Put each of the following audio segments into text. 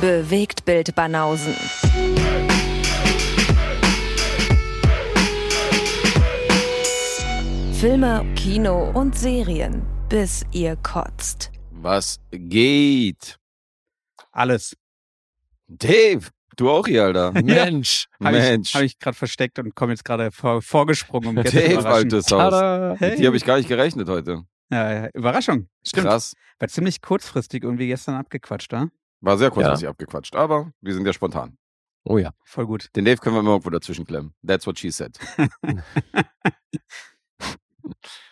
Bewegt Bild Banausen. Filme, Kino und Serien, bis ihr kotzt. Was geht? Alles. Dave, du auch hier, Alter. Mensch. Habe Mensch. ich, hab ich gerade versteckt und komme jetzt gerade vor, vorgesprungen, um Dave, altes Haus. Tada. Mit Hey. dir habe ich gar nicht gerechnet heute. Ja, ja, Überraschung. Stimmt. Krass. War ziemlich kurzfristig irgendwie gestern abgequatscht, da? War sehr kurzfristig abgequatscht, aber wir sind ja spontan. Oh ja. Voll gut. Den Dave können wir immer irgendwo dazwischen klemmen. That's what she said.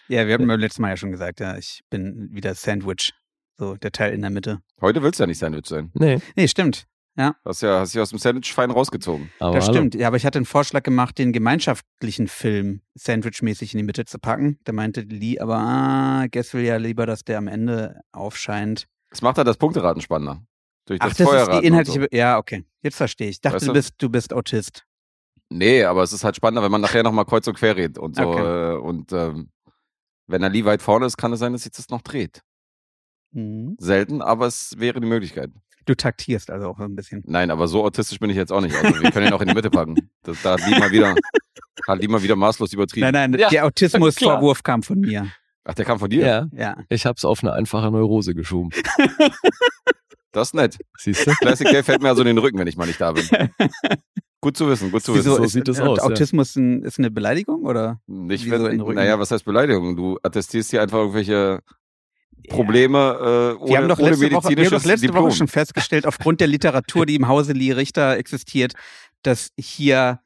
Ja, wir hatten beim letzten Mal ja schon gesagt, ja, ich bin wieder Sandwich. So, der Teil in der Mitte. Heute willst du ja nicht Sandwich sein. Nee, Nee, stimmt. Hast ja, hast dich aus dem Sandwich fein rausgezogen. aber das hallo. stimmt. Ja, aber ich hatte einen Vorschlag gemacht, den gemeinschaftlichen Film Sandwich-mäßig in die Mitte zu packen. Da meinte Lee, aber ah, Guess will ja lieber, dass der am Ende aufscheint. Das macht halt das Punkteraten spannender. Durch das Ach, das ist Feuerraten die inhaltliche. So. Ja, okay. Jetzt verstehe ich. Ich dachte, Weißt du du? bist, du bist Autist. Nee, aber es ist halt spannender, wenn man nachher nochmal kreuz und quer redet und so. Okay. Äh, und ähm, wenn er Lee weit vorne ist, kann es sein, dass sich das noch dreht. Mhm. Selten, aber es wäre die Möglichkeit. Du taktierst also auch ein bisschen. Nein, aber so autistisch bin ich jetzt auch nicht. Also wir können ihn auch in die Mitte packen. Das, da hat Lee mal wieder, hat Lee mal wieder maßlos übertrieben. Nein, nein, Ja, der Autismusvorwurf kam von mir. Ach, der kam von dir? Ja, Ja. ich hab's auf eine einfache Neurose geschoben. Das ist nett. Siehst du? Classic Dave fällt mir also in den Rücken, wenn ich mal nicht da bin. Gut zu wissen, gut zu wissen. Wieso? so ist, sieht es äh, aus, ja. Autismus ein, ist eine Beleidigung oder? Nicht, Wieso in den wenn, Rücken? naja, was heißt Beleidigung? Du attestierst hier einfach irgendwelche Probleme äh, ohne, Wir haben doch ohne letzte, Woche, wir haben doch letzte Diplom. Woche schon festgestellt, aufgrund der Literatur, die im Hause Lee Richter existiert, dass hier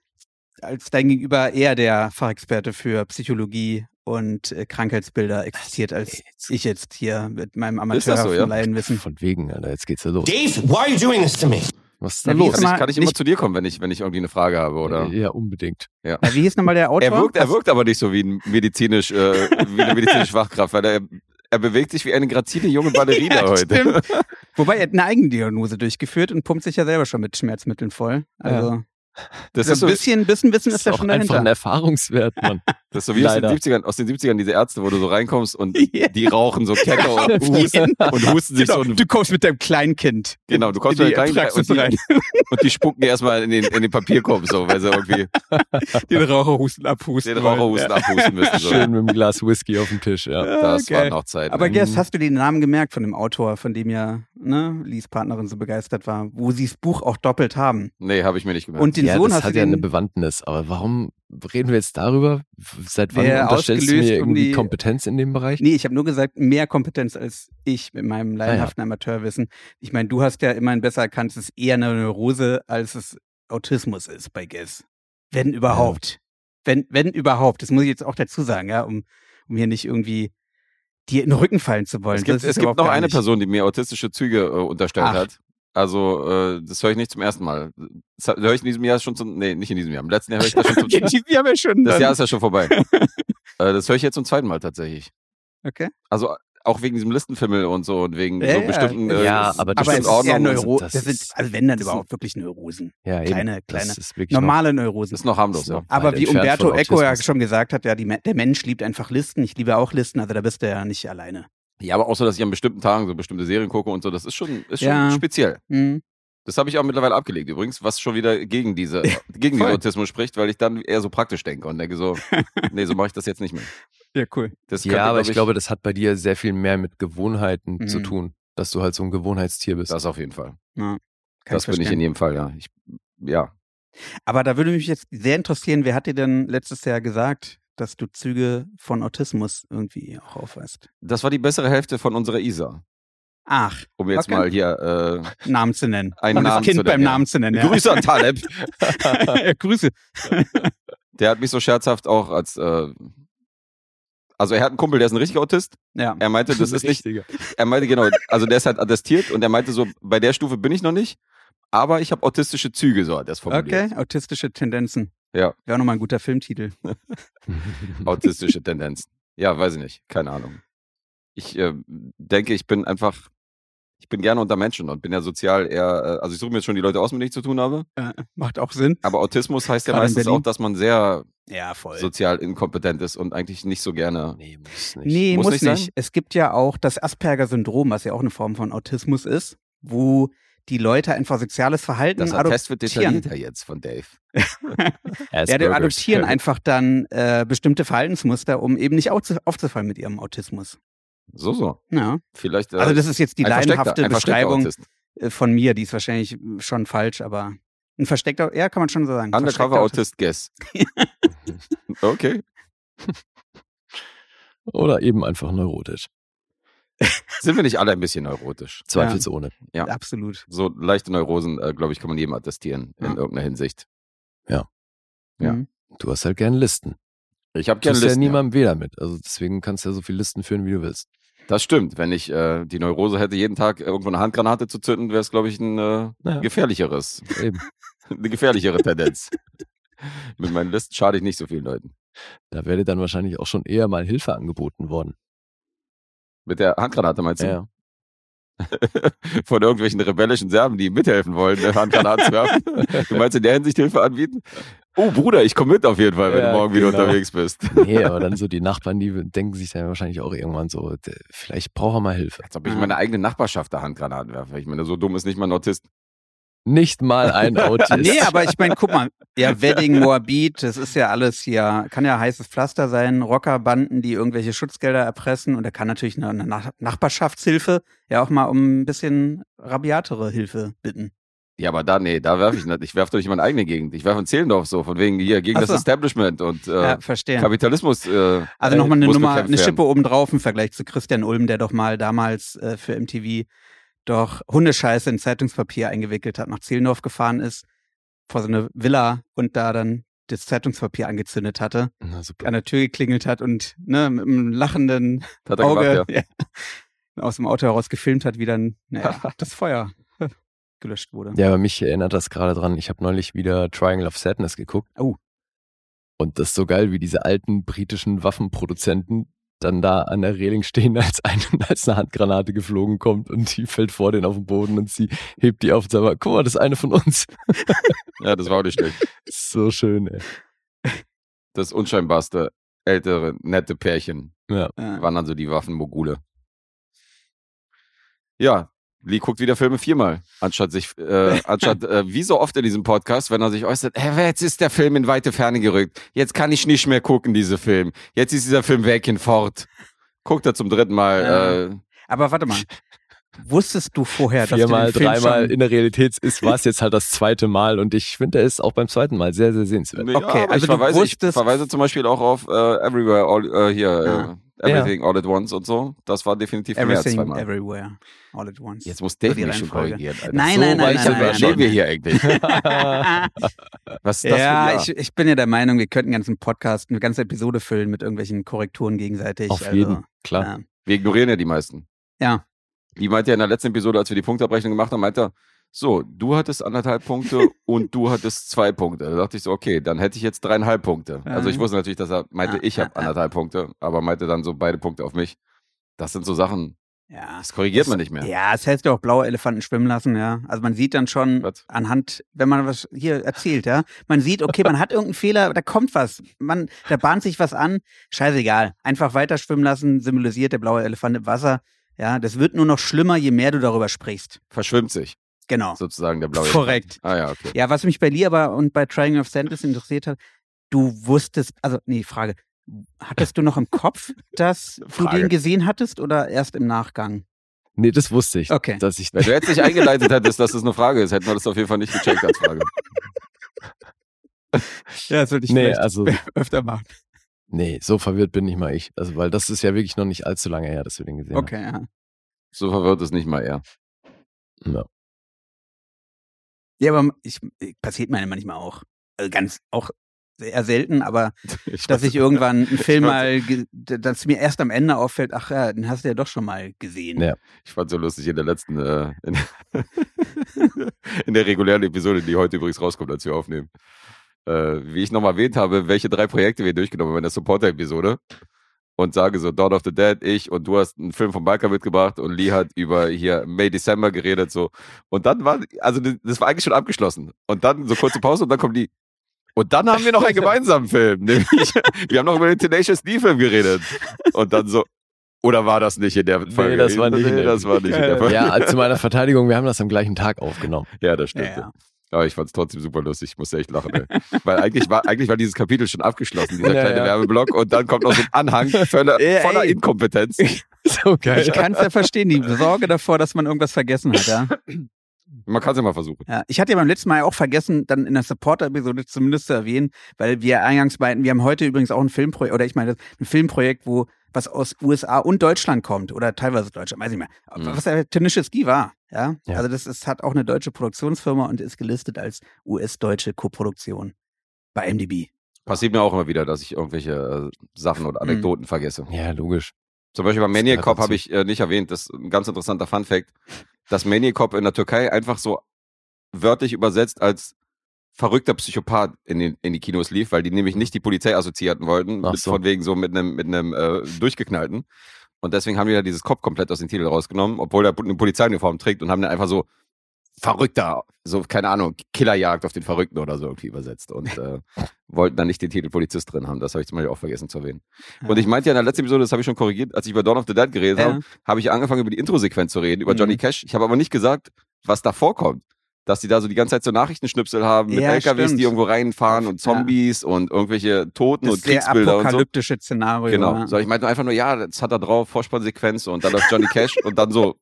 als dein Gegenüber eher der Fachexperte für Psychologie und äh, Krankheitsbilder existiert, als ich jetzt hier mit meinem Ist das so, amateurhaften ja? Laienwissen. Von wegen, Alter, jetzt geht's ja los. Dave, why are you doing this to me? Was ist da Na, los? ist Kann ich, kann ich immer nicht- zu dir kommen, wenn ich, wenn ich irgendwie eine Frage habe, oder? Ja, unbedingt. Ja, wie hieß nochmal der Autor? Er wirkt, er wirkt aber nicht so wie ein medizinisch, äh, wie eine medizinische Fachkraft, weil er, er bewegt sich wie eine grazile junge Ballerina Ja, heute. stimmt. Wobei er hat eine Eigendiagnose durchgeführt und pumpt sich ja selber schon mit Schmerzmitteln voll. Also Das so ist so, ein bisschen, bisschen Wissen Das ist da schon einfach dahinter. ein Erfahrungswert, Mann. das ist so wie aus den, Leider. 70ern, aus den 70ern, diese Ärzte, wo du so reinkommst und Ja. die rauchen so Kette und husten, und husten sich Genau, so. du kommst mit deinem Kleinkind. Genau, du kommst mit kleinen Praxis und die, rein. und die spucken dir erstmal in den, in den Papierkorb, so, weil sie irgendwie Den Raucherhusten abhusten. den. Raucherhusten Ja. abhusten müssen. So. Schön mit einem Glas Whisky auf dem Tisch, ja. Das geil. war noch Zeit. Aber? Guess, hast du den Namen gemerkt von dem Autor, von dem ja ne, Lies Partnerin so begeistert war, wo sie das Buch auch doppelt haben? Nee, habe ich mir nicht gemerkt. Und den ja, Sohn das hast hat du ja eine Bewandtnis. Aber warum reden wir jetzt darüber? Seit wann Wer unterstellst du mir um irgendwie die- Kompetenz in dem Bereich? Nee, ich habe nur gesagt, mehr Kompetenz als ich mit meinem Ah, laienhaften Amateurwissen. Ich meine, du hast ja immerhin besser erkannt, es ist eher eine Neurose, als es Autismus ist bei Guess. Wenn überhaupt. Wenn, wenn überhaupt. Das muss ich jetzt auch dazu sagen, ja, um, um hier nicht irgendwie dir in den Rücken fallen zu wollen. es gibt, es gibt noch eine nicht. Person, die mir autistische Züge äh, unterstellt Ach. hat. Also, äh, das höre ich nicht zum ersten Mal. Das höre ich in diesem Jahr schon zum, nee, nicht in diesem Jahr. Im letzten Jahr höre ich das schon zum, Wir haben ja schon. das dann- Jahr ist ja schon vorbei. äh, das höre ich jetzt zum zweiten Mal tatsächlich. okay. Also, auch wegen diesem Listenfimmel und so und wegen Ja, so ja. bestimmten, äh, Ja, aber das Aber ist es Ordnungen. Neuro das das sind, ist- also wenn dann überhaupt wirklich Neurosen. Ja, eben. Kleine, kleine. Das ist wirklich noch- Normale Neurosen. Das ist noch harmlos, ja. Aber wie Umberto Eco ja schon gesagt hat, ja, die, der Mensch liebt einfach Listen. Ich liebe auch Listen, also da bist du ja nicht alleine. Ja, aber auch so, dass ich an bestimmten Tagen so bestimmte Serien gucke und so, das ist schon, ist schon Ja. speziell. Hm. Das habe ich auch mittlerweile abgelegt übrigens, was schon wieder gegen diese, gegen diesen voll. Autismus spricht, weil ich dann eher so praktisch denke und denke so, nee, so mache ich das jetzt nicht mehr. Ja, cool. Das könnte, Ja, aber glaub ich glaube, das hat bei dir sehr viel mehr mit Gewohnheiten zu Mhm. tun, dass du halt so ein Gewohnheitstier bist. das auf jeden Fall. Ja, kann das bin ich in jedem Fall, ja. Ich, ja. Aber da würde mich jetzt sehr interessieren, wer hat dir denn letztes Jahr gesagt, dass du Züge von Autismus irgendwie auch aufweist? Das war die bessere Hälfte von unserer Isa. Ach, Um jetzt Okay. mal hier Namen zu nennen. Einen Um das Namen Kind zu beim. Namen zu nennen. äh, Ja. Grüße an Taleb. ja, Grüße. Der hat mich so scherzhaft auch als äh, also er hat einen Kumpel, der ist ein richtiger Autist. Ja. Er meinte, das ist nicht, er meinte genau, also der ist halt attestiert und er meinte so, bei der Stufe bin ich noch nicht, aber ich habe autistische Züge, so hat er es formuliert. Okay, autistische Tendenzen. Ja. Wäre auch nochmal ein guter Filmtitel. Autistische Tendenzen. Ja, weiß ich nicht, keine Ahnung. Ich äh, denke, ich bin einfach, ich bin gerne unter Menschen und bin ja sozial eher, äh, also ich suche mir jetzt schon die Leute aus, mit denen ich zu tun habe, Äh, macht auch Sinn. aber Autismus heißt ja Gerade meistens auch, dass man sehr Ja, voll. sozial inkompetent ist und eigentlich nicht so gerne. Nee, muss nicht. Nee, Muss muss, nicht nicht. Es gibt ja auch das Asperger-Syndrom, was ja auch eine Form von Autismus ist, wo die Leute einfach soziales Verhalten Das Attest wird adoptieren. detaillierter jetzt von Dave. Ja, die adoptieren einfach dann äh, bestimmte Verhaltensmuster, um eben nicht aufzu- aufzufallen mit ihrem Autismus. So, so. Ja. Vielleicht. Äh, Also das ist jetzt die versteckter Beschreibung äh, von mir, die ist wahrscheinlich schon falsch, aber ein versteckter, ja, kann man schon so sagen. Undercover Autist Guess. okay. Oder eben einfach neurotisch. Sind wir nicht alle ein bisschen neurotisch? Zweifelsohne. Ja. Absolut. So leichte Neurosen, äh, glaube ich, kann man jedem attestieren in Ja. irgendeiner Hinsicht. Ja. Mhm. Du hast halt gern Listen. Ich habe Du gerne ja Listen. ja. niemandem weh damit. Also deswegen kannst du ja so viele Listen führen, wie du willst. Das stimmt. Wenn ich äh, die Neurose hätte, jeden Tag irgendwo eine Handgranate zu zünden, wäre es, glaube ich, ein äh, Naja. gefährlicheres, Eben. eine gefährlichere Tendenz. Mit meinen Listen schade ich nicht so vielen Leuten. Da wäre dir dann wahrscheinlich auch schon eher mal Hilfe angeboten worden. Mit der Handgranate meinst du? Ja. Von irgendwelchen rebellischen Serben, die mithelfen wollen, eine Handgranaten zu werfen. Du meinst in der Hinsicht Hilfe anbieten? Oh, Bruder, ich komme mit auf jeden Fall, wenn Ja, du morgen wieder genau. unterwegs bist. Nee, aber dann so die Nachbarn, die denken sich dann wahrscheinlich auch irgendwann so, vielleicht braucht er mal Hilfe. Als ob ich meine eigene Nachbarschaft da Handgranaten werfe. Ich meine, so dumm ist nicht mal ein Autist. Nicht mal ein Autist. Nee, aber ich meine, guck mal, ja, Wedding, Moabit, das ist ja alles hier, kann ja heißes Pflaster sein, Rockerbanden, die irgendwelche Schutzgelder erpressen und da kann natürlich eine, eine Nach Nachbarschaftshilfe ja auch mal um ein bisschen rabiatere Hilfe bitten. Ja, aber da, nee, da werfe ich nicht. Ich werfe doch nicht meine eigene Gegend. Ich werfe in Zehlendorf so, von wegen hier, gegen Ach das so. Establishment und äh, ja. Kapitalismus. Äh, Also nochmal eine Nummer, eine. Schippe obendrauf im Vergleich zu Christian Ulm, der doch mal damals äh, für MTV doch Hundescheiße in Zeitungspapier eingewickelt hat, nach Zehlendorf gefahren ist, vor so eine Villa und da dann das Zeitungspapier angezündet hatte, an der Tür geklingelt hat und ne, mit einem lachenden Auge gemacht, ja. ja, aus dem Auto heraus gefilmt hat, wie dann naja, das Feuer gelöscht wurde. Ja, aber mich erinnert das gerade dran. Ich habe neulich wieder Triangle of Sadness geguckt. Oh. Und das ist so geil, wie diese alten britischen Waffenproduzenten dann da an der Reling stehen, als, ein, als eine Handgranate geflogen kommt und die fällt vor denen auf den Boden und sie hebt die auf und sagt, guck mal, das ist eine von uns. Ja, das war auch nicht schlecht. so schön, ey. Das unscheinbarste, ältere, nette Pärchen Ja. Ja. waren dann so die Waffenmogule. Ja, Lee guckt wieder Filme viermal, anstatt sich, äh, anstatt äh, wie so oft in diesem Podcast, wenn er sich äußert, hey, jetzt ist der Film in weite Ferne gerückt, jetzt kann ich nicht mehr gucken, diese Film, jetzt ist dieser Film weg hinfort. Guckt er zum dritten Mal. Ja. Äh, Aber warte mal. Wusstest du vorher, dass Viermal, du den Film dreimal schon in der Realität ist, war es jetzt halt das zweite Mal und ich finde, er ist auch beim zweiten Mal sehr, sehr sehenswert. ja, Okay, aber also ich, du verweise, ich verweise zum Beispiel auch auf äh, Everywhere, all, äh, hier, Ah. Everything All at Once und so. Das war definitiv mehr als Everything, zweimal. Everywhere, All at Once. Jetzt muss Dave mich schon korrigieren. Alter. Nein, so nein, nein, nein, nein, wir- nein, wir hier eigentlich? Was ist das ja, ich, ich bin ja der Meinung, wir könnten einen ganzen Podcast, eine ganze Episode füllen mit irgendwelchen Korrekturen gegenseitig. Auf also, jeden, klar. Ja. Wir ignorieren ja die meisten. ja. Die meinte ja in der letzten Episode, als wir die Punktabrechnung gemacht haben, meinte er, so, du hattest anderthalb Punkte und du hattest zwei Punkte. Da dachte ich so, okay, dann hätte ich jetzt dreieinhalb Punkte. Also ich wusste natürlich, dass er meinte, Ah, ich habe ah, ah. anderthalb Punkte, aber meinte dann so beide Punkte auf mich. Das sind so Sachen, ja. das korrigiert man nicht mehr. Ja, es heißt ja auch blaue Elefanten schwimmen lassen, ja. Also man sieht dann schon Was? anhand, wenn man was hier erzählt, ja, man sieht, okay, man hat irgendeinen Fehler, da kommt was, man, da bahnt sich was an, scheißegal, einfach weiter schwimmen lassen, symbolisiert der blaue Elefant im Wasser, ja, das wird nur noch schlimmer, je mehr du darüber sprichst. Verschwimmt sich, Genau. sozusagen der blaue Korrekt. Ah ja, okay. Ja, was mich bei Lee aber und bei Triangle of Sadness interessiert hat, du wusstest, also nee, Frage, hattest du noch im Kopf, dass du den gesehen hattest oder erst im Nachgang? Nee, das wusste ich. Okay. Dass ich Wenn du jetzt nicht eingeleitet hättest, dass das eine Frage ist, hätten wir das auf jeden Fall nicht gecheckt als Frage. Ja, das würde ich nee, also, öfter machen. nee, so verwirrt bin nicht mal ich. Also, weil das ist ja wirklich noch nicht allzu lange her, dass wir den gesehen Okay, ja. So verwirrt es nicht mal er. haben. Ja. Aber ich, passiert mir manchmal auch. Also ganz, auch sehr selten, aber Ich dass weiß- ich irgendwann einen Film mal, dass mir erst am Ende auffällt, ach ja, den hast du ja doch schon mal gesehen. Ja. Ich fand so lustig in der letzten, äh, in, in der regulären Episode, die heute übrigens rauskommt, als wir aufnehmen. Äh, wie ich nochmal erwähnt habe, welche drei Projekte wir durchgenommen haben in der Supporter-Episode. Und sage so, Dawn of the Dead, ich und du hast einen Film von Balkan mitgebracht und Lee hat über hier May December geredet so. Und dann war, also das war eigentlich schon abgeschlossen. Und dann so kurze Pause und dann kommt die. Und dann haben wir noch einen gemeinsamen Film, nämlich wir haben noch über den Tenacious D-Film geredet. Und dann so, Oder war das nicht in der Folge? das war nicht in nee, der- das war nicht in der Folge. Ja, zu meiner Verteidigung, wir haben das am gleichen Tag aufgenommen. Ja, das stimmt. Ja, ja. Aber ich fand es trotzdem super lustig. Ich musste echt lachen. Ey. Weil eigentlich war, eigentlich war dieses Kapitel schon abgeschlossen, dieser Ja, kleine ja. Werbeblock. Und dann kommt noch so ein Anhang voller, Ja, voller. Inkompetenz. So geil. Ich kann es ja verstehen, die Sorge davor, dass man irgendwas vergessen hat, ja. Man kann es ja mal versuchen. ja. Ich hatte ja beim letzten Mal auch vergessen, dann in der Supporter-Episode zumindest zu erwähnen, weil wir eingangs meinten, wir haben heute übrigens auch ein Filmprojekt, oder ich meine, ein Filmprojekt, wo was aus USA und Deutschland kommt, oder teilweise Deutschland, weiß ich nicht mehr. Mhm. Was der Tenische Ski war, ja. Ja. Also das ist, hat auch eine deutsche Produktionsfirma und ist gelistet als US-deutsche Koproduktion bei MDB. Passiert mir auch immer wieder, dass ich irgendwelche äh, Sachen oder Mhm. Anekdoten vergesse. Ja, logisch. Zum Beispiel beim Das Maniac Cop habe ich äh, nicht erwähnt. Das ist ein ganz interessanter Fun Fact, dass Maniac Cop in der Türkei einfach so wörtlich übersetzt als verrückter Psychopath in, den, in die Kinos lief, weil die nämlich nicht die Polizei assoziierten wollten, so. von wegen so mit einem mit einem äh, durchgeknallten. Und deswegen haben die da dieses Cop komplett aus dem Titel rausgenommen, obwohl er eine Polizeiuniform trägt und haben dann einfach so verrückter, so keine Ahnung, Killerjagd auf den Verrückten oder so irgendwie übersetzt und äh, wollten dann nicht den Titel Polizist drin haben. Das habe ich zum Beispiel auch vergessen zu erwähnen. Ja. Und ich meinte ja in der letzten Episode, das habe ich schon korrigiert, als ich über Dawn of the Dead geredet Ja. habe, habe ich angefangen über die Intro-Sequenz zu reden, über Mhm. Johnny Cash. Ich habe aber nicht gesagt, was da vorkommt. Dass die da so die ganze Zeit so Nachrichtenschnipsel haben mit Ja, LKWs, stimmt. die irgendwo reinfahren und. Zombies und irgendwelche Toten das und Kriegsbilder und so. apokalyptische Szenario. Genau. So, ich meinte einfach nur, ja, das hat er drauf, Vorspannsequenz und dann läuft Johnny Cash und dann so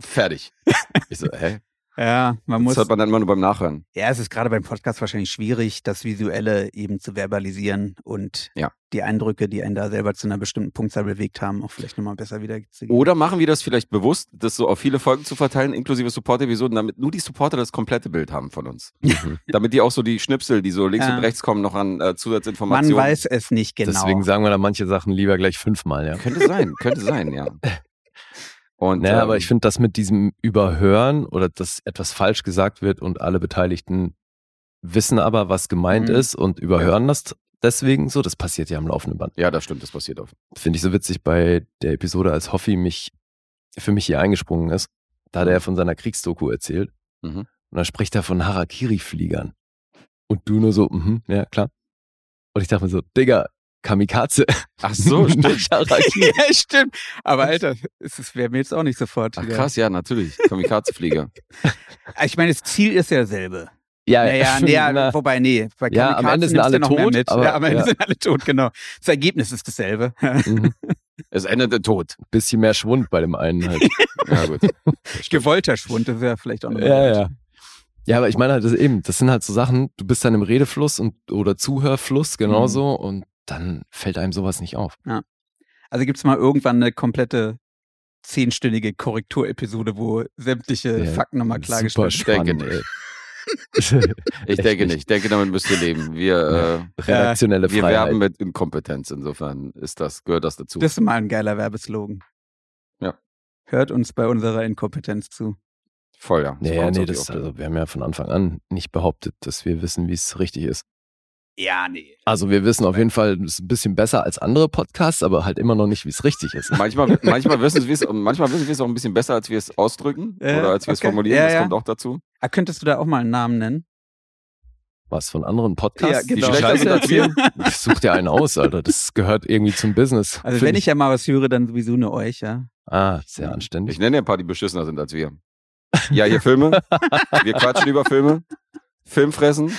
fertig. Ich so, hä? Ja, man muss. Das hört man dann immer nur beim Nachhören. Ja, es ist gerade beim Podcast wahrscheinlich schwierig, das Visuelle eben zu verbalisieren und Ja. die Eindrücke, die einen da selber zu einer bestimmten Punktzahl bewegt haben, auch vielleicht nochmal besser wiederzugeben. Oder machen wir das vielleicht bewusst, das so auf viele Folgen zu verteilen, inklusive Support-Episoden, damit nur die Supporter das komplette Bild haben von uns. damit die auch so die Schnipsel, die so links Ja. und rechts kommen, noch an äh, Man Zusatzinformationen. weiß es nicht genau. Deswegen sagen wir da manche Sachen lieber gleich fünfmal, ja. Könnte sein, könnte sein, ja. Und, Naja, ähm, aber ich finde das mit diesem Überhören oder dass etwas falsch gesagt wird und alle Beteiligten wissen aber, was gemeint Mhm. ist und überhören das deswegen so, das passiert ja am laufenden Band. Ja, das stimmt, das passiert oft. Finde ich so witzig bei der Episode, als Hoffi mich für mich hier eingesprungen ist. Da hat er von seiner Kriegsdoku erzählt. Mhm. Und dann spricht er von Harakiri-Fliegern. Und du nur so, mhm, ja, klar. Und ich dachte mir so, Digga, Kamikaze. Ach so, stimmt. Ja, stimmt. Aber Alter, es wäre mir jetzt auch nicht sofort Ach krass, ja, natürlich. Kamikaze-Flieger. Ich meine, das Ziel ist ja dasselbe. Ja, Naja, nee, ja, wobei, nee. Bei Ja, am Ende sind alle tot, aber- ja, am Ende ja. sind alle tot, genau. Das Ergebnis ist dasselbe. mhm. Es endete tot. Bisschen mehr Schwund bei dem einen halt. Ja, gut. Gewollter Schwund, das ja vielleicht auch noch. Ja, ja. Ja, aber ich meine halt, das eben, das sind halt so Sachen, du bist dann im Redefluss und oder Zuhörfluss genauso Mhm. und dann fällt einem sowas nicht auf. Also gibt es mal irgendwann eine komplette zehnstündige Korrekturepisode, wo sämtliche Ja, Fakten nochmal Super klargestellt werden. spannend, denke ey. Ich denke nicht. nicht. Ich denke, damit müsst ihr leben. Wir, Redaktionelle äh, wir Freiheit. werben mit Inkompetenz. Insofern ist das, gehört das dazu. Das ist mal ein geiler Werbeslogan. Ja. Hört uns bei unserer Inkompetenz zu. Voll, ja. Das ja, uns nee, das, also wir haben ja von Anfang an nicht behauptet, dass wir wissen, wie es richtig ist. Ja, nee. Also wir wissen auf jeden Fall, es ist ein bisschen besser als andere Podcasts, aber halt immer noch nicht, wie es richtig ist. Manchmal, manchmal wissen wir es, und manchmal wissen wir es auch ein bisschen besser, als wir es ausdrücken Ja, oder als wir es okay. formulieren. Ja, das ja. kommt auch dazu. Ah, könntest du da auch mal einen Namen nennen? Was von anderen Podcasts, Ja, genau. die schlechter Scheiße sind als wir. erzählen? Such dir einen aus, Alter. Das gehört irgendwie zum Business. Also wenn ich ja mal was höre, dann sowieso nur euch, ja. Ah, sehr anständig. Ich nenne ja ein paar, die beschissener sind als wir. Ja, hier Filme. wir quatschen über Filme. Filmfressen.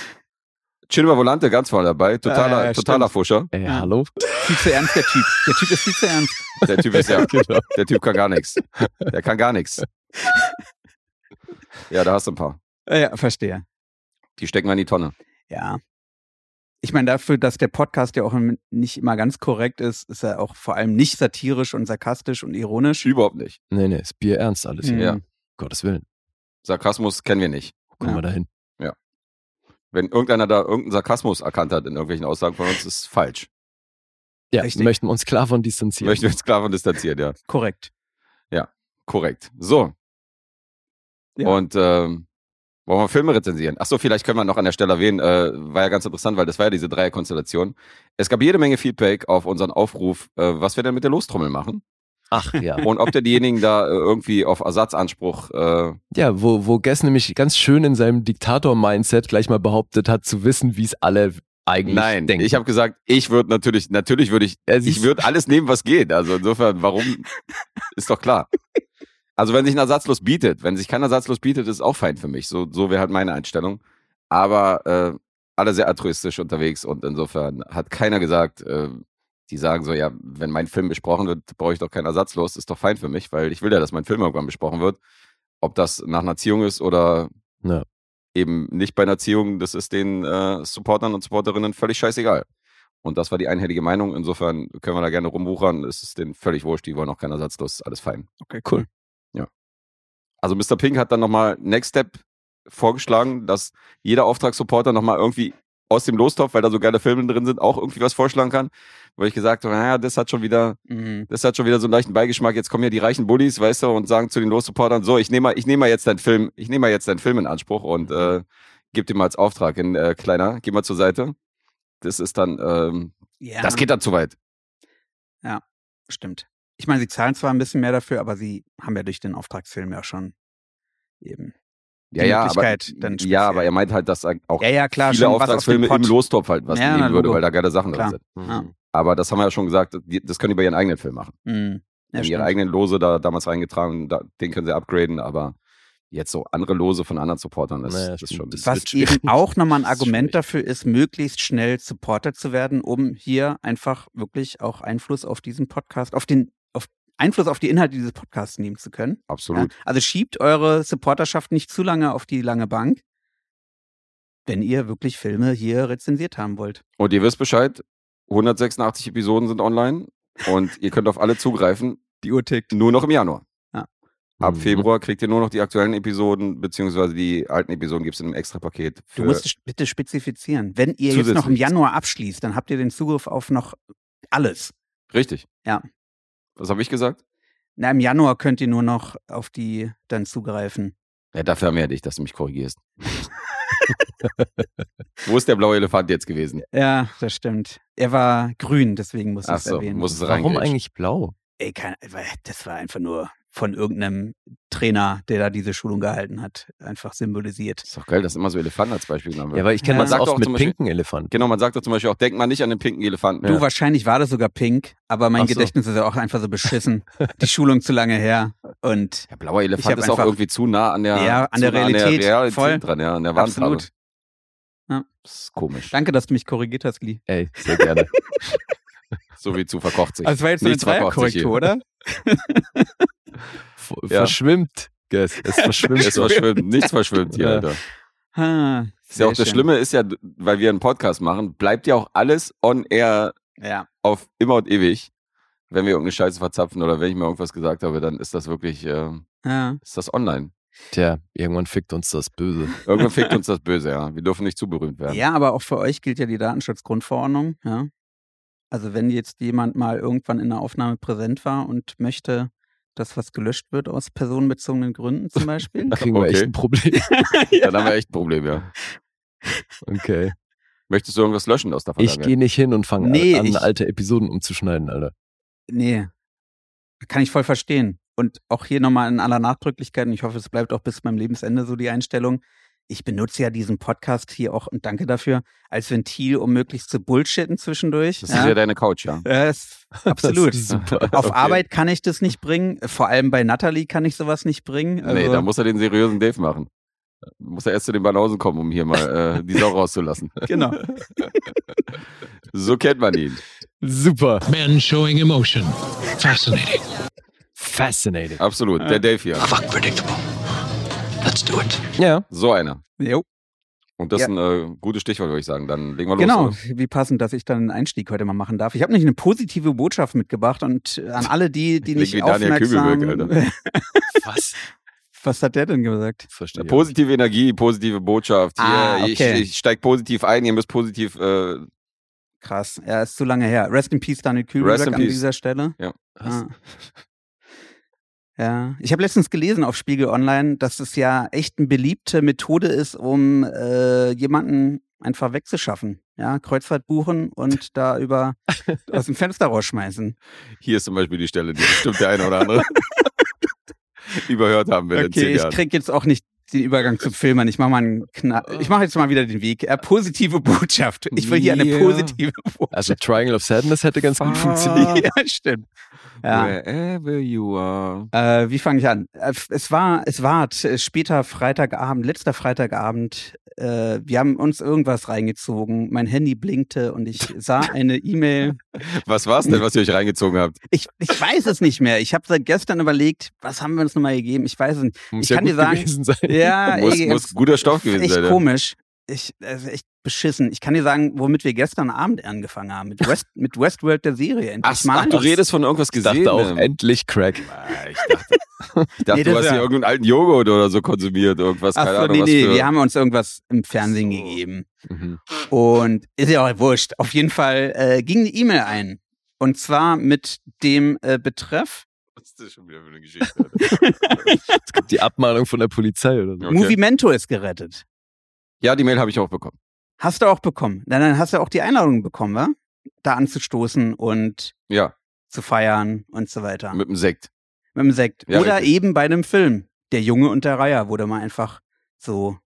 Cinema Volante ganz vorne dabei. Totaler, Ah, ja, totaler. Fuscher. Ey, Ja. hallo? Viel zu ernst, der Typ. Der Typ ist viel zu ernst. Der Typ ist ja, Genau. der Typ kann gar nichts. Der kann gar nichts. Ja, da hast du ein paar. Ja, ja, verstehe. Die stecken wir in die Tonne. Ja. Ich meine, dafür, dass der Podcast ja auch nicht immer ganz korrekt ist, ist er auch vor allem nicht satirisch und sarkastisch und ironisch. Überhaupt nicht. Nee, nee, ist Bier ernst alles. Mhm. Ja. Gottes Willen. Sarkasmus kennen wir nicht. Kommen Ja. wir dahin? Wenn irgendeiner da irgendeinen Sarkasmus erkannt hat in irgendwelchen Aussagen von uns, ist falsch. Ja, Richtig. möchten wir uns klar von distanzieren. Möchten wir uns klar von distanzieren, ja. Korrekt. Korrekt. So. Ja. Und ähm, wollen wir Filme rezensieren? Achso, vielleicht können wir noch an der Stelle erwähnen, äh, war ja ganz interessant, weil das war ja diese Dreierkonstellation. Es gab jede Menge Feedback auf unseren Aufruf, äh, was wir denn mit der Lostrommel machen Ach ja. und ob denn diejenigen da äh, irgendwie auf Ersatzanspruch äh, Ja, wo, wo Guess nämlich ganz schön in seinem Diktator-Mindset gleich mal behauptet hat, zu wissen, wie es alle eigentlich Nein, denken. ich habe gesagt, ich würde natürlich, natürlich würde ich, Ja, ich würde alles nehmen, was geht. Also insofern, warum, ist doch klar. Also wenn sich ein Ersatzlos bietet, wenn sich kein Ersatzlos bietet, ist auch fein für mich. So, so wäre halt meine Einstellung. Aber äh, alle sehr altruistisch unterwegs und insofern hat keiner gesagt, äh, die sagen so, ja, wenn mein Film besprochen wird, brauche ich doch keinen Ersatzlos, ist doch fein für mich, weil ich will ja, dass mein Film irgendwann besprochen wird. Ob das nach einer Ziehung ist oder Ja. eben nicht bei einer Ziehung, das ist den äh, Supportern und Supporterinnen völlig scheißegal. Und das war die einhellige Meinung. Insofern können wir da gerne rumwuchern. Es ist denen völlig wurscht, die wollen auch keinen Ersatzlos, ist alles fein. Okay, cool. Also Mr. Pink hat dann nochmal Next Step vorgeschlagen, dass jeder Auftragssupporter nochmal irgendwie aus dem Lostopf, weil da so geile Filme drin sind, auch irgendwie was vorschlagen kann. Wo ich gesagt habe, naja, das hat schon wieder, Mhm. das hat schon wieder so einen leichten Beigeschmack. Jetzt kommen ja die reichen Bullies, weißt du, und sagen zu den Lossupportern, so, ich nehme mal, ich nehme mal jetzt deinen Film, ich nehme mal jetzt deinen Film in Anspruch und äh, gib dir mal als Auftrag in äh, kleiner, geh mal zur Seite. Das ist dann, ähm, Ja, das geht dann zu weit. stimmt. Ich meine, sie zahlen zwar ein bisschen mehr dafür, aber sie haben ja durch den Auftragsfilm ja schon eben Ja, ja, aber, dann ja, aber er meint halt, dass auch Ja, ja, klar, viele auf Auftragsfilme im Lostopf halt was Ja, nehmen würde, weil da geile Sachen Klar. drin sind. Ja. Aber das haben wir ja schon gesagt, das können die bei ihren eigenen Filmen machen. Mhm. Die Ja, haben ihre stimmt. eigenen Lose da damals reingetragen, da, den können sie upgraden, aber jetzt so andere Lose von anderen Supportern, das, Naja, das ist schon. Das Was schwierig. eben auch nochmal ein ist Argument dafür ist, möglichst schnell Supporter zu werden, um hier einfach wirklich auch Einfluss auf diesen Podcast, auf den, Einfluss auf die Inhalte dieses Podcasts nehmen zu können. Ja? Absolut. Also schiebt eure Supporterschaft nicht zu lange auf die lange Bank, wenn ihr wirklich Filme hier rezensiert haben wollt. Und ihr wisst Bescheid, 186 Episoden sind online und ihr könnt auf alle zugreifen, Die Uhr tickt. nur noch im Januar. Ab Mhm. Februar kriegt ihr nur noch die aktuellen Episoden, beziehungsweise die alten Episoden gibt es in einem Extra-Paket. Du musst bitte spezifizieren. Wenn ihr jetzt noch im. Januar abschließt, dann habt ihr den Zugriff auf noch alles. Richtig. Ja. Was habe ich gesagt? Na, im Januar könnt ihr nur noch auf die dann zugreifen. Ja, dafür haben wir ja dich, dass du mich korrigierst. Wo ist der blaue Elefant jetzt gewesen? Ja, das stimmt. Er war grün, deswegen muss ich es so, erwähnen. muss es Warum eigentlich blau? Ey, kein, das war einfach nur von irgendeinem Trainer, der da diese Schulung gehalten hat, einfach symbolisiert. Ist doch geil, dass immer so Elefanten als Beispiel genommen wird. Ja, weil ich kenne Ja. das Man sagt auch mit zum Beispiel- pinken Elefanten. Genau, man sagt doch zum Beispiel auch, denk mal nicht an den pinken Elefanten. Du, wahrscheinlich war das sogar pink, aber mein Ach so. Gedächtnis ist ja auch einfach so beschissen. Die Schulung zu lange her. Und Der blaue Ich Elefant ist auch irgendwie zu nah an der, Ja, an der nah Realität, Realität voll. dran, ja, an der Wandfarbe. absolut. Das ist komisch. Danke, dass du mich korrigiert hast, Gli. Ey, sehr gerne. So wie zu verkocht sich. Also es war jetzt eine verkocht sich Dreierkorrektur, oder? Ja. Verschwimmt. Guess. Es verschwimmt. Es verschwimmt, nichts verschwimmt hier, Ja. Alter. Ah, Ist ja auch das schön. Schlimme ist ja, weil wir einen Podcast machen, bleibt ja auch alles on air Ja, auf immer und ewig. Wenn wir irgendeine Scheiße verzapfen oder wenn ich mir irgendwas gesagt habe, dann ist das wirklich, äh, ja. ist das online. Tja, irgendwann fickt uns das böse. Irgendwann fickt uns das böse, ja. Wir dürfen nicht zu berühmt werden. Ja, aber auch für euch gilt ja die Datenschutzgrundverordnung, ja. Also wenn jetzt jemand mal irgendwann in der Aufnahme präsent war und möchte, dass was gelöscht wird aus personenbezogenen Gründen zum Beispiel. Da kriegen wir echt Okay. ein Problem. Dann haben wir echt ein Problem, ja. Okay. Möchtest du irgendwas löschen aus der Ich Vergangenheit? gehe nicht hin und fange Nee, an, ich- alte Episoden umzuschneiden, Alter. Nee, kann ich voll verstehen. Und auch hier nochmal in aller Nachdrücklichkeit, und ich hoffe, es bleibt auch bis meinem Lebensende so die Einstellung. Ich benutze ja diesen Podcast hier auch, und danke dafür, als Ventil, um möglichst zu bullshitten zwischendurch. Das ist ja deine Couch, ja. Ja, ist absolut. Das ist super. Auf Okay. Arbeit kann ich das nicht bringen. Vor allem bei Natalie kann ich sowas nicht bringen. Also, Nee, da muss er den seriösen Dave machen. Muss er erst zu den Banausen kommen, um hier mal äh, die Sau rauszulassen. genau. So kennt man ihn. Super. Men showing emotion. Fascinating. Fascinating. Absolut. Der Dave hier. Fuck predictable. Let's do it. Ja. So einer. Jo. Und das Ja. ist ein äh, gutes Stichwort, würde ich sagen. Dann legen wir los. Genau, oder? wie passend, dass ich dann einen Einstieg heute mal machen darf. Ich habe nämlich eine positive Botschaft mitgebracht und äh, an alle die, die nicht wie Daniel aufmerksam... Kübelberg, Was? Was hat der denn gesagt? Verstehe. Positive Energie, positive Botschaft. Hier, Ah, okay. ich, ich steig positiv ein, ihr müsst positiv. Äh, Krass, ja, ist zu lange her. Rest in Peace, Daniel Kübelberg Rest in an peace. dieser Stelle. ja. Ah. Ja, ich habe letztens gelesen auf Spiegel Online, dass es ja echt eine beliebte Methode ist, um äh, jemanden einfach wegzuschaffen. Ja, Kreuzfahrt buchen und da über aus dem Fenster rausschmeißen. Hier ist zum Beispiel die Stelle, die bestimmt der eine oder andere überhört haben in Okay, zehn ich krieg jetzt auch nicht den Übergang zum Filmern. Ich mache mal einen Kna ich mache jetzt mal wieder den Weg. Äh, positive Botschaft. Ich will hier eine positive Botschaft. Also Triangle of Sadness hätte ganz gut funktioniert. ja, stimmt. Ja. Wherever you are. Äh, wie fange ich an? Äh, Es war, es war t- später Freitagabend, letzter Freitagabend. Äh, wir haben uns irgendwas reingezogen. Mein Handy blinkte und ich sah eine E-Mail. Was war's denn, was ihr euch reingezogen habt? Ich, ich weiß es nicht mehr. Ich habe seit gestern überlegt, was haben wir uns nochmal gegeben? Ich weiß es nicht. Muss Ich ja kann gut dir sagen-. Ja, muss, ey, muss guter Stoff gewesen sein. ja. komisch. Ich, also echt beschissen. Ich kann dir sagen, womit wir gestern Abend angefangen haben. Mit, West, mit Westworld der Serie. Endlich Ach, mal. ach, du redest von irgendwas Ich gesehen. dachte auch, ähm. endlich Crack. Ah, Ich dachte, ich dachte Nee, du hast war- hier irgendeinen alten Joghurt oder so konsumiert. Irgendwas, Ach keine so, Ahnung, nee, was nee, für... wir haben uns irgendwas im Fernsehen So. gegeben. Mhm. Und ist ja auch wurscht. Auf jeden Fall äh, ging eine E-Mail ein. Und zwar mit dem äh, Betreff ist das schon wieder für eine Geschichte? Es gibt die Abmahnung von der Polizei oder so. Okay. Movimento ist gerettet. ja, die Mail habe ich auch bekommen. Hast du auch bekommen. Dann, dann hast du auch die Einladung bekommen, wa? Da anzustoßen und Ja, zu feiern und so weiter. Mit, mit dem Sekt. dem Sekt. Ja, Oder richtig. eben bei einem Film. Der Junge und der Reiher wurde mal einfach so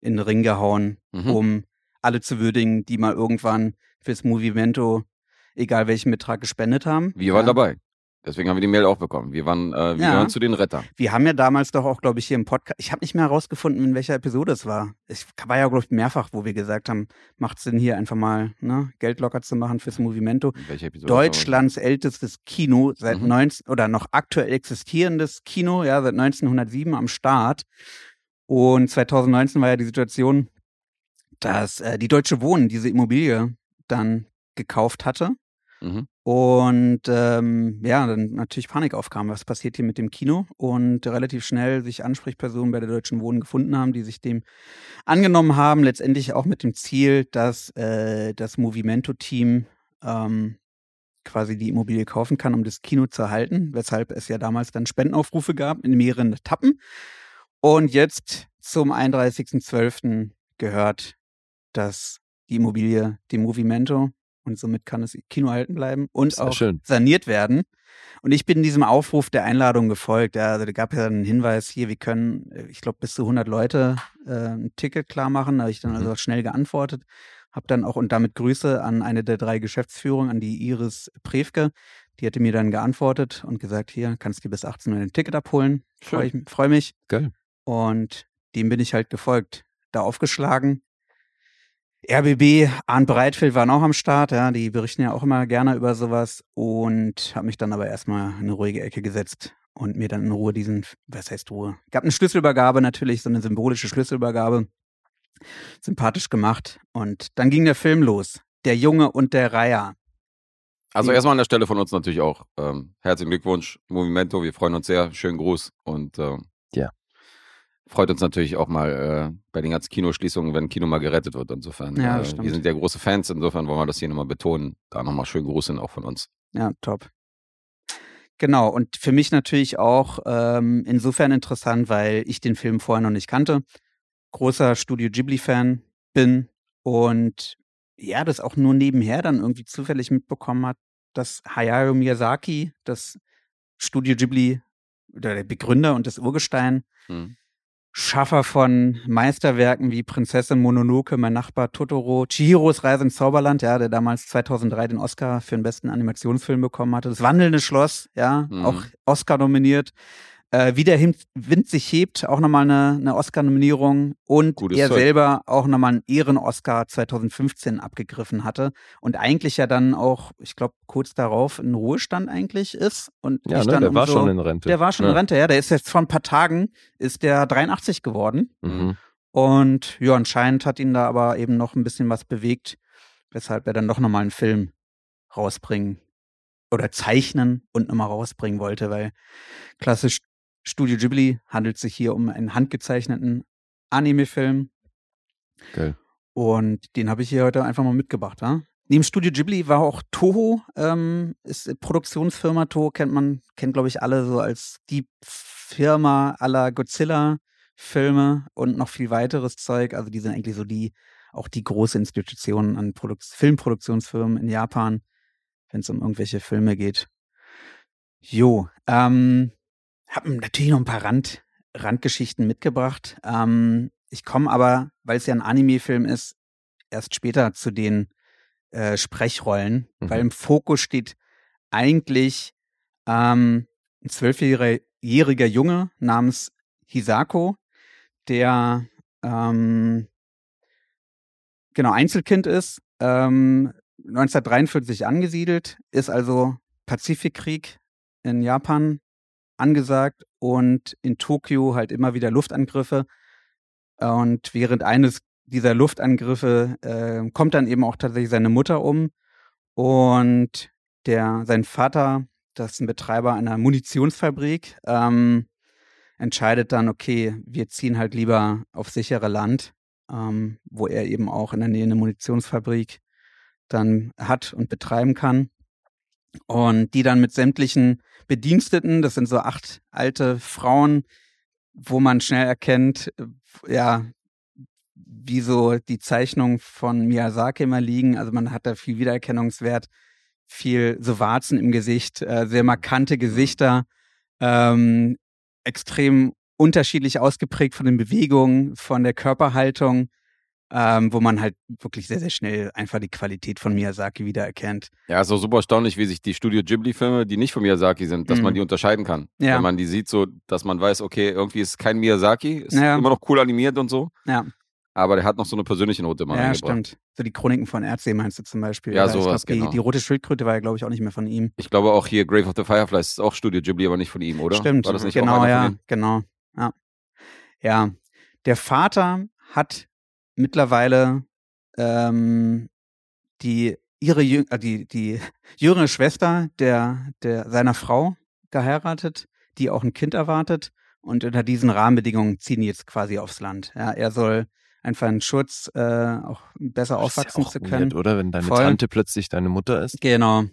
in den Ring gehauen, Mhm. um alle zu würdigen, die mal irgendwann fürs Movimento, egal welchen Betrag, gespendet haben. Wir waren Ja. dabei. Deswegen haben wir die Mail auch bekommen. Wir waren, äh, wir Ja. gehören zu den Rettern. Wir haben ja damals doch auch, glaube ich, hier im Podcast, ich habe nicht mehr herausgefunden, in welcher Episode es war. Es war ja, glaube ich, mehrfach, wo wir gesagt haben, macht Sinn, hier einfach mal ne, Geld locker zu machen fürs Movimento. In welcher Episode? Deutschlands ältestes Kino seit Mhm. 19 oder noch aktuell existierendes Kino, ja, seit 1907 am Start. Und 2019 war ja die Situation, dass äh, die Deutsche Wohnen diese Immobilie dann gekauft hatte. Mhm. Und ähm, ja, dann natürlich Panik aufkam, was passiert hier mit dem Kino und relativ schnell sich Ansprechpersonen bei der Deutschen Wohnen gefunden haben, die sich dem angenommen haben, letztendlich auch mit dem Ziel, dass äh, das Movimento-Team ähm, quasi die Immobilie kaufen kann, um das Kino zu erhalten, weshalb es ja damals dann Spendenaufrufe gab in mehreren Etappen. Und jetzt zum 31.12. gehört das, die Immobilie dem Movimento und somit kann das Kino erhalten bleiben und Sehr auch schön. saniert werden. Und ich bin diesem Aufruf der Einladung gefolgt. Ja, also da gab ja einen Hinweis hier, wir können, äh, ich glaube, bis zu 100 Leute äh, ein Ticket klar machen. Da habe ich dann Mhm. also schnell geantwortet. Habe dann auch und damit Grüße an eine der drei Geschäftsführungen, an die Iris Prevke. Die hatte mir dann geantwortet und gesagt, hier kannst du bis 18 Uhr ein Ticket abholen. Freue freu mich. Geil. Und dem bin ich halt gefolgt. Da aufgeschlagen. RBB, Arndt Breitfeld waren auch am Start, ja, die berichten ja auch immer gerne über sowas und habe mich dann aber erstmal in eine ruhige Ecke gesetzt und mir dann in Ruhe diesen, was heißt Ruhe? Gab eine Schlüsselübergabe natürlich, so eine symbolische Schlüsselübergabe. Sympathisch gemacht und dann ging der Film los. Der Junge und der Reiher. Also erstmal an der Stelle von uns natürlich auch ähm, herzlichen Glückwunsch, Movimento. Wir freuen uns sehr. Schönen Gruß und ähm. Freut uns natürlich auch mal äh, bei den ganzen Kinoschließungen, wenn Kino mal gerettet wird. Insofern, Ja, äh, wir sind ja große Fans. Insofern wollen wir das hier nochmal betonen. Da nochmal schönen Gruß hin auch von uns. Ja, top. Genau, und für mich natürlich auch ähm, insofern interessant, weil ich den Film vorher noch nicht kannte. Großer Studio Ghibli-Fan bin und ja, das auch nur nebenher dann irgendwie zufällig mitbekommen hat, dass Hayao Miyazaki, das Studio Ghibli, oder der Begründer und das Urgestein, Hm. Schaffer von Meisterwerken wie Prinzessin Mononoke, Mein Nachbar Totoro, Chihiros Reise ins Zauberland, ja, der damals 2003 den Oscar für den besten Animationsfilm bekommen hatte. Das Wandelnde Schloss, ja, Mhm. auch Oscar nominiert. Äh, wie der Wind sich hebt, auch nochmal eine, eine Oscar-Nominierung und Gutes er Zeug. selber auch nochmal einen Ehren-Oscar 2015 abgegriffen hatte und eigentlich ja dann auch, ich glaube, kurz darauf in Ruhestand eigentlich ist und Ja, ne, der war umso- schon in Rente. der war schon ja. in Rente, ja. Der ist jetzt vor ein paar Tagen, ist der 83 geworden. Mhm. Und ja, anscheinend hat ihn da aber eben noch ein bisschen was bewegt, weshalb er dann doch nochmal einen Film rausbringen oder zeichnen und nochmal rausbringen wollte, weil klassisch Studio Ghibli handelt sich hier um einen handgezeichneten Anime-Film Geil. und den habe ich hier heute einfach mal mitgebracht. Ja? Neben Studio Ghibli war auch Toho, ähm, ist Produktionsfirma. Toho kennt man, kennt glaube ich alle so als die Firma aller Godzilla-Filme und noch viel weiteres Zeug. Also die sind eigentlich so die, auch die große Institution an Produk Filmproduktionsfirmen in Japan, wenn es um irgendwelche Filme geht. Jo, ähm, hab natürlich noch ein paar Rand, Randgeschichten mitgebracht. Ähm, ich komme aber, weil es ja ein Anime-Film ist, erst später zu den äh, Sprechrollen, Mhm. weil im Fokus steht eigentlich ähm, ein zwölfjähriger Junge namens Hisako, der ähm, genau Einzelkind ist, ähm, 1943 angesiedelt, ist also Pazifikkrieg in Japan angesagt und in Tokio halt immer wieder Luftangriffe. Und während eines dieser Luftangriffe äh, kommt dann eben auch tatsächlich seine Mutter um und der sein Vater, das ist ein Betreiber einer Munitionsfabrik, ähm, entscheidet dann, okay, wir ziehen halt lieber auf sichere Land, ähm, wo er eben auch in der Nähe eine Munitionsfabrik dann hat und betreiben kann. Und die dann mit sämtlichen Bediensteten, das sind so acht alte Frauen, wo man schnell erkennt, äh, ja, wie so die Zeichnungen von Miyazaki immer liegen. Also man hat da viel Wiedererkennungswert, viel so Warzen im Gesicht, äh, sehr markante Gesichter, ähm, extrem unterschiedlich ausgeprägt von den Bewegungen, von der Körperhaltung, ähm, wo man halt wirklich sehr, sehr schnell einfach die Qualität von Miyazaki wiedererkennt. Ja, ist auch super erstaunlich, wie sich die Studio Ghibli-Filme, die nicht von Miyazaki sind, dass Mhm. man die unterscheiden kann. Ja. Wenn man die sieht, so, dass man weiß, okay, irgendwie ist kein Miyazaki, ist Ja. immer noch cool animiert und so, Ja, aber der hat noch so eine persönliche Note immer ja stimmt. So die Chroniken von Erdsee meinst du zum Beispiel. Ja, Oder sowas, glaub, die, genau. die rote Schildkröte war ja, glaube ich, auch nicht mehr von ihm. Ich glaube auch hier Grave of the Fireflies ist auch Studio Ghibli, aber nicht von ihm, oder? Stimmt, War das nicht auch genau, einer ja, von ihm? genau. Ja. ja, der Vater hat mittlerweile ähm, die ihre äh, die die jüngere Schwester der der seiner Frau geheiratet, die auch ein Kind erwartet und unter diesen Rahmenbedingungen ziehen die jetzt quasi aufs Land. Ja, er soll einfach einen Schutz äh, auch besser Das ist ja aufwachsen auch zu weird, können. oder? Wenn deine Voll. Tante plötzlich deine Mutter ist. Genau.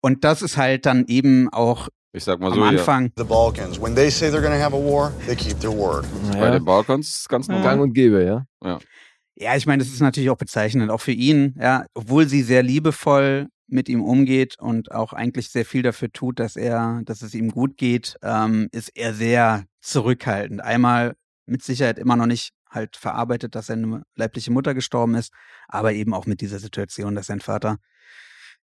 Und das ist halt dann eben auch Ich sag mal am so, ja, Anfang The Balkans, when they say they're going to have a war, they keep their word. bei Ja, den Balkans ist es ganz Ja. normal. Gang und Gäbe, ja. Ja, ich meine, das ist natürlich auch bezeichnend, auch für ihn, ja, obwohl sie sehr liebevoll mit ihm umgeht und auch eigentlich sehr viel dafür tut, dass er, dass es ihm gut geht, ähm, ist er sehr zurückhaltend. Einmal mit Sicherheit immer noch nicht halt verarbeitet, dass seine leibliche Mutter gestorben ist, aber eben auch mit dieser Situation, dass sein Vater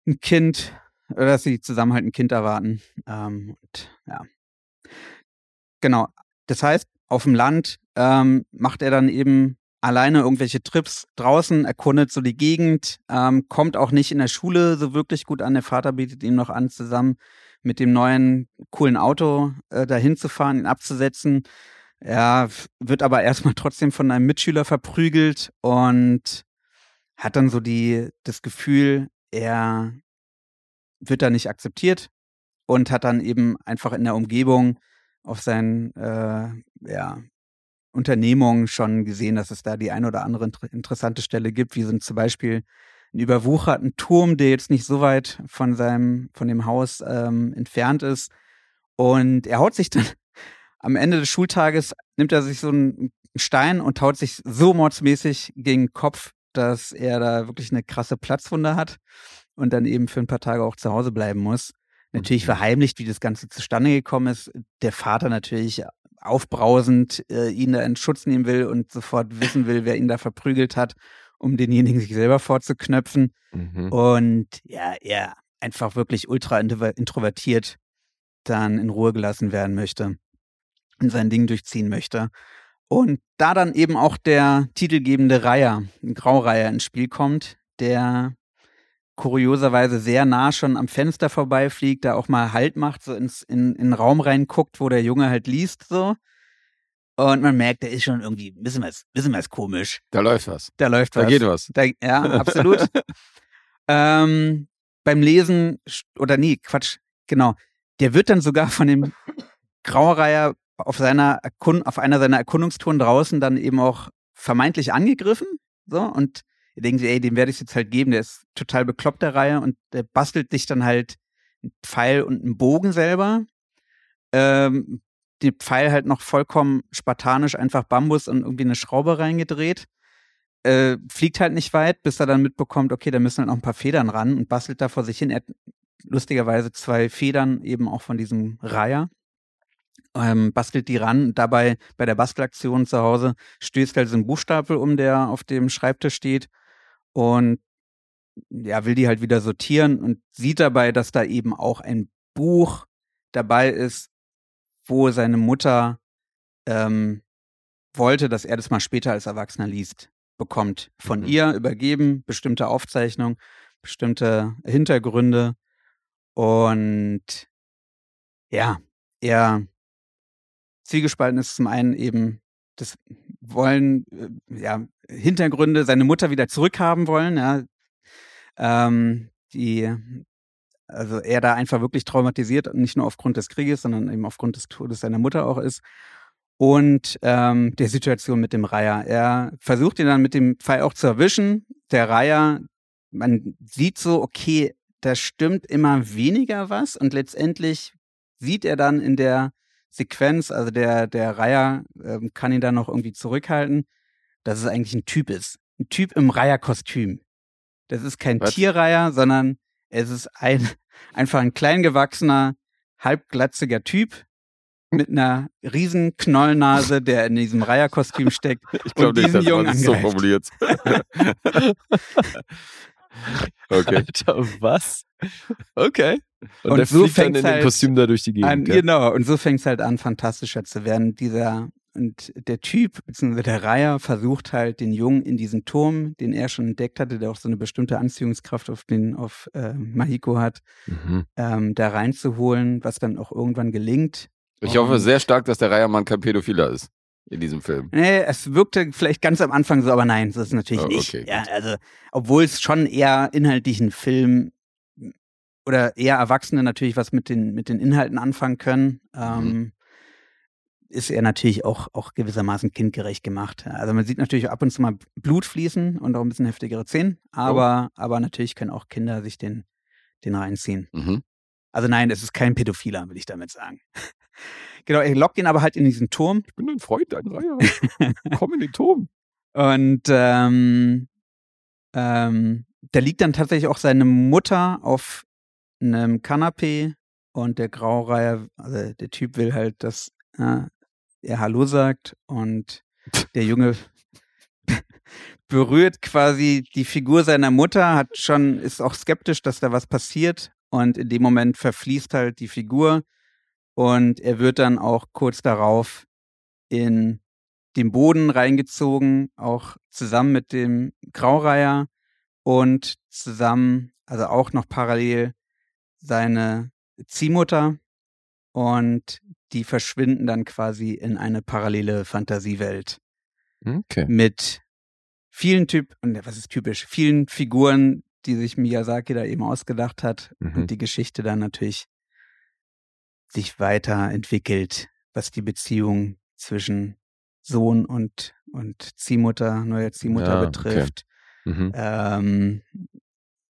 ein Kind, oder dass sie zusammen halt ein Kind erwarten. Ähm, und, ja. Genau. Das heißt, auf dem Land ähm, macht er dann eben alleine irgendwelche Trips draußen, erkundet so die Gegend, ähm, kommt auch nicht in der Schule so wirklich gut an. Der Vater bietet ihm noch an, zusammen mit dem neuen coolen Auto äh, dahin zu fahren, ihn abzusetzen. Er wird aber erstmal trotzdem von einem Mitschüler verprügelt und hat dann so die, das Gefühl, er wird da nicht akzeptiert und hat dann eben einfach in der Umgebung auf seinen äh, ja, Unternehmungen schon gesehen, dass es da die ein oder andere inter interessante Stelle gibt, wie sind zum Beispiel einen überwucherten Turm, der jetzt nicht so weit von seinem, von dem Haus ähm, entfernt ist. Und er haut sich dann am Ende des Schultages, nimmt er sich so einen Stein und haut sich so mordsmäßig gegen den Kopf, dass er da wirklich eine krasse Platzwunde hat und dann eben für ein paar Tage auch zu Hause bleiben muss. Natürlich verheimlicht, wie das Ganze zustande gekommen ist. Der Vater natürlich aufbrausend äh, ihn da in Schutz nehmen will und sofort wissen will, wer ihn da verprügelt hat, um denjenigen sich selber vorzuknöpfen. Mhm. Und ja, er einfach wirklich ultra introver- introvertiert dann in Ruhe gelassen werden möchte und sein Ding durchziehen möchte. Und da dann eben auch der titelgebende Reiher, ein Graureiher ins Spiel kommt, der kurioserweise sehr nah schon am Fenster vorbeifliegt, da auch mal Halt macht, so ins, in, in den Raum reinguckt, wo der Junge halt liest, so. Und man merkt, der ist schon irgendwie ein bisschen was, bisschen was komisch. Da läuft was. Da läuft Da was. geht was. Da, ja, absolut. ähm, beim Lesen, oder nee, Quatsch, genau. Der wird dann sogar von dem Graureiher auf seiner Erkund auf einer seiner Erkundungstouren draußen dann eben auch vermeintlich angegriffen. So, und denkt sich, ey, dem werde ich jetzt halt geben, der ist total bekloppt, der Reihe, und der bastelt sich dann halt einen Pfeil und einen Bogen selber. Ähm, den Pfeil halt noch vollkommen spartanisch, einfach Bambus und irgendwie eine Schraube reingedreht äh, fliegt halt nicht weit, bis er dann mitbekommt, okay, da müssen halt noch ein paar Federn ran und bastelt da vor sich hin. Er hat lustigerweise zwei Federn eben auch von diesem Reiher. ähm, bastelt die ran. Dabei bei der Bastelaktion zu Hause stößt halt so ein Buchstapel um, der auf dem Schreibtisch steht und ja, will die halt wieder sortieren und sieht dabei, dass da eben auch ein Buch dabei ist, wo seine Mutter ähm, wollte, dass er das mal später als Erwachsener liest, bekommt. Von Mhm. ihr übergeben, bestimmte Aufzeichnungen, bestimmte Hintergründe. Und ja, er zwiegespalten ist zum einen eben das Wollen, äh, ja, Hintergründe, seine Mutter wieder zurückhaben wollen, ja. Ähm, die, also er da einfach wirklich traumatisiert, nicht nur aufgrund des Krieges, sondern eben aufgrund des Todes seiner Mutter auch ist. Und ähm, der Situation mit dem Reiher. Er versucht ihn dann mit dem Pfeil auch zu erwischen. Der Reiher, man sieht so, okay, da stimmt immer weniger was und letztendlich sieht er dann in der Sequenz, also der, der Reiher ähm, kann ihn dann noch irgendwie zurückhalten, dass es eigentlich ein Typ ist. Ein Typ im Reiherkostüm. Das ist kein Was? Tierreiher, sondern es ist ein, einfach ein kleingewachsener, halbglatziger Typ mit einer riesen Knollnase, der in diesem Reiherkostüm steckt. Ich glaube nicht, dass man das so formuliert. okay. Alter, was? Okay. Und, Und der so fliegt dann fängt's in dem halt Kostüm da durch die Gegend. An, ja. Genau, und so fängt es halt an, fantastischer zu werden. Dieser und der Typ, beziehungsweise der Reiher, versucht halt den Jungen in diesen Turm, den er schon entdeckt hatte, der auch so eine bestimmte Anziehungskraft auf den, auf äh, Mahiko hat, Mhm. ähm, da reinzuholen, was dann auch irgendwann gelingt. Ich hoffe sehr stark, dass der Reiermann kein Pädophiler ist in diesem Film. Nee, es wirkte vielleicht ganz am Anfang so, aber nein, so ist es natürlich Oh, nicht. okay, ja, gut. also, obwohl es schon eher inhaltlich ein Film oder eher Erwachsene natürlich was mit den, mit den Inhalten anfangen können, ähm, ist er natürlich auch, auch gewissermaßen kindgerecht gemacht. Also man sieht natürlich ab und zu mal Blut fließen und auch ein bisschen heftigere Szenen, aber, aber natürlich können auch Kinder sich den, den reinziehen. Mhm. Also nein, es ist kein Pädophiler, will ich damit sagen. genau, er lockt ihn aber halt in diesen Turm Ich bin ein Freund, ein Reiher. Komm in den Turm. Und ähm, ähm, da liegt dann tatsächlich auch seine Mutter auf einem Kanapee und der Graureiher, also der Typ will halt, dass äh, er Hallo sagt und der Junge berührt quasi die Figur seiner Mutter, hat schon, ist auch skeptisch, dass da was passiert und in dem Moment verfließt halt die Figur und er wird dann auch kurz darauf in den Boden reingezogen, auch zusammen mit dem Graureiher und zusammen, also auch noch parallel seine Ziehmutter und die verschwinden dann quasi in eine parallele Fantasiewelt Okay. mit vielen Typ und was ist typisch, vielen Figuren, die sich Miyazaki da eben ausgedacht hat Mhm. und die Geschichte dann natürlich sich weiterentwickelt, was die Beziehung zwischen Sohn und und Ziehmutter, neuer Ziehmutter Ja, okay. betrifft. Mhm. Ähm,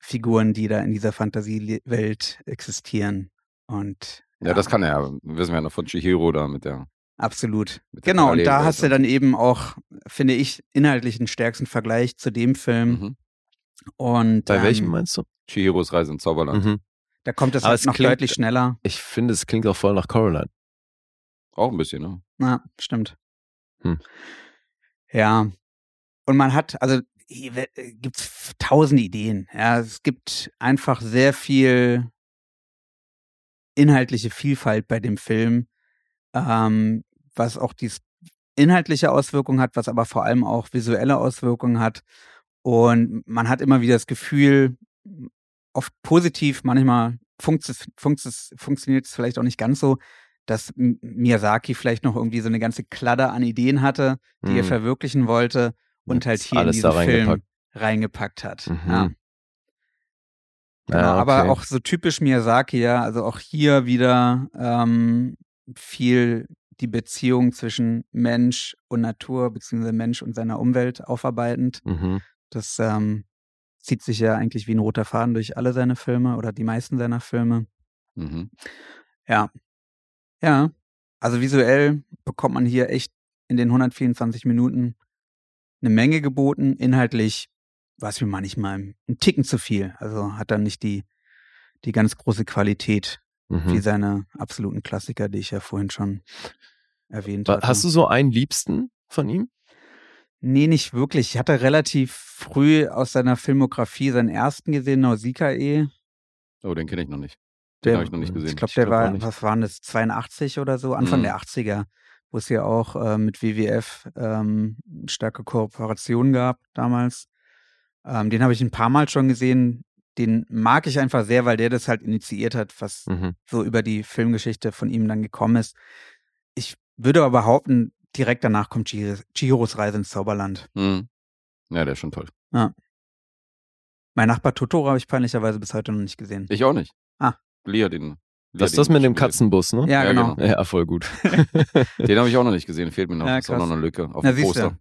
Figuren, die da in dieser Fantasiewelt existieren und Ja, das kann er ja. Wissen wir ja noch von Chihiro da mit der. Absolut. Mit der Genau, und da hast du dann eben auch, finde ich, inhaltlich den stärksten Vergleich zu dem Film. Mhm. Und Bei welchem ähm, meinst du? Chihiros Reise ins Zauberland. Mhm. da kommt das halt es noch klingt- deutlich schneller. Ich finde, es klingt auch voll nach Coraline. Auch ein bisschen, ne? Ja, stimmt. Hm. Ja. Und man hat, also hier äh, gibt's tausend Ideen. Ja, es gibt einfach sehr viel inhaltliche Vielfalt bei dem Film, ähm, was auch die inhaltliche Auswirkung hat, was aber vor allem auch visuelle Auswirkungen hat. Und man hat immer wieder das Gefühl, oft positiv, manchmal funkt es, funkt es, funktioniert es vielleicht auch nicht ganz so, dass Miyazaki vielleicht noch irgendwie so eine ganze Kladder an Ideen hatte, die er Mhm. verwirklichen wollte und halt hier in diesen da Film reingepackt. reingepackt hat. Mhm. Ja. Genau, Ja, aber okay. auch so typisch Miyazaki, ja, also auch hier wieder ähm, viel die Beziehung zwischen Mensch und Natur, beziehungsweise Mensch und seiner Umwelt aufarbeitend. Mhm. Das ähm, zieht sich ja eigentlich wie ein roter Faden durch alle seine Filme oder die meisten seiner Filme. Mhm. Ja. Ja. Also visuell bekommt man hier echt in den 124 Minuten eine Menge geboten. Inhaltlich war es mir manchmal ein Ticken zu viel. Also hat dann nicht die, die ganz große Qualität wie Mhm. seine absoluten Klassiker, die ich ja vorhin schon erwähnt hatte. Hast du so einen Liebsten von ihm? Nee, nicht wirklich. Ich hatte relativ früh aus seiner Filmografie seinen ersten gesehen, Nausikae. Oh, den kenne ich noch nicht. Den habe ich noch nicht gesehen. Ich glaube, Ich der glaub auch war, was waren das, 82 oder so, Anfang Mhm. der 80er, wo es ja auch äh, mit WWF ähm, starke Kooperation gab damals. Ähm, den habe ich ein paar Mal schon gesehen. Den mag ich einfach sehr, weil der das halt initiiert hat, was Mhm. so über die Filmgeschichte von ihm dann gekommen ist. Ich würde aber behaupten, direkt danach kommt Chihiro- Chihiros Reise ins Zauberland. Hm. Ja, der ist schon toll. Mein Nachbar Totoro habe ich peinlicherweise bis heute noch nicht gesehen. Ich auch nicht. Ah. Lia, den. Das ist das mit dem. Katzenbus, ne? Ja, genau. genau. Ja, voll gut. Den habe ich auch noch nicht gesehen. Fehlt mir noch. Ja, ist auch noch krass. eine Lücke auf Na, dem Poster.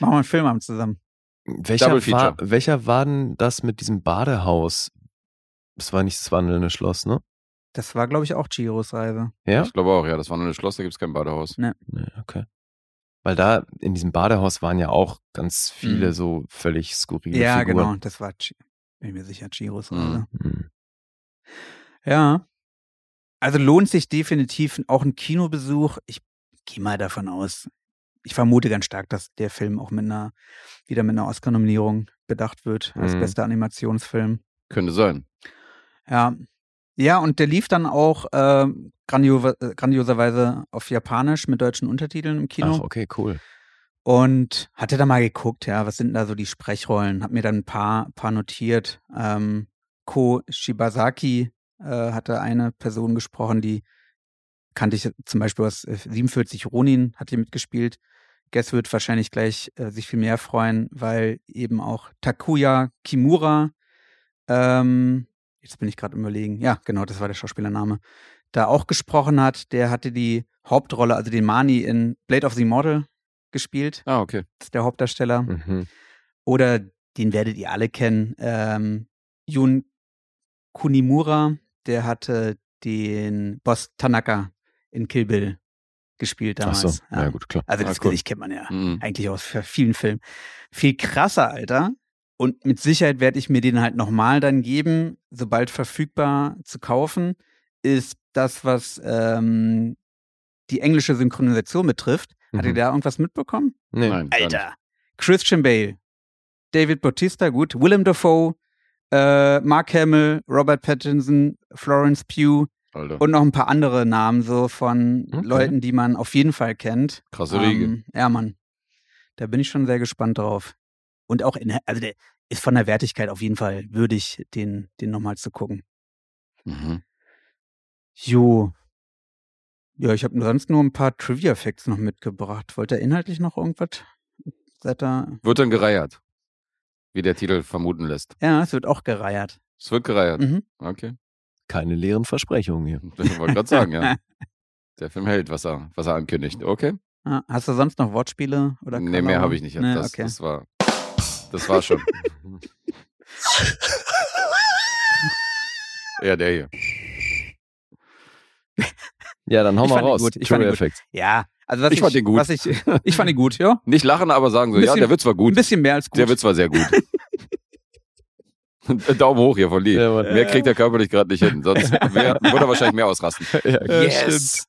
Machen wir einen Filmabend zusammen. welcher, Double war, welcher war denn das mit diesem Badehaus? Das war nicht das wandelnde Schloss, ne? Das war, glaube ich, auch Chihiros Reise. Ja? Ich glaube auch, ja. Das war nur ein Schloss, da gibt es kein Badehaus. Nee, okay. Weil da in diesem Badehaus waren ja auch ganz viele Mhm. so völlig skurrile Ja, Figuren. genau. Das war, bin mir sicher, Chihiros Mhm. Reise. Mhm. Ja. Also lohnt sich definitiv auch ein Kinobesuch. Ich gehe mal davon aus. Ich vermute ganz stark, dass der Film auch mit einer, wieder mit einer Oscar-Nominierung bedacht wird als Mhm. bester Animationsfilm. Könnte sein. Ja. Ja, und der lief dann auch äh, grandio grandioserweise auf Japanisch mit deutschen Untertiteln im Kino. Ach, okay, cool. Und hatte da mal geguckt, ja, was sind da so die Sprechrollen? Hab mir dann ein paar, paar notiert. Ähm, Ko Shibasaki äh, hatte eine Person gesprochen, die kannte ich zum Beispiel aus äh, 47 Ronin, hat hier mitgespielt. Guess wird wahrscheinlich gleich äh, sich viel mehr freuen, weil eben auch Takuya Kimura, ähm, jetzt bin ich gerade überlegen, ja, genau, das war der Schauspielername, da auch gesprochen hat. Der hatte die Hauptrolle, also den Mani in Blade of the Immortal gespielt, Ah, okay. das ist der Hauptdarsteller. Mhm. Oder den werdet ihr alle kennen, ähm, Jun Kunimura, der hatte den Boss Tanaka in Kill Bill gespielt Ach damals. so, ja. gut, klar. Also Ah, das. Gesicht kennt man ja Mhm. eigentlich aus vielen Filmen. Viel krasser, Alter. Und mit Sicherheit werde ich mir den halt nochmal dann geben, sobald verfügbar zu kaufen, ist das, was ähm, die englische Synchronisation betrifft. Hat ihr Mhm. da irgendwas mitbekommen? Nee. Nein. Alter. Christian Bale, David Bautista, gut, Willem Dafoe, äh, Mark Hamill, Robert Pattinson, Florence Pugh Alter. und noch ein paar andere Namen so von Okay. Leuten, die man auf jeden Fall kennt. Krasse Riege. Ähm, ja, Mann. Da bin ich schon sehr gespannt drauf. Und auch in, also der ist von der Wertigkeit auf jeden Fall würdig, den, den nochmal zu gucken. Mhm. Jo. Ja, ich habe sonst nur ein paar Trivia-Facts noch mitgebracht. Wollt ihr inhaltlich noch irgendwas? Seid ihr Wird dann gereiert. Wie der Titel vermuten lässt. Ja, es wird auch gereiert. Es wird gereiert. Mhm. Okay. Keine leeren Versprechungen hier. Ich wollte gerade sagen, ja. Der Film hält, was er, was er ankündigt. Okay. Ah, Hast du sonst noch Wortspiele oder nee, mehr habe ich nicht. Nee, das, okay. das war. Das war schon. ja, der hier. Ja, dann hau Ich mal raus. gut, ich True gut. Effects. Ja, also was Ich fand ihn gut. Was ich, ich fand ihn gut, ja. Nicht lachen, aber sagen so, Ein ja, bisschen- der wird zwar Ein gut. bisschen mehr als gut. Der wird zwar sehr gut. Daumen hoch hier von Lee. Ja. Mehr kriegt er körperlich gerade nicht hin. Sonst wär, würde er wahrscheinlich mehr ausrasten. Ja, Yes.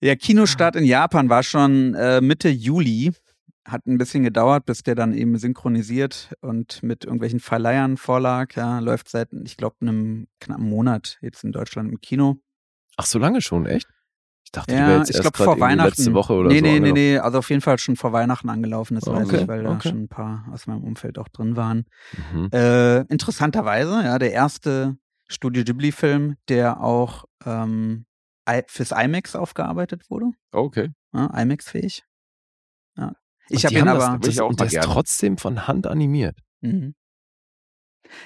Ja, Kinostart in Japan war schon äh, Mitte Juli. Hat ein bisschen gedauert, bis der dann eben synchronisiert und mit irgendwelchen Verleihern vorlag. Ja, läuft seit, ich glaube, einem knappen Monat jetzt in Deutschland im Kino. Ach, so lange schon, echt? Ich dachte, die Ja, wäre jetzt ich gerade vor Weihnachten. letzte Woche oder nee, so. nee, nee, angelaufen. nee. Also auf jeden Fall schon vor Weihnachten angelaufen, das weiß Okay, ich, weil da okay. schon ein paar aus meinem Umfeld auch drin waren. Mhm. Äh, interessanterweise, ja, der erste Studio Ghibli-Film, der auch ähm, fürs IMAX aufgearbeitet wurde. Okay. Ja, IMAX-fähig. Ja. Ich habe die ihn haben das- aber. will ich das, auch und der ist trotzdem von Hand animiert. Mhm.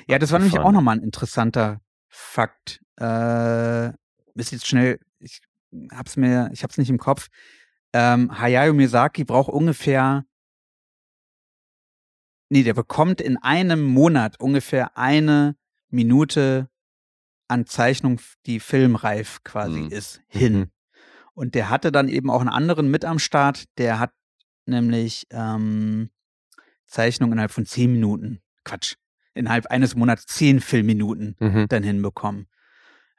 Ja, das war nämlich auch nochmal ein interessanter Fakt. Äh, ist jetzt schnell, ich hab's mir, ich hab's nicht im Kopf. Ähm, Hayao Miyazaki braucht ungefähr, nee, der bekommt in einem Monat ungefähr eine Minute an Zeichnung, die filmreif quasi Mhm. ist, hin. Mhm. Und der hatte dann eben auch einen anderen mit am Start, der hat nämlich ähm, Zeichnung innerhalb von zehn Minuten, Quatsch, innerhalb eines Monats zehn Filmminuten Mhm. dann hinbekommen.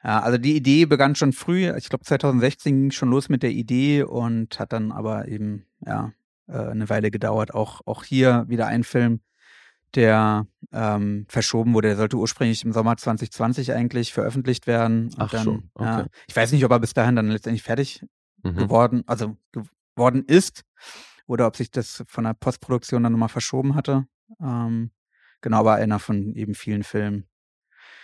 Ja, also die Idee begann schon früh. Ich glaube 2016 ging schon los mit der Idee und hat dann aber eben ja äh, eine Weile gedauert. Auch auch hier wieder ein Film, der ähm, verschoben wurde. Der sollte ursprünglich im Sommer 2020 eigentlich veröffentlicht werden. Ach dann, schon, okay. ja, ich weiß nicht, ob er bis dahin dann letztendlich fertig Mhm. geworden, also geworden ist oder ob sich das von der Postproduktion dann nochmal verschoben hatte. Ähm, genau, aber einer von eben vielen Filmen.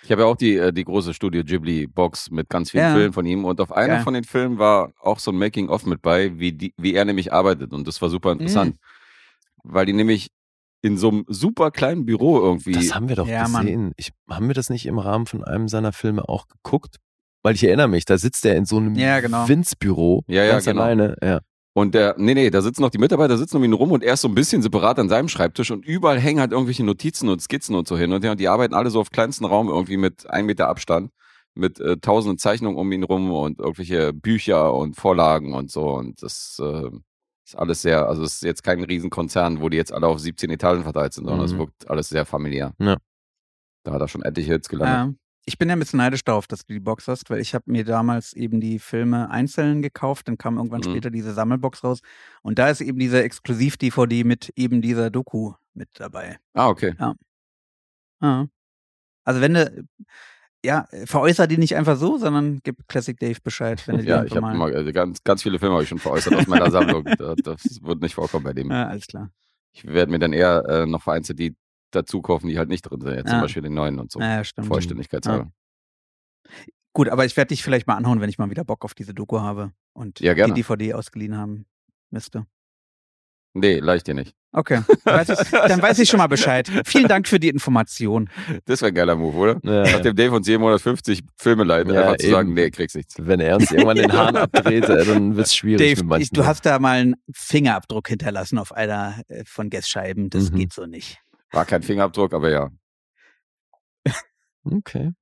Ich habe ja auch die, äh, die große Studio Ghibli Box mit ganz vielen Ja. Filmen von ihm und auf einem Geil. von den Filmen war auch so ein Making-of mit bei, wie, die, wie er nämlich arbeitet und das war super interessant, weil die nämlich in so einem super kleinen Büro irgendwie. Das haben wir doch Ja, Mann. gesehen. Ich, haben wir das nicht im Rahmen von einem seiner Filme auch geguckt? Weil ich erinnere mich, da sitzt er in so einem Ja, genau. Winzbüro, Ja, ja, ganz genau. alleine. Ja. Und der, nee, nee, da sitzen noch die Mitarbeiter, sitzen um ihn rum und er ist so ein bisschen separat an seinem Schreibtisch und überall hängen halt irgendwelche Notizen und Skizzen und so hin und her. Und die arbeiten alle so auf kleinsten Raum irgendwie mit ein Meter Abstand, mit äh, tausenden Zeichnungen um ihn rum und irgendwelche Bücher und Vorlagen und so. Und das äh, ist alles sehr, also es ist jetzt kein Riesenkonzern, wo die jetzt alle auf 17 Etagen verteilt sind, sondern es Mhm. wirkt alles sehr familiär. Ja. Da hat er schon etliche Hits gelandet. Ähm, ich bin ja ein bisschen neidisch darauf, dass du die Box hast, weil ich habe mir damals eben die Filme einzeln gekauft, dann kam irgendwann Mhm. später diese Sammelbox raus und da ist eben diese Exklusiv-DVD mit eben dieser Doku mit dabei. Ah, okay. Ja. Also wenn du, ja, veräußer die nicht einfach so, sondern gib Classic Dave Bescheid, wenn du die Ja, ich habe mal. äh, ganz, ganz viele Filme habe ich schon veräußert aus meiner Sammlung. Da- Das wird nicht vorkommen bei dem. Ja, alles klar. Ich werde mir dann eher äh, noch vereinzelt die dazu kaufen, die halt nicht drin sind. Jetzt zum Ja. Beispiel den neuen und so. Ja, stimmt. Vollständigkeitshalber. Gut, aber ich werde dich vielleicht mal anhauen, wenn ich mal wieder Bock auf diese Doku habe und Ja, gerne. die DVD ausgeliehen haben müsste. Nee, leicht dir nicht. Okay, weiß ich, dann weiß ich schon mal Bescheid. Vielen Dank für die Information. Das wäre ein geiler Move, oder? Ja, ja. Nachdem Dave uns jeden Monat 50 Filme leitet, Ja, einfach zu eben. sagen, nee, kriegst nichts. Wenn er uns irgendwann den Hahn abdreht, dann wird es schwierig Dave, ich, du hast da mal einen Fingerabdruck hinterlassen auf einer äh, von Guess-Scheiben. Das Mhm. geht so nicht. War kein Fingerabdruck, aber ja. Okay.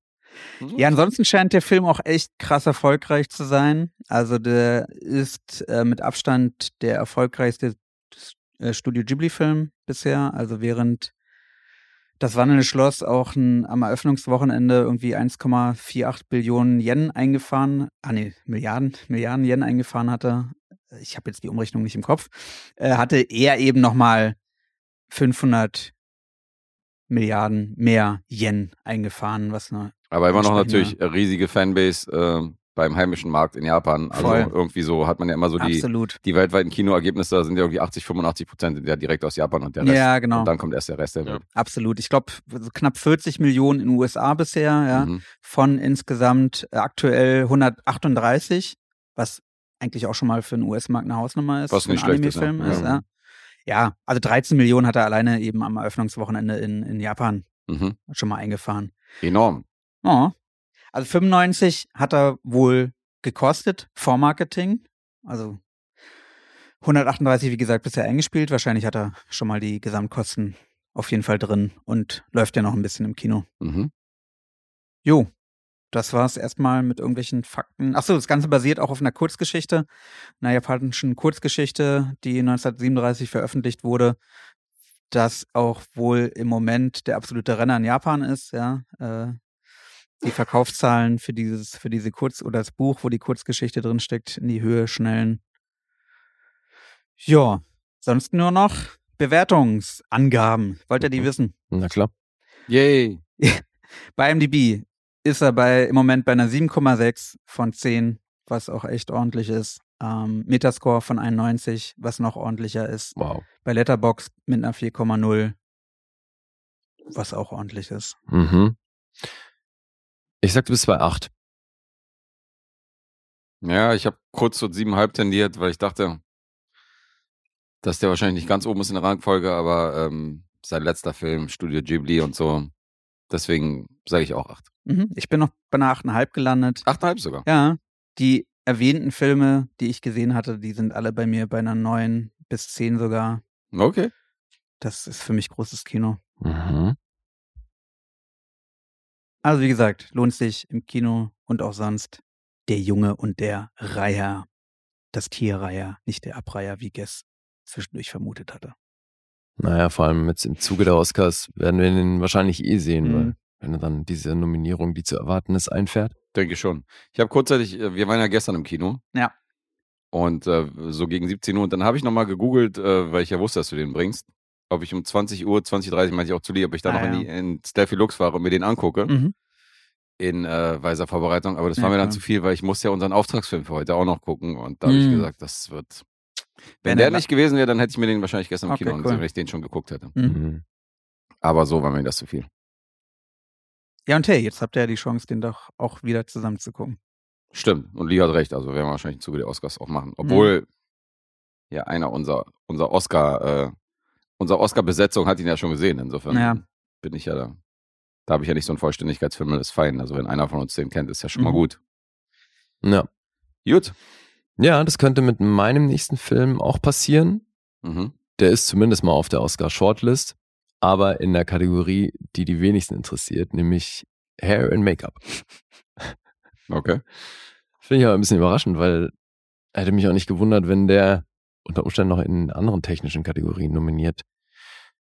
Ja, ansonsten scheint der Film auch echt krass erfolgreich zu sein. Also der ist äh, mit Abstand der erfolgreichste äh, Studio Ghibli-Film bisher. Also während das Wandelnde Schloss auch ein, am Eröffnungswochenende irgendwie 1,48 Billionen Yen eingefahren, ah nee, Milliarden, Milliarden Yen eingefahren hatte. Ich habe jetzt die Umrechnung nicht im Kopf. Äh, hatte er eben nochmal 500 Milliarden mehr Yen eingefahren, was eine Aber immer noch natürlich eine riesige Fanbase äh, beim heimischen Markt in Japan. Also Voll. irgendwie so hat man ja immer so die, absolut. die weltweiten Kinoergebnisse, da sind ja irgendwie 80, 85 Prozent sind ja direkt aus Japan und der Rest. Ja, genau. Und dann kommt erst der Rest der Ja. Welt. Absolut. Ich glaube, knapp 40 Millionen in den USA bisher, ja, Mhm. von insgesamt äh, aktuell 138, was eigentlich auch schon mal für den US-Markt eine Hausnummer ist. Was nicht schlecht ist, ne? Ist. Ja. Ja. Ja, also 13 Millionen hat er alleine eben am Eröffnungswochenende in, in Japan Mhm. schon mal eingefahren. Enorm. Oh. Also 95 hat er wohl gekostet, Vormarketing. Also 138, wie gesagt, bisher eingespielt. Wahrscheinlich hat er schon mal die Gesamtkosten auf jeden Fall drin und läuft ja noch ein bisschen im Kino. Mhm. Jo, das war's erstmal mit irgendwelchen Fakten. Achso, das Ganze basiert auch auf einer Kurzgeschichte, einer japanischen Kurzgeschichte, die 1937 veröffentlicht wurde, das auch wohl im Moment der absolute Renner in Japan ist, ja. Äh, die Verkaufszahlen für dieses, für diese Kurz- oder das Buch, wo die Kurzgeschichte drin steckt, in die Höhe schnellen. Ja, sonst nur noch Bewertungsangaben. Wollt ihr die Mhm. wissen? Na klar. Yay. Bei MDB ist er bei, im Moment bei einer 7,6 von 10, was auch echt ordentlich ist. Ähm, Metascore von 91, was noch ordentlicher ist. Wow. Bei Letterboxd mit einer 4,0, was auch ordentlich ist. Mhm. Ich sag, du bist bei 8. Ja, ich habe kurz zu siebenhalb tendiert, weil ich dachte, dass der wahrscheinlich nicht ganz oben ist in der Rangfolge, aber ähm, sein letzter Film, Studio Ghibli und so. Deswegen sage ich auch acht. Mhm. Ich bin noch bei einer 8,5 gelandet. Achteinhalb sogar. Ja, die erwähnten Filme, die ich gesehen hatte, die sind alle bei mir bei einer 9 bis 10 sogar. Okay. Das ist für mich großes Kino. Mhm. Also wie gesagt, lohnt sich im Kino und auch sonst. Der Junge und der Reiher. Das Tierreiher, nicht der Abreiher, wie Guess zwischendurch vermutet hatte. Naja, vor allem jetzt im Zuge der Oscars werden wir den wahrscheinlich eh sehen, Mhm. weil wenn er dann diese Nominierung, die zu erwarten ist, einfährt. Denke ich schon. Ich habe kurzzeitig, äh, wir waren ja gestern im Kino. Ja. Und äh, so gegen 17 Uhr. Und dann habe ich nochmal gegoogelt, äh, weil ich ja wusste, dass du den bringst. Ob ich um 20 Uhr, 20.30 Uhr meinte ich auch zu dir, ob ich da Ah, noch in, ja. die, in Steffi Lux fahre und mir den angucke. Mhm. In äh, weiser Vorbereitung. Aber das Ja, war mir dann klar. zu viel, weil ich musste ja unseren Auftragsfilm für heute auch noch gucken. Und da habe ich Mhm. gesagt, das wird. Wenn Wenn der er- nicht gewesen wäre, dann hätte ich mir den wahrscheinlich gestern im Okay, Kino cool. angesehen, wenn ich den schon geguckt hätte. Mhm. Mhm. Aber so war mir das zu viel. Ja, und hey, jetzt habt ihr ja die Chance, den doch auch wieder zusammen zu gucken. Stimmt. Und Lee hat recht. Also werden wir wahrscheinlich im Zuge der Oscars auch Mhm. machen. Obwohl ja einer unser, unser Oscar, äh, unser Oscar-Besetzung hat ihn ja schon gesehen. Insofern Ja. bin ich ja da. Da habe ich ja nicht so einen Vollständigkeitsfilm, das ist fein. Also wenn einer von uns den kennt, ist ja schon mal Mhm. gut. Ja. Gut. ja, das könnte mit meinem nächsten Film auch passieren. Mhm. Der ist zumindest mal auf der Oscar-Shortlist, aber in der Kategorie, die die wenigsten interessiert, nämlich Hair and Make-up. Okay. Finde ich aber ein bisschen überraschend, weil hätte mich auch nicht gewundert, wenn der unter Umständen noch in anderen technischen Kategorien nominiert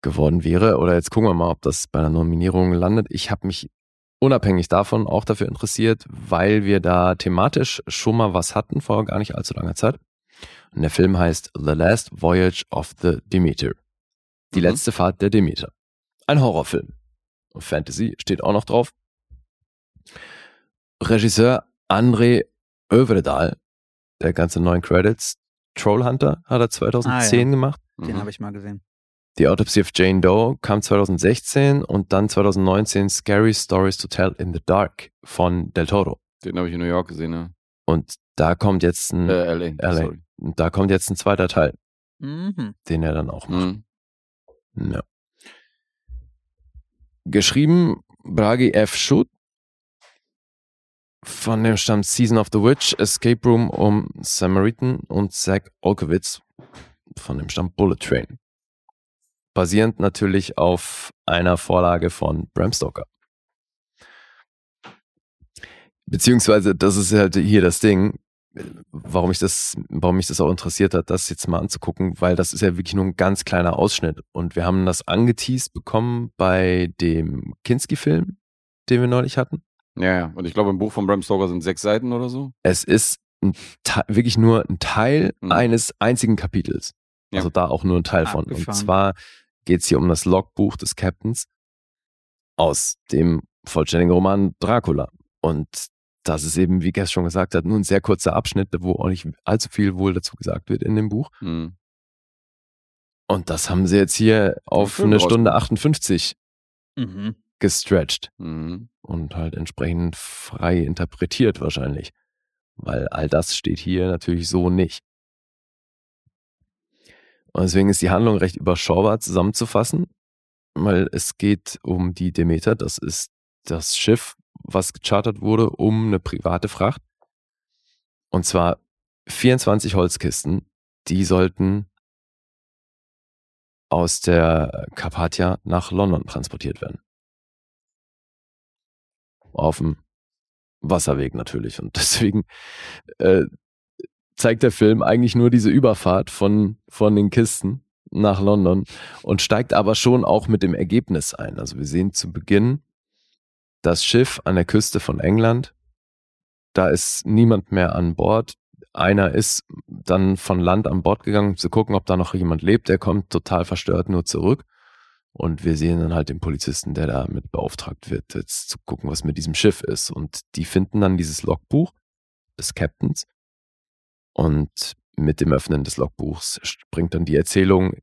geworden wäre. Oder jetzt gucken wir mal, ob das bei einer Nominierung landet. Ich habe mich unabhängig davon auch dafür interessiert, weil wir da thematisch schon mal was hatten vor gar nicht allzu langer Zeit. Und der Film heißt The Last Voyage of the Demeter. Die Mhm. letzte Fahrt der Demeter. Ein Horrorfilm. Und Fantasy steht auch noch drauf. Regisseur André Överedal, der ganze neuen Credits. Trollhunter hat er 2010 gemacht. Den Mhm. habe ich mal gesehen. Die Autopsy of Jane Doe kam 2016 und dann 2019 Scary Stories to Tell in the Dark von Del Toro. Den habe ich in New York gesehen, ne? Und da kommt jetzt ein, Äh, LA. LA. Sorry. und da kommt jetzt ein zweiter Teil, Mhm. den er dann auch macht. Mhm. Ja. Geschrieben Bragi F. Schutt. Von dem stammt Season of the Witch, Escape Room um Samaritan und Zach Olkowitz. Von dem stammt Bullet Train. Basierend natürlich auf einer Vorlage von Bram Stoker. Beziehungsweise, das ist halt hier das Ding, warum ich das, warum mich das auch interessiert hat, das jetzt mal anzugucken, weil das ist ja wirklich nur ein ganz kleiner Ausschnitt. Und wir haben das angeteased bekommen bei dem Kinski-Film, den wir neulich hatten. Ja, ja. Und ich glaube, im Buch von Bram Stoker sind sechs Seiten oder so. Es ist wirklich nur ein Teil Mhm. eines einzigen Kapitels. Ja. Also da auch nur ein Teil von. Und Abgefahren. zwar geht es hier um das Logbuch des Captains aus dem vollständigen Roman Dracula. Und das ist eben, wie Guest schon gesagt hat, nur ein sehr kurzer Abschnitt, wo auch nicht allzu viel wohl dazu gesagt wird in dem Buch. Mhm. Und das haben sie jetzt hier auf eine rausgebracht. Stunde 58 Mhm. gestretched Mhm. und halt entsprechend frei interpretiert wahrscheinlich. Weil all das steht hier natürlich so nicht. Und deswegen ist die Handlung recht überschaubar zusammenzufassen, weil es geht um die Demeter, das ist das Schiff, was gechartert wurde, um eine private Fracht. Und zwar 24 Holzkisten, die sollten aus der Carpathia nach London transportiert werden. Auf dem Wasserweg natürlich. Und deswegen äh, zeigt der Film eigentlich nur diese Überfahrt von, von den Kisten nach London und steigt aber schon auch mit dem Ergebnis ein. Also wir sehen zu Beginn das Schiff an der Küste von England. Da ist niemand mehr an Bord. Einer ist dann von Land an Bord gegangen, um zu gucken, ob da noch jemand lebt. Der kommt total verstört nur zurück. Und wir sehen dann halt den Polizisten, der damit beauftragt wird, jetzt zu gucken, was mit diesem Schiff ist. Und die finden dann dieses Logbuch des Captains. Und mit dem Öffnen des Logbuchs springt dann die Erzählung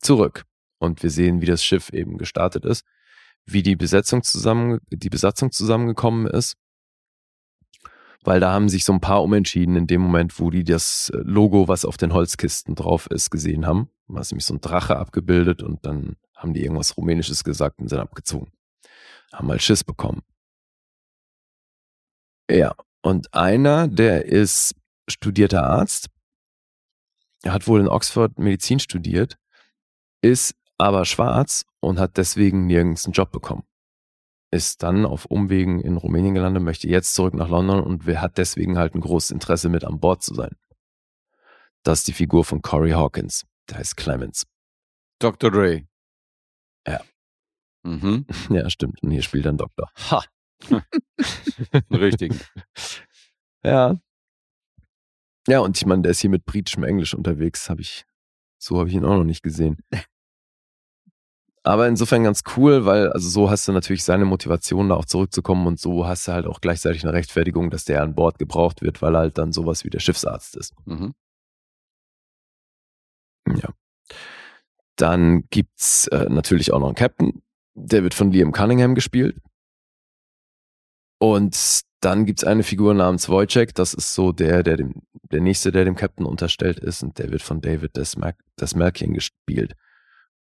zurück. Und wir sehen, wie das Schiff eben gestartet ist, wie die Besetzung zusammen, die Besatzung zusammengekommen ist. Weil da haben sich so ein paar umentschieden in dem Moment, wo die das Logo, was auf den Holzkisten drauf ist, gesehen haben. Da ist nämlich so ein Drache abgebildet und dann haben die irgendwas Rumänisches gesagt und sind abgezogen. Haben halt Schiss bekommen. Ja, und einer, der ist studierter Arzt, er hat wohl in Oxford Medizin studiert, ist aber schwarz und hat deswegen nirgends einen Job bekommen. Ist dann auf Umwegen in Rumänien gelandet, möchte jetzt zurück nach London und hat deswegen halt ein großes Interesse mit an Bord zu sein. Das ist die Figur von Corey Hawkins. Der heißt Clemens. Dr. Dre. Ja. Mhm. Ja, stimmt. Und hier spielt ein Doktor. Ha! Richtig. Ja. Ja, und ich meine, der ist hier mit britischem Englisch unterwegs, habe ich, so habe ich ihn auch noch nicht gesehen. Aber insofern ganz cool, weil also so hast du natürlich seine Motivation, da auch zurückzukommen und so hast du halt auch gleichzeitig eine Rechtfertigung, dass der an Bord gebraucht wird, weil er halt dann sowas wie der Schiffsarzt ist. Mhm. Ja. Dann gibt's äh, natürlich auch noch einen Captain, der wird von Liam Cunningham gespielt. Und dann gibt's eine Figur namens Wojciech, das ist so der, der dem, der nächste, der dem Captain unterstellt ist, und der wird von David Desmerkian gespielt.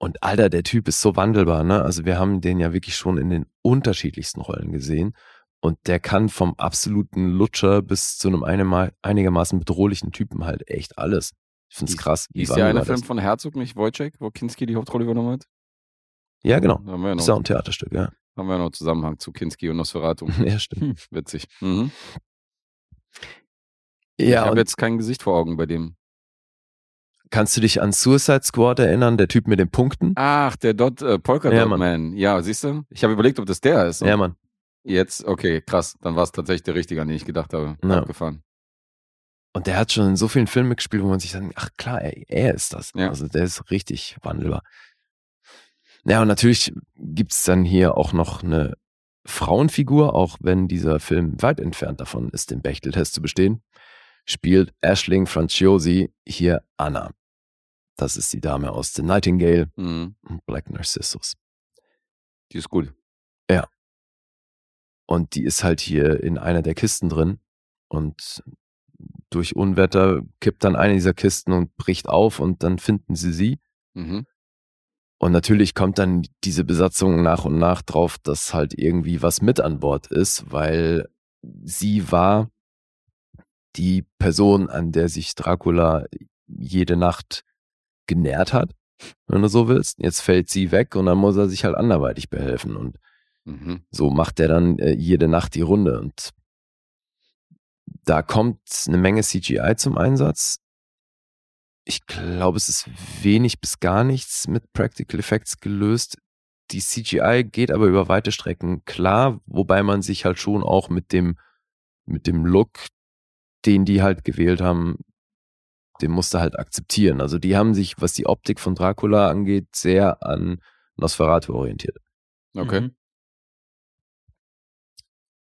Und Alter, der Typ ist so wandelbar, ne? Also wir haben den ja wirklich schon in den unterschiedlichsten Rollen gesehen. Und der kann vom absoluten Lutscher bis zu einem einigermaßen bedrohlichen Typen halt echt alles. Ich find's krass. wie Hieß der eine wandelbar Film von Herzog nicht Wojciech, wo Kinski die Hauptrolle übernommen hat? Ja, genau. Da haben wir ja Ist ja noch, ein Theaterstück, ja. haben wir ja noch Zusammenhang zu Kinski und Nosferatu. Ja, stimmt. Witzig. Mhm. ich Ja, habe und jetzt kein Gesicht vor Augen bei dem. Kannst du dich an Suicide Squad erinnern, der Typ mit den Punkten? Ach, der Dot äh, Polka Ja, Dot Mann. Man. Ja, siehst du? Ich habe überlegt, ob das der ist. Ja, Mann. Jetzt, okay, krass. Dann war es tatsächlich der richtige, an den ich gedacht habe. Ja. Abgefahren. Und der hat schon in so vielen Filmen mitgespielt, wo man sich dann, ach klar, ey, er ist das. Ja. Also der ist richtig wandelbar. Ja, und natürlich gibt's dann hier auch noch eine Frauenfigur, auch wenn dieser Film weit entfernt davon ist, den Bechteltest zu bestehen, spielt Ashling Franciosi hier Anna. Das ist die Dame aus The Nightingale Mhm. und Black Narcissus. Die ist gut. Und die ist halt hier in einer der Kisten drin. Und durch Unwetter kippt dann eine dieser Kisten und bricht auf und dann finden sie sie. Mhm. Und natürlich kommt dann diese Besatzung nach und nach drauf, dass halt irgendwie was mit an Bord ist, weil sie war die Person, an der sich Dracula jede Nacht genährt hat, wenn du so willst. Jetzt fällt sie weg und dann muss er sich halt anderweitig behelfen. Und Mhm. so macht er dann äh, jede Nacht die Runde und da kommt eine Menge CGI zum Einsatz. Ich glaube, es ist wenig bis gar nichts mit Practical Effects gelöst. Die CGI geht aber über weite Strecken klar, wobei man sich halt schon auch mit dem, mit dem Look, den die halt gewählt haben, den musste halt akzeptieren. Also die haben sich, was die Optik von Dracula angeht, sehr an Nosferatu orientiert. Okay. Mhm.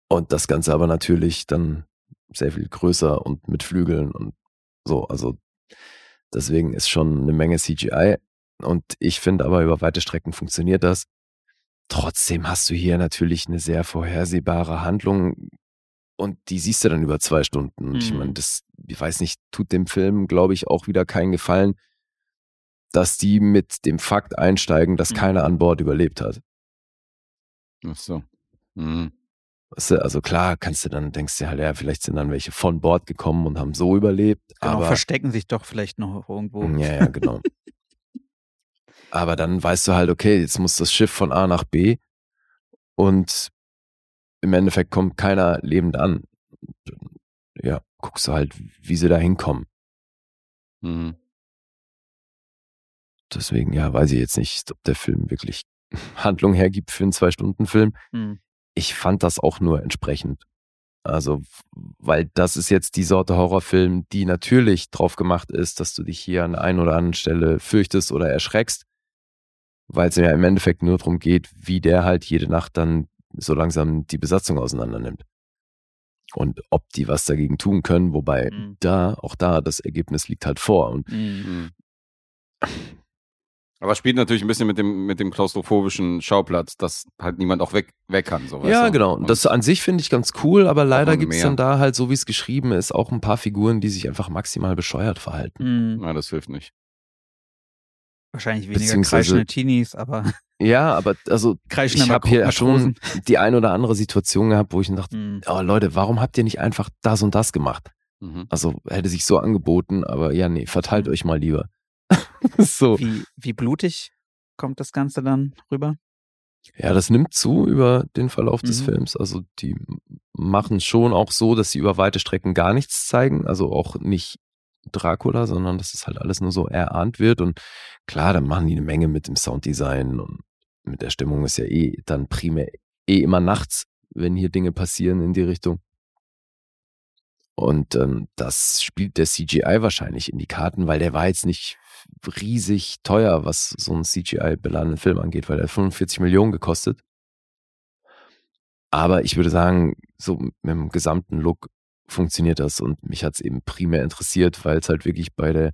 Und das Ganze aber natürlich dann sehr viel größer und mit Flügeln und so. Also deswegen ist schon eine Menge CGI. Und ich finde aber über weite Strecken funktioniert das. Trotzdem hast du hier natürlich eine sehr vorhersehbare Handlung und die siehst du dann über zwei Stunden. Und ich Mhm. meine, das, ich weiß nicht, tut dem Film, glaube ich, auch wieder keinen Gefallen, dass die mit dem Fakt einsteigen, dass Mhm. keiner an Bord überlebt hat. Ach so. Mhm. Weißt du, also klar, kannst du dann, denkst du halt, ja, vielleicht sind dann welche von Bord gekommen und haben so überlebt. Genau, aber verstecken sich doch vielleicht noch irgendwo. ja, ja, genau. aber dann weißt du halt, okay, jetzt muss das Schiff von A nach B und im Endeffekt kommt keiner lebend an. Ja, guckst du halt, wie sie da hinkommen. Mhm. Deswegen, ja, weiß ich jetzt nicht, ob der Film wirklich Handlung hergibt für einen Zwei-Stunden-Film. Hm. ich fand das auch nur entsprechend. Also, weil das ist jetzt die Sorte Horrorfilm, die natürlich drauf gemacht ist, dass du dich hier an der einen oder anderen Stelle fürchtest oder erschreckst, weil es ja im Endeffekt nur darum geht, wie der halt jede Nacht dann so langsam die Besatzung auseinander nimmt. Und ob die was dagegen tun können, wobei Mhm. da, auch da, das Ergebnis liegt halt vor. Und Hm. Mhm. Aber spielt natürlich ein bisschen mit dem, mit dem klaustrophobischen Schauplatz, dass halt niemand auch weg, weg kann. So, Ja, genau. Und- Das an sich finde ich ganz cool, aber leider gibt es dann da halt, so wie es geschrieben ist, auch ein paar Figuren, die sich einfach maximal bescheuert verhalten. Hm. Ja, das hilft nicht. Wahrscheinlich weniger kreischende Teenies, aber Ja, aber also ich habe hier schon die ein oder andere Situation gehabt, wo ich dachte, Hm. oh Leute, warum habt ihr nicht einfach das und das gemacht? Mhm. Also hätte sich so angeboten, aber ja, nee, verteilt euch mal lieber. so. Wie, wie blutig kommt das Ganze dann rüber? Ja, das nimmt zu über den Verlauf des Mhm. Films. Also die machen schon auch so, dass sie über weite Strecken gar nichts zeigen. Also auch nicht Dracula, sondern dass es halt alles nur so erahnt wird. Und klar, dann machen die eine Menge mit dem Sounddesign und mit der Stimmung ist ja eh dann primär eh immer nachts, wenn hier Dinge passieren in die Richtung. Und ähm, das spielt der CGI wahrscheinlich in die Karten, weil der war jetzt nicht riesig teuer, was so ein CGI-beladenen Film angeht, weil der 45 Millionen gekostet. Aber ich würde sagen, so mit dem gesamten Look funktioniert das und mich hat es eben primär interessiert, weil es halt wirklich bei der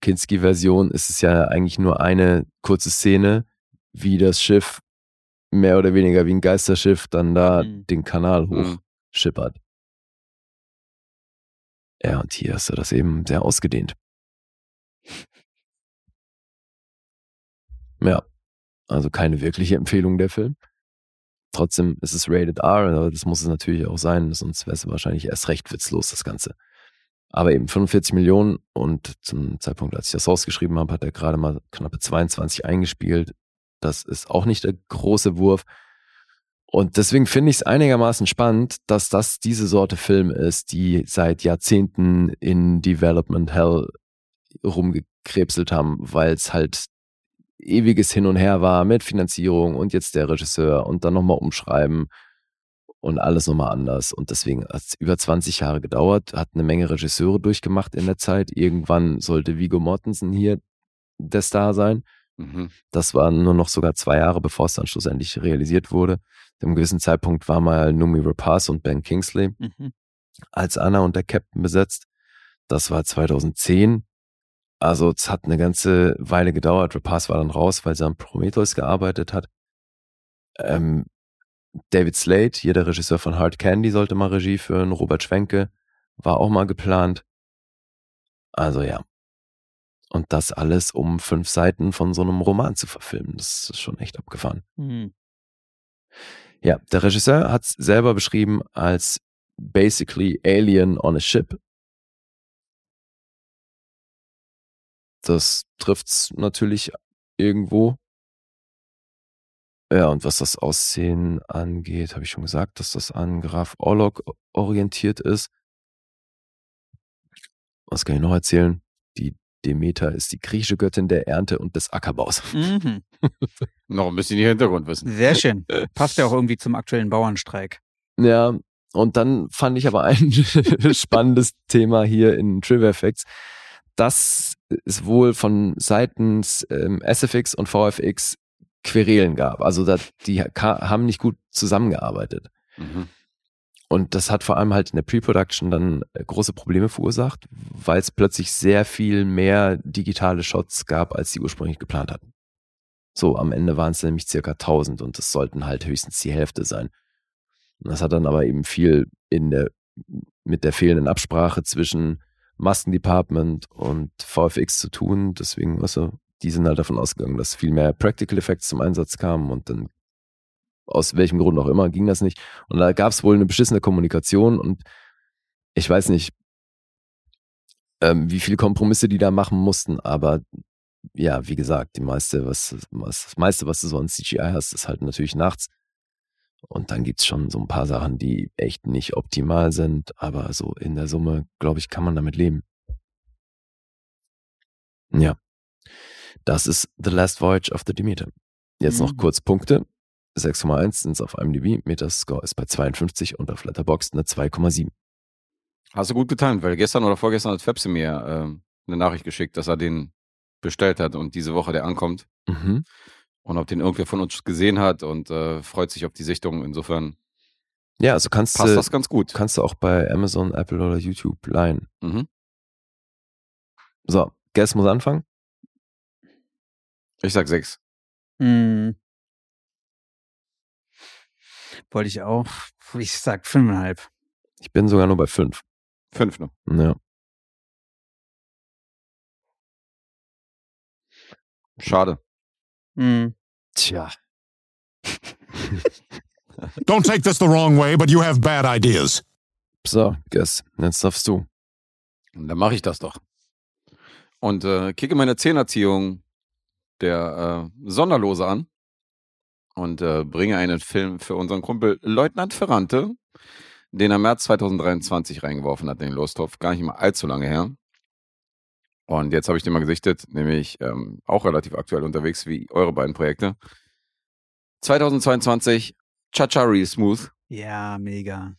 Kinski-Version ist es ja eigentlich nur eine kurze Szene, wie das Schiff mehr oder weniger wie ein Geisterschiff dann da Mhm. den Kanal Mhm. hochschippert. Ja, und hier hast du das eben sehr ausgedehnt. Ja, also keine wirkliche Empfehlung der Film. Trotzdem ist es rated R, aber das muss es natürlich auch sein, sonst wäre es wahrscheinlich erst recht witzlos, das Ganze. Aber eben 45 Millionen und zum Zeitpunkt, als ich das rausgeschrieben habe, hat er gerade mal knappe 22 eingespielt. Das ist auch nicht der große Wurf. Und deswegen finde ich es einigermaßen spannend, dass das diese Sorte Film ist, die seit Jahrzehnten in Development Hell rumgekrebselt haben, weil es halt ewiges Hin und Her war mit Finanzierung und jetzt der Regisseur und dann nochmal umschreiben und alles nochmal anders. Und deswegen hat es über 20 Jahre gedauert, hat eine Menge Regisseure durchgemacht in der Zeit. Irgendwann sollte Vigo Mortensen hier der Star sein. Mhm. Das war nur noch sogar zwei Jahre, bevor es dann schlussendlich realisiert wurde. Einem gewissen Zeitpunkt war mal Numi Rapaz und Ben Kingsley Mhm. als Anna und der Captain besetzt. Das war 2010. Also es hat eine ganze Weile gedauert. Rapaz war dann raus, weil sie an Prometheus gearbeitet hat. Ähm, David Slade, hier der Regisseur von Hard Candy, sollte mal Regie führen. Robert Schwenke war auch mal geplant. Also ja. Und das alles, um fünf Seiten von so einem Roman zu verfilmen. Das ist schon echt abgefahren. Mhm. Ja, der Regisseur hat es selber beschrieben als basically Alien on a Ship. Das trifft's natürlich irgendwo. Ja, und was das Aussehen angeht, habe ich schon gesagt, dass das an Graf Orlok orientiert ist. Was kann ich noch erzählen? Die Demeter ist die griechische Göttin der Ernte und des Ackerbaus. Mhm. Noch ein bisschen die Hintergrundwissen. Sehr schön. Passt ja auch irgendwie zum aktuellen Bauernstreik. Ja, und dann fand ich aber ein spannendes Thema hier in Trivia Facts, dass es wohl von seitens ähm, SFX und VFX Querelen gab. Also da, die haben nicht gut zusammengearbeitet. Mhm. Und das hat vor allem halt in der Pre-Production dann äh, große Probleme verursacht, weil es plötzlich sehr viel mehr digitale Shots gab, als sie ursprünglich geplant hatten. So, am Ende waren es nämlich circa 1000 und es sollten halt höchstens die Hälfte sein. Und das hat dann aber eben viel in der, mit der fehlenden Absprache zwischen Maskendepartment und VFX zu tun. Deswegen, also, die sind halt davon ausgegangen, dass viel mehr Practical Effects zum Einsatz kamen und dann aus welchem Grund auch immer ging das nicht. Und da gab es wohl eine beschissene Kommunikation und ich weiß nicht, ähm, wie viele Kompromisse die da machen mussten, aber ja, wie gesagt, die meiste, was, was, das meiste, was du so an CGI hast, ist halt natürlich nachts. Und dann gibt's schon so ein paar Sachen, die echt nicht optimal sind, aber so in der Summe, glaube ich, kann man damit leben. Ja. Das ist The Last Voyage of the Demeter. Jetzt noch Mhm. kurz Punkte. 6,1 sind es auf IMDb, Metascore ist bei 52 und auf Letterboxd eine 2,7. Hast du gut getan, weil gestern oder vorgestern hat Fepsi mir ähm, eine Nachricht geschickt, dass er den bestellt hat und diese Woche der ankommt. Mhm. Und ob den irgendwer von uns gesehen hat und äh, freut sich auf die Sichtung. Insofern Ja, also kannst passt du, das ganz gut. kannst du auch bei Amazon, Apple oder YouTube leihen. Mhm. So, Guess muss anfangen. Ich sag sechs. Mhm. Wollte ich auch. Ich sag fünfeinhalb. Ich bin sogar nur bei 5. Fünf noch. Ja. Schade. Mhm. Tja. Don't take this the wrong way, but you have bad ideas. So, Guess, jetzt darfst du. Und dann mache ich das doch. Und äh, kicke meine Zehnerziehung der äh, Sonderlose an und äh, bringe einen Film für unseren Kumpel Leutnant Ferrante, den er März 2023 reingeworfen hat in den Lostopf. Gar nicht mal allzu lange her. Und jetzt habe ich den mal gesichtet, nämlich ähm, auch relativ aktuell unterwegs wie eure beiden Projekte. 2022, Cha-Cha Real Smooth Ja, mega.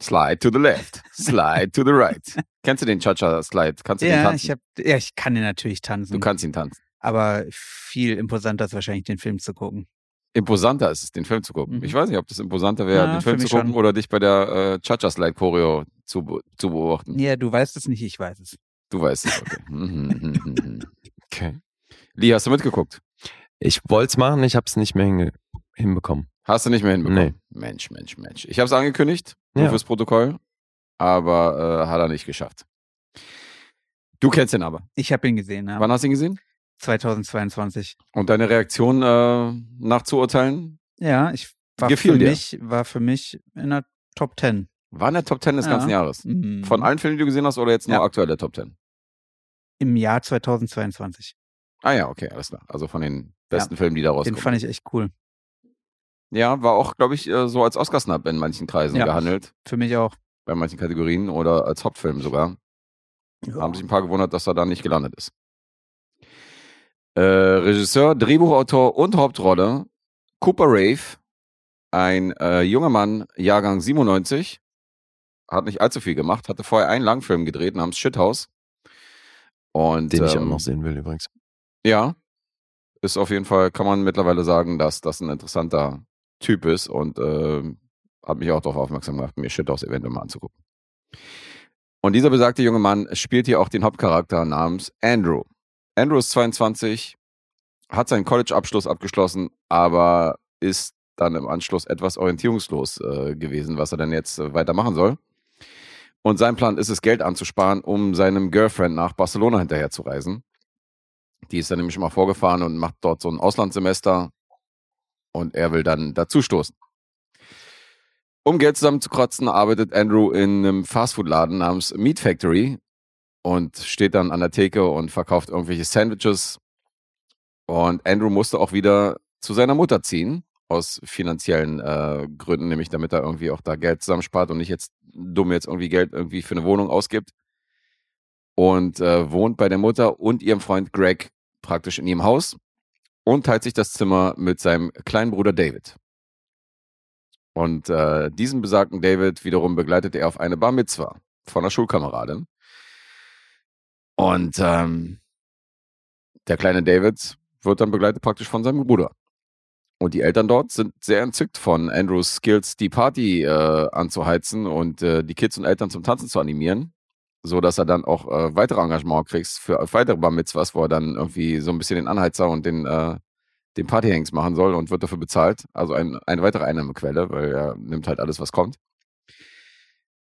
Slide to the left, slide to the right. Kennst du den Cha-Cha-Slide? Kannst du den Ja, tanzen? ich hab, ja, ich kann den natürlich tanzen. du kannst ihn tanzen. Aber viel imposanter ist wahrscheinlich den Film zu gucken. Imposanter ist es, den Film zu gucken. Mhm. Ich weiß nicht, ob das imposanter wäre, Ja, den Film zu gucken schon. oder dich bei der äh, Cha-Cha-Slide-Choreo zu, be- zu beobachten. Ja, du weißt es nicht, ich weiß es. Du weißt es, okay. Mhm, mhm, mhm. Okay. Lee, hast du mitgeguckt? Ich wollte es machen, ich habe es nicht mehr hinbekommen. Hast du nicht mehr hinbekommen? Mensch, Mensch, Mensch. Ich habe es angekündigt, nur Ja. fürs Protokoll, aber äh, hat er nicht geschafft. Du kennst ihn aber. Ich habe ihn gesehen, ja. Wann hast du ihn gesehen? 2022. Und deine Reaktion äh, nachzuurteilen? Ja, ich war Gefiel für dir? mich, war für mich in der Top 10. War in der Top 10 des Ja. ganzen Jahres. Mhm. Von allen Filmen, die du gesehen hast, oder jetzt nur Ja. aktuell der Top 10? Im Jahr 2022. Ah ja, okay, alles klar. Also von den besten Filmen, die da Den rauskommen. fand ich echt cool. ja, war auch, glaube ich, äh, so als Oscar-Snap in manchen Kreisen Ja. gehandelt. Für mich auch. Bei manchen Kategorien oder als Hauptfilm sogar. Haben sich ein paar gewundert, dass er da nicht gelandet ist. Äh, Regisseur, Drehbuchautor und Hauptrolle Cooper Rave, ein äh, junger Mann, Jahrgang 97, hat nicht allzu viel gemacht, hatte vorher einen Langfilm gedreht namens Shithouse. Und, Den ich auch ähm, noch sehen will übrigens. Ja, ist auf jeden Fall, kann man mittlerweile sagen, dass das ein interessanter Typ ist und äh, hat mich auch darauf aufmerksam gemacht, mir Shithouse eventuell mal anzugucken. Und dieser besagte junge Mann spielt hier auch den Hauptcharakter namens Andrew. Andrew ist 22, hat seinen College-Abschluss abgeschlossen, aber ist dann im Anschluss etwas orientierungslos äh, gewesen, was er denn jetzt äh, weitermachen soll. Und sein Plan ist es, Geld anzusparen, um seinem Girlfriend nach Barcelona hinterher zu reisen. Die ist dann nämlich mal vorgefahren und macht dort so ein Auslandssemester und er will dann dazustoßen. Um Geld zusammenzukratzen, arbeitet Andrew in einem Fastfood-Laden namens Meat Factory und steht dann an der Theke und verkauft irgendwelche Sandwiches. Und Andrew musste auch wieder zu seiner Mutter ziehen, aus finanziellen äh, Gründen, nämlich damit er irgendwie auch da Geld zusammenspart und nicht jetzt dumm jetzt irgendwie Geld irgendwie für eine Wohnung ausgibt. Und äh, wohnt bei der Mutter und ihrem Freund Greg praktisch in ihrem Haus und teilt sich das Zimmer mit seinem kleinen Bruder David. Und äh, diesen besagten David wiederum begleitet er auf eine Bar Mitzwa von einer Schulkameradin. Und ähm, der kleine David wird dann begleitet praktisch von seinem Bruder. Und die Eltern dort sind sehr entzückt von Andrews Skills, die Party äh, anzuheizen und äh, die Kids und Eltern zum Tanzen zu animieren, so dass er dann auch äh, weitere Engagement kriegt für weitere Bar Mitzvahs, wo er dann irgendwie so ein bisschen den Anheizer und den, äh, den Partyhangs machen soll und wird dafür bezahlt. Also ein, eine weitere Einnahmequelle, weil er nimmt halt alles, was kommt.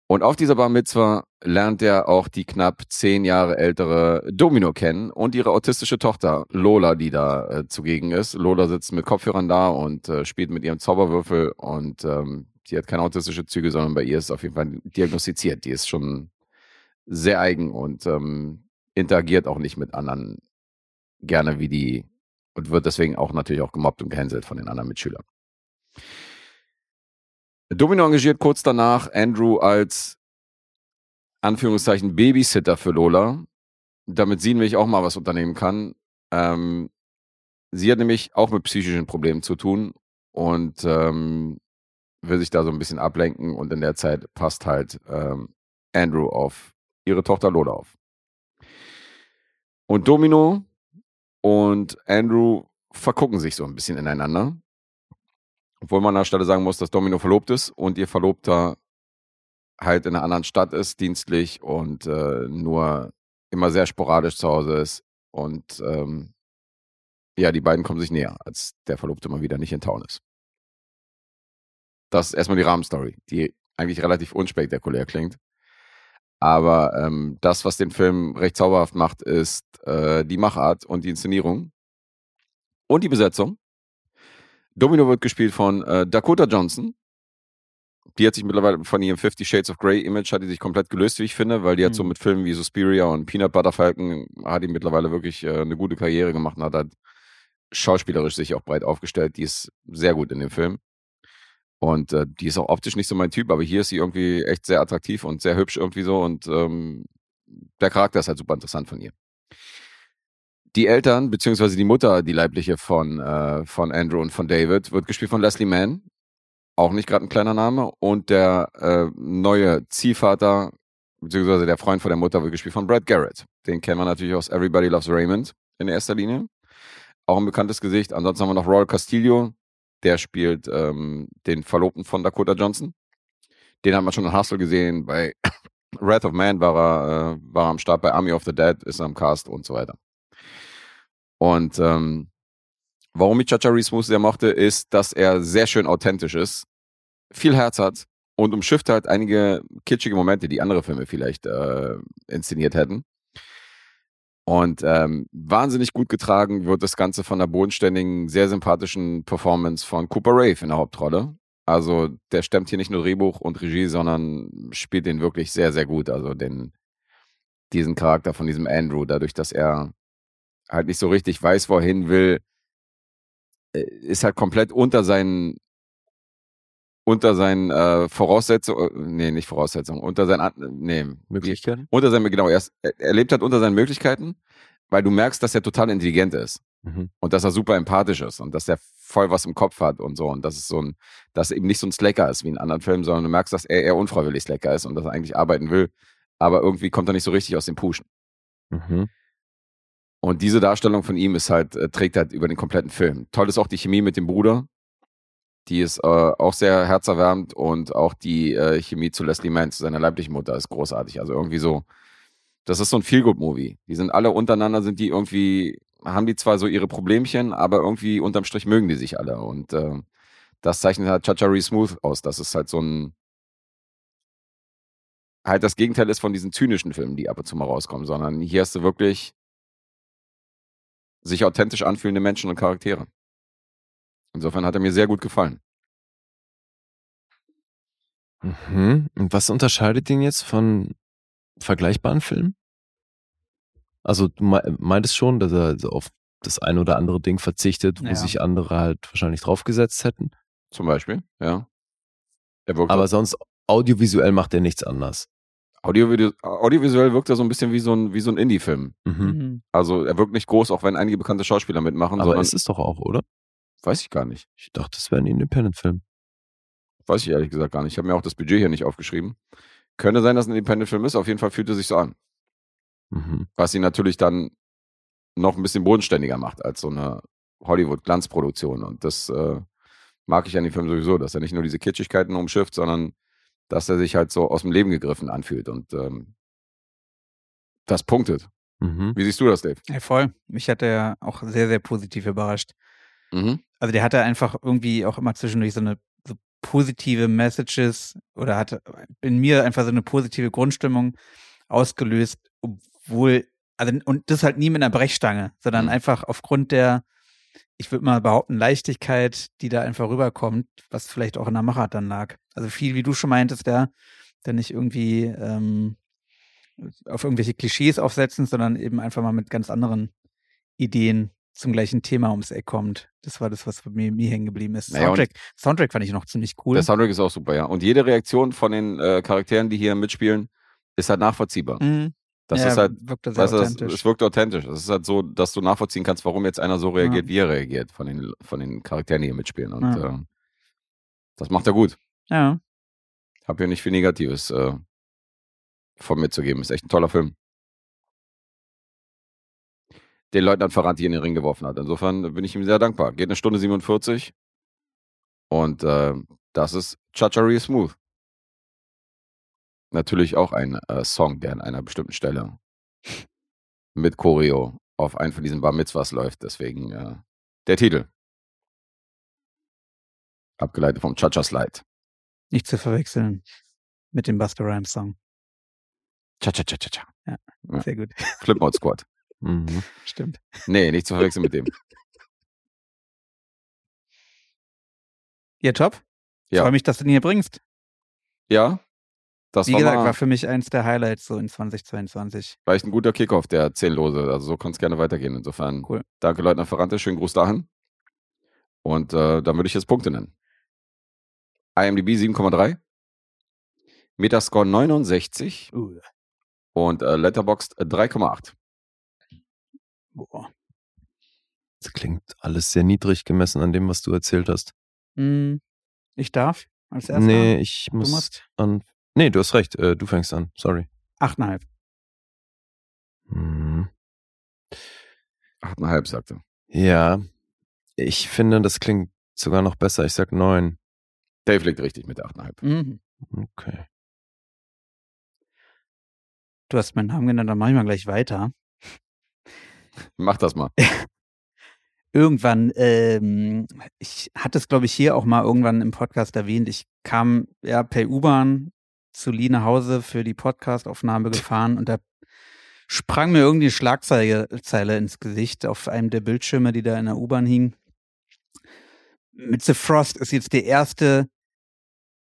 Und auf dieser Bar Mitzvah lernt er auch die knapp zehn Jahre ältere Domino kennen und ihre autistische Tochter Lola, die da äh, zugegen ist. Lola sitzt mit Kopfhörern da und äh, spielt mit ihrem Zauberwürfel und ähm, sie hat keine autistische Züge, sondern bei ihr ist auf jeden Fall diagnostiziert. Die ist schon sehr eigen und ähm, interagiert auch nicht mit anderen gerne wie die und wird deswegen auch natürlich auch gemobbt und gehänselt von den anderen Mitschülern. Domino engagiert kurz danach Andrew als Anführungszeichen Babysitter für Lola, damit sie nämlich auch mal was unternehmen kann. Ähm, sie hat nämlich auch mit psychischen Problemen zu tun und ähm, will sich da so ein bisschen ablenken und in der Zeit passt halt ähm, Andrew auf ihre Tochter Lola auf. Und Domino und Andrew vergucken sich so ein bisschen ineinander. Obwohl man an der Stelle sagen muss, dass Domino verlobt ist und ihr Verlobter halt in einer anderen Stadt ist, dienstlich und äh, nur immer sehr sporadisch zu Hause ist. Und ähm, ja, die beiden kommen sich näher, als der Verlobte mal wieder nicht in Town ist. Das ist erstmal die Rahmenstory, die eigentlich relativ unspektakulär klingt. Aber ähm, das, was den Film recht zauberhaft macht, ist äh, die Machart und die Inszenierung und die Besetzung. Domino wird gespielt von äh, Dakota Johnson. Die hat sich mittlerweile von ihrem Fifty Shades of Grey Image hat die sich komplett gelöst, wie ich finde, weil die hat so Mhm. mit Filmen wie Suspiria und Peanut Butter Falcon hat die mittlerweile wirklich äh, eine gute Karriere gemacht und hat halt schauspielerisch sich auch breit aufgestellt. Die ist sehr gut in dem Film. Und äh, die ist auch optisch nicht so mein Typ, aber hier ist sie irgendwie echt sehr attraktiv und sehr hübsch irgendwie so und ähm, der Charakter ist halt super interessant von ihr. Die Eltern, beziehungsweise die Mutter, die leibliche von, äh, von Andrew und von David, wird gespielt von Leslie Mann. auch nicht gerade ein kleiner Name. Und der äh, neue Ziehvater, beziehungsweise der Freund von der Mutter, wird gespielt von Brad Garrett. Den kennen wir natürlich aus Everybody Loves Raymond in erster Linie. Auch ein bekanntes Gesicht. Ansonsten haben wir noch Royal Castillo, der spielt ähm, den Verlobten von Dakota Johnson. Den haben wir schon in Hustle gesehen. Bei Wrath of Man war er, äh, war er am Start. Bei Army of the Dead ist er am Cast und so weiter. Und ähm, warum ich Chacha Smooth sehr mochte, ist, dass er sehr schön authentisch ist, viel Herz hat und umschifft halt einige kitschige Momente, die andere Filme vielleicht äh, inszeniert hätten. Und ähm, wahnsinnig gut getragen wird das Ganze von der bodenständigen, sehr sympathischen Performance von Cooper Rave in der Hauptrolle. Also der stemmt hier nicht nur Drehbuch und Regie, sondern spielt den wirklich sehr, sehr gut. Also den, diesen Charakter von diesem Andrew, dadurch, dass er halt nicht so richtig weiß, wohin will, äh, ist halt komplett unter seinen unter seinen äh, Voraussetzungen, nee, nicht Voraussetzungen, unter seinen, nee, Möglichkeiten? unter seinen, genau, er, ist, er lebt halt unter seinen Möglichkeiten, weil du merkst, dass er total intelligent ist Mhm. und dass er super empathisch ist und dass er voll was im Kopf hat und so und dass es so ein, dass er eben nicht so ein Slacker ist wie in anderen Filmen, sondern du merkst, dass er eher unfreiwillig Slacker ist und dass er eigentlich arbeiten will, aber irgendwie kommt er nicht so richtig aus dem Pushen. Mhm. Und diese Darstellung von ihm ist halt, äh, trägt halt über den kompletten Film. Toll ist auch die Chemie mit dem Bruder. Die ist äh, auch sehr herzerwärmend und auch die äh, Chemie zu Leslie Mann, zu seiner leiblichen Mutter, ist großartig. Also irgendwie so, das ist so ein Feel-Good-Movie. Die sind alle untereinander, sind die irgendwie, haben die zwar so ihre Problemchen, aber irgendwie unterm Strich mögen die sich alle. Und äh, das zeichnet halt Chachari Smooth aus. Das ist halt so ein, halt das Gegenteil ist von diesen zynischen Filmen, die ab und zu mal rauskommen, sondern hier hast du wirklich sich authentisch anfühlende Menschen und Charaktere. Insofern hat er mir sehr gut gefallen. Mhm. Und was unterscheidet ihn jetzt von vergleichbaren Filmen? Also du mei- meintest schon, dass er auf das ein oder andere Ding verzichtet, wo Ja. sich andere halt wahrscheinlich draufgesetzt hätten. Zum Beispiel, ja. Er Aber sonst audiovisuell macht er nichts anders. Audiovisuell, audiovisuell wirkt er so ein bisschen wie so ein, wie so ein Indie-Film. Mhm. Mhm. Also er wirkt nicht groß, auch wenn einige bekannte Schauspieler mitmachen, Aber sondern ist es doch auch, oder? weiß ich gar nicht. Ich dachte, das wäre ein Independent-Film. Weiß ich ehrlich gesagt gar nicht. Ich habe mir auch das Budget hier nicht aufgeschrieben. Könnte sein, dass es ein Independent-Film ist. Auf jeden Fall fühlt er sich so an. Mhm. Was ihn natürlich dann noch ein bisschen bodenständiger macht als so eine Hollywood-Glanzproduktion. Und das äh, mag ich an dem Film sowieso, dass er nicht nur diese Kitschigkeiten umschifft, sondern dass er sich halt so aus dem Leben gegriffen anfühlt. Und ähm, das punktet. Mhm. Wie siehst du das, Dave? Ja, voll. Mich hat er auch sehr, sehr positiv überrascht. Mhm. Also der hatte einfach irgendwie auch immer zwischendurch so eine so positive Messages oder hat in mir einfach so eine positive Grundstimmung ausgelöst, obwohl, also und das halt nie mit einer Brechstange, sondern Mhm. einfach aufgrund der, ich würde mal behaupten, Leichtigkeit, die da einfach rüberkommt, was vielleicht auch in der Machart dann lag. Also viel, wie du schon meintest, der, der nicht irgendwie ähm, auf irgendwelche Klischees aufsetzen, sondern eben einfach mal mit ganz anderen Ideen zum gleichen Thema ums Eck kommt. Das war das, was bei mir, mir hängen geblieben ist. Naja, und- Soundtrack, Soundtrack fand ich noch ziemlich cool. Der Soundtrack ist auch super, ja. Und jede Reaktion von den äh, Charakteren, die hier mitspielen, ist halt nachvollziehbar. Mhm. Das ja, ist halt, wirkt sehr weißt das, es wirkt authentisch. Es ist halt so, dass du nachvollziehen kannst, warum jetzt einer so reagiert, Ja. wie er reagiert, von den, von den Charakteren, die hier mitspielen. Und Ja. äh, das macht er gut. ja. Hab hier nicht viel Negatives äh, von mitzugeben. Ist echt ein toller Film. Den Leutnant Ferranti in den Ring geworfen hat. Insofern bin ich ihm sehr dankbar. Geht eine Stunde 47. Und äh, das ist Chachari Smooth. Natürlich auch ein äh, Song, der an einer bestimmten Stelle mit Choreo auf einen von diesen Bar Mitzvahs läuft. Deswegen äh, der Titel. Abgeleitet vom Chacha Slide. Nicht zu verwechseln mit dem Buster Rhymes Song. Cha-cha-cha-cha-cha. Ja. Sehr gut. Flipmode Squad. Mhm. Stimmt. Nee, nicht zu verwechseln mit dem. Ja, top. Ja. Freue mich, dass du ihn hier bringst. Ja, das Wie war gesagt, mal war für mich eins der Highlights so in 2022. vielleicht ein guter Kickoff, der Zehnlose. Also so kann es gerne weitergehen. Insofern, Cool. danke Leutnant Ferrante, schönen Gruß dahin. Und äh, dann würde ich jetzt Punkte nennen. IMDb 7,3. Metascore 69 Uh, und äh, Letterboxd 3,8. boah. Das klingt alles sehr niedrig gemessen an dem, was du erzählt hast. Hm. Ich darf als erster. Nee, ich du muss musst an. Nee, du hast recht. Äh, du fängst an. Sorry. achteinhalb. Hm. Achteinhalb, sagte. Ja, ich finde, das klingt sogar noch besser. Ich sag neun. Dave liegt richtig mit der achteinhalb. Mhm. Okay. Du hast meinen Namen genannt, dann mache ich mal gleich weiter. Mach das mal. irgendwann, ähm, ich hatte es, glaube ich, hier auch mal irgendwann im Podcast erwähnt. Ich kam ja per U-Bahn zu Lee nach Hause für die Podcast-Aufnahme gefahren und da sprang mir irgendwie eine Schlagzeile Zeile ins Gesicht auf einem der Bildschirme, die da in der U-Bahn hingen. Mit The Frost ist jetzt der erste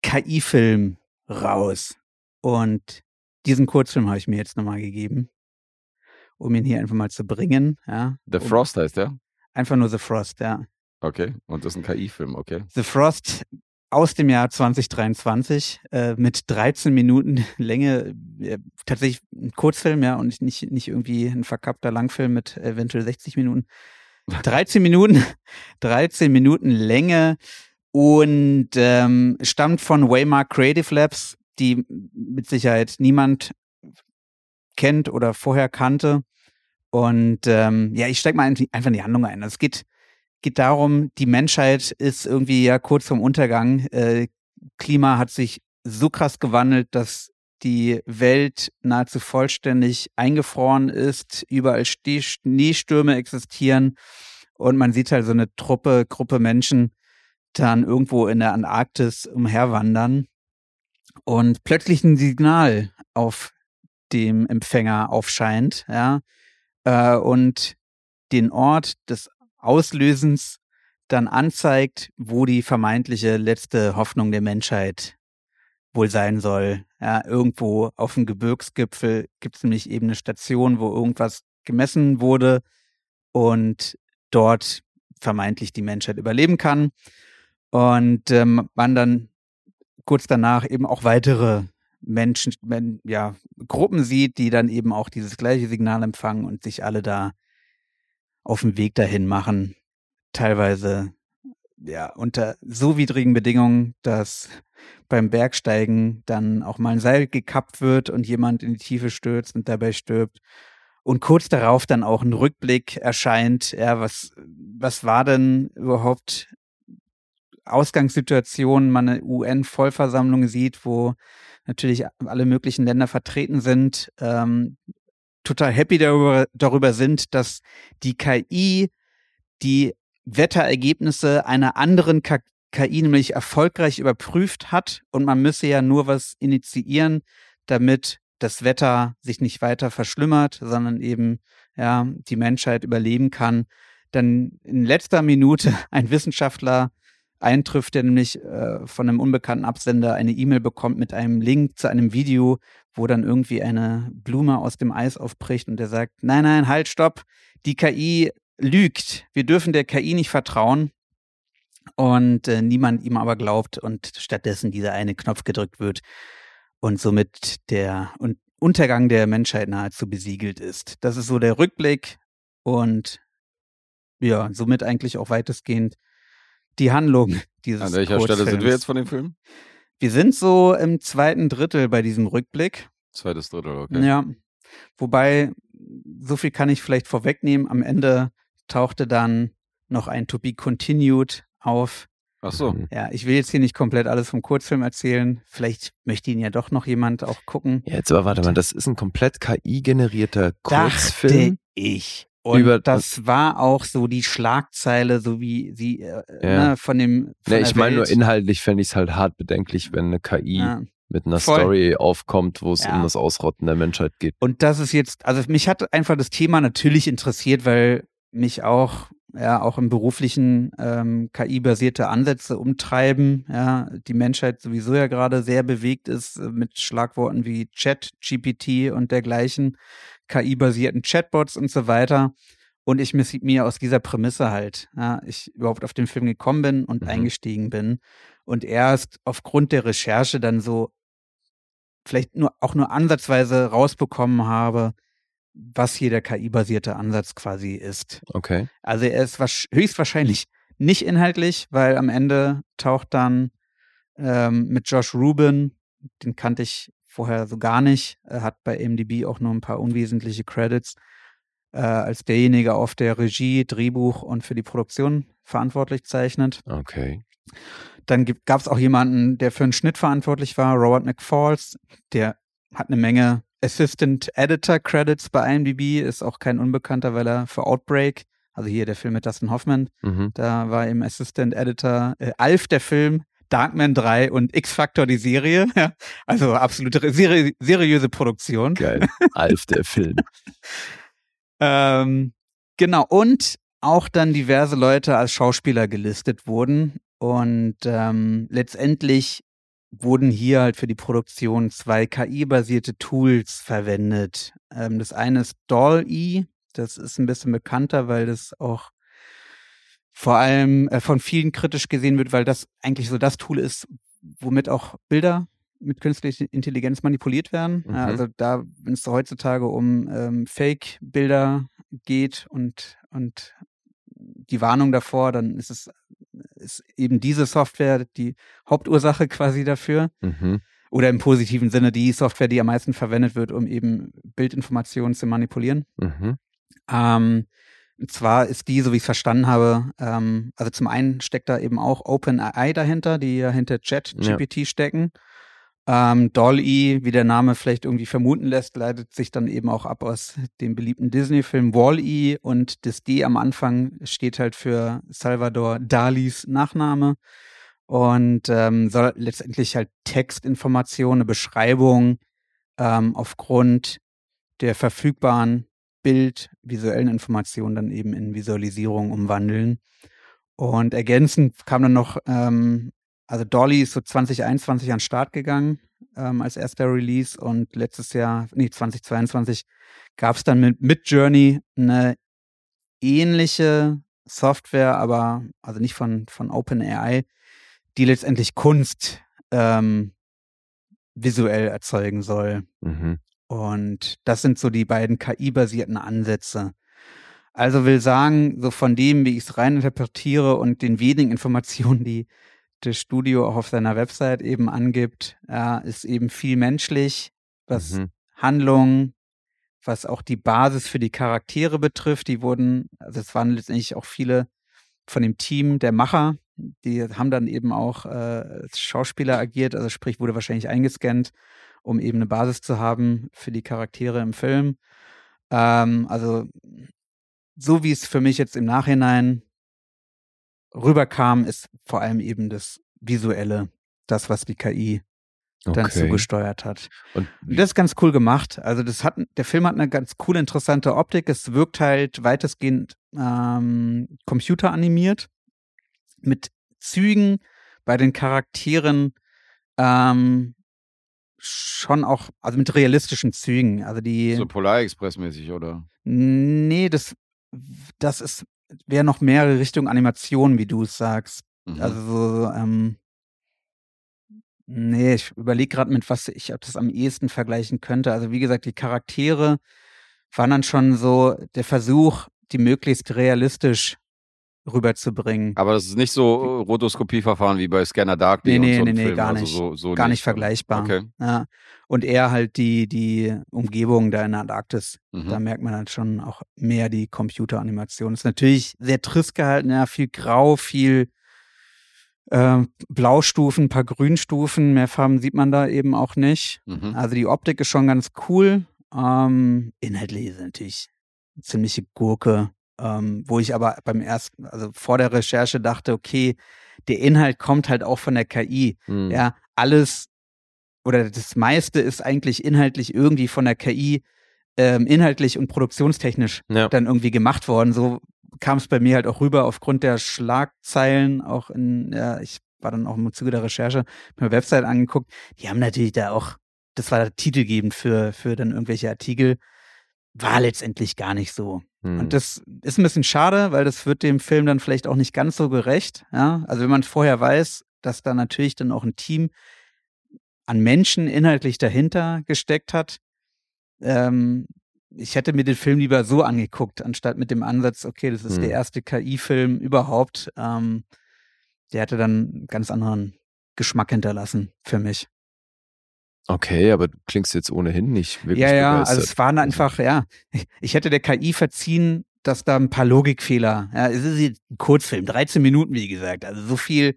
KI-Film raus. Und diesen Kurzfilm habe ich mir jetzt nochmal gegeben, um ihn hier einfach mal zu bringen. Ja, The um, Frost heißt der? Einfach nur The Frost, ja. Okay. Und das ist ein KI-Film, okay. The Frost aus dem Jahr 2023 äh, mit 13 Minuten Länge, äh, tatsächlich ein Kurzfilm, ja, und nicht, nicht irgendwie ein verkappter Langfilm mit eventuell 60 Minuten. 13 Minuten, 13 Minuten Länge und ähm, stammt von Waymark Creative Labs, die mit Sicherheit niemand kennt oder vorher kannte. Und ähm, ja, ich steige mal einfach in die Handlung ein. Es geht, geht darum, die Menschheit ist irgendwie ja kurz vorm Untergang. Äh, Klima hat sich so krass gewandelt, dass die Welt nahezu vollständig eingefroren ist, überall Schneestürme existieren. Und man sieht halt so eine Truppe, Gruppe Menschen dann irgendwo in der Antarktis umherwandern. Und plötzlich ein Signal auf dem Empfänger aufscheint, ja, äh, und den Ort des Auslösens dann anzeigt, wo die vermeintliche letzte Hoffnung der Menschheit wohl sein soll. Ja, irgendwo auf dem Gebirgsgipfel gibt es nämlich eben eine Station, wo irgendwas gemessen wurde und dort vermeintlich die Menschheit überleben kann. Und ähm, man dann kurz danach eben auch weitere Menschen, ja, Gruppen sieht, die dann eben auch dieses gleiche Signal empfangen und sich alle da auf den Weg dahin machen. Teilweise ja unter so widrigen Bedingungen, dass beim Bergsteigen dann auch mal ein Seil gekappt wird und jemand in die Tiefe stürzt und dabei stirbt. Und kurz darauf dann auch ein Rückblick erscheint, ja, was, was war denn überhaupt Ausgangssituation, man eine UN-Vollversammlung sieht, wo natürlich alle möglichen Länder vertreten sind, ähm, total happy darüber, darüber sind, dass die KI die Wetterergebnisse einer anderen KI nämlich erfolgreich überprüft hat und man müsse ja nur was initiieren, damit das Wetter sich nicht weiter verschlimmert, sondern eben ja die Menschheit überleben kann. Dann in letzter Minute ein Wissenschaftler eintrifft, der nämlich äh, von einem unbekannten Absender eine E-Mail bekommt mit einem Link zu einem Video, wo dann irgendwie eine Blume aus dem Eis aufbricht und der sagt, nein, nein, halt, stopp, die KI lügt, wir dürfen der KI nicht vertrauen und äh, niemand ihm aber glaubt und stattdessen dieser eine Knopf gedrückt wird und somit der und Untergang der Menschheit nahezu besiegelt ist. Das ist so der Rückblick und ja, somit eigentlich auch weitestgehend die Handlung dieses An welcher Stelle sind wir jetzt von dem Film? Wir sind so im zweiten Drittel bei diesem Rückblick. Zweites Drittel, okay. Ja. Wobei, so viel kann ich vielleicht vorwegnehmen. Am Ende tauchte dann noch ein To Be Continued auf. Ach so. Ja, ich will jetzt hier nicht komplett alles vom Kurzfilm erzählen. Vielleicht möchte ihn ja doch noch jemand auch gucken. Ja, jetzt aber warte mal, das ist ein komplett KI-generierter Kurzfilm. Dachte ich. Und Über- das war auch so die Schlagzeile, so wie sie äh, Ja. ne, von dem. Von Nee, ich meine nur inhaltlich fände ich es halt hart bedenklich, wenn eine KI Ja. mit einer Voll. Story aufkommt, wo es Ja. um das Ausrotten der Menschheit geht. Und das ist jetzt, also mich hat einfach das Thema natürlich interessiert, weil mich auch, ja, auch im beruflichen ähm, KI-basierte Ansätze umtreiben. Ja, die Menschheit sowieso ja gerade sehr bewegt ist äh, mit Schlagworten wie Chat, GPT und dergleichen, KI-basierten Chatbots und so weiter. Und ich mir aus dieser Prämisse halt, ja, ich überhaupt auf den Film gekommen bin und Mhm. eingestiegen bin. Und erst aufgrund der Recherche dann so vielleicht nur auch nur ansatzweise rausbekommen habe, was hier der KI-basierte Ansatz quasi ist. Okay. Also er ist wahrsch- höchstwahrscheinlich nicht inhaltlich, weil am Ende taucht dann ähm, mit Josh Rubin. Den kannte ich vorher so gar nicht. Er hat bei MDB auch nur ein paar unwesentliche Credits äh, als derjenige auf der Regie, Drehbuch und für die Produktion verantwortlich zeichnet. Okay. Dann gab es auch jemanden, der für den Schnitt verantwortlich war, Robert McFalls. Der hat eine Menge Assistant Editor Credits bei IMDb, ist auch kein Unbekannter, weil er für Outbreak, also hier der Film mit Dustin Hoffman, Mhm. da war im Assistant Editor äh, Alf der Film, Darkman 3 und X-Factor die Serie. Ja, also absolute seri seriöse Produktion. Geil. Alf, der Film. Ähm, genau, und auch dann diverse Leute als Schauspieler gelistet wurden. Und ähm, letztendlich wurden hier halt für die Produktion zwei KI-basierte Tools verwendet. Ähm, das eine ist Doll-E, das ist ein bisschen bekannter, weil das auch vor allem äh, von vielen kritisch gesehen wird, weil das eigentlich so das Tool ist, womit auch Bilder mit künstlicher Intelligenz manipuliert werden. Mhm. Ja, also da, wenn es heutzutage um ähm, Fake-Bilder geht und, und die Warnung davor, dann ist es ist eben diese Software die Hauptursache quasi dafür. Mhm. Oder im positiven Sinne die Software, die am meisten verwendet wird, um eben Bildinformationen zu manipulieren. Mhm. Ähm, und zwar ist die, so wie ich es verstanden habe, ähm, also zum einen steckt da eben auch OpenAI dahinter, die ja hinter ChatGPT stecken. Ähm, Doll-E, wie der Name vielleicht irgendwie vermuten lässt, leitet sich dann eben auch ab aus dem beliebten Disney-Film Wall-E und das D am Anfang steht halt für Salvador Dalis Nachname und ähm, soll letztendlich halt Textinformationen, eine Beschreibung ähm, aufgrund der verfügbaren Bild, visuellen Informationen dann eben in Visualisierung umwandeln. Und ergänzend kam dann noch, ähm, also Dolly ist so 2021 an den Start gegangen ähm, als erster Release und letztes Jahr, nee, 2022 gab es dann mit, mit Journey eine ähnliche Software, aber also nicht von, von OpenAI, die letztendlich Kunst ähm, visuell erzeugen soll. Mhm. Und das sind so die beiden KI-basierten Ansätze. Also will sagen, so von dem, wie ich es reininterpretiere und den wenigen Informationen, die das Studio auch auf seiner Website eben angibt, ja, ist eben viel menschlich, was Mhm. Handlung, was auch die Basis für die Charaktere betrifft. Die wurden, also es waren letztendlich auch viele von dem Team der Macher, die haben dann eben auch äh, als Schauspieler agiert, also sprich wurde wahrscheinlich eingescannt, um eben eine Basis zu haben für die Charaktere im Film. Ähm, also so wie es für mich jetzt im Nachhinein rüberkam, ist vor allem eben das Visuelle, das, was die KI dann Okay. zugesteuert hat. Und Und das ist ganz cool gemacht. Also das hat, der Film hat eine ganz coole, interessante Optik. Es wirkt halt weitestgehend ähm, computeranimiert mit Zügen bei den Charakteren ähm, schon auch, also mit realistischen Zügen. Also die, So Polar Express mäßig, oder? nee, das, das ist, wäre noch mehrere Richtung Animation, wie du es sagst. Mhm. Also so, ähm, nee, ich überlege gerade mit was ich ob das am ehesten vergleichen könnte. Also wie gesagt, die Charaktere waren dann schon so der Versuch, die möglichst realistisch rüberzubringen. Aber das ist nicht so äh, Rotoskopieverfahren wie bei Scanner Darkly Nee, nee, so nee, nee, Film. gar also nicht. So, so Gar nicht oder? vergleichbar. Okay. Ja. Und eher halt die, die Umgebung da in der Antarktis. Da Mhm. merkt man dann schon auch mehr die Computeranimation. Ist natürlich sehr trist gehalten, ja, viel Grau, viel äh, Blaustufen, ein paar Grünstufen, mehr Farben sieht man da eben auch nicht. Mhm. Also die Optik ist schon ganz cool. Ähm, inhaltlich ist natürlich eine ziemliche Gurke, ähm, wo ich aber beim ersten, also vor der Recherche dachte, okay, der Inhalt kommt halt auch von der KI. Mhm. Ja, alles oder das meiste ist eigentlich inhaltlich irgendwie von der KI ähm, inhaltlich und produktionstechnisch Ja. dann irgendwie gemacht worden. So kam es bei mir halt auch rüber aufgrund der Schlagzeilen, auch in, ja, ich war dann auch im Zuge der Recherche, mir Website angeguckt. Die haben natürlich da auch, das war titelgebend für, für dann irgendwelche Artikel. War letztendlich gar nicht so. Mhm. Und das ist ein bisschen schade, weil das wird dem Film dann vielleicht auch nicht ganz so gerecht. Ja? Also wenn man vorher weiß, dass da natürlich dann auch ein Team an Menschen inhaltlich dahinter gesteckt hat, ähm, ich hätte mir den Film lieber so angeguckt, anstatt mit dem Ansatz, okay, das ist Hm. der erste KI-Film überhaupt. Ähm, der hatte dann einen ganz anderen Geschmack hinterlassen für mich. Okay, aber du klingst jetzt ohnehin nicht wirklich ja, ja, begeistert. also es waren einfach, ja, ich hätte der KI verziehen, dass da ein paar Logikfehler, ja, es ist ein Kurzfilm, 13 Minuten, wie gesagt, also so viel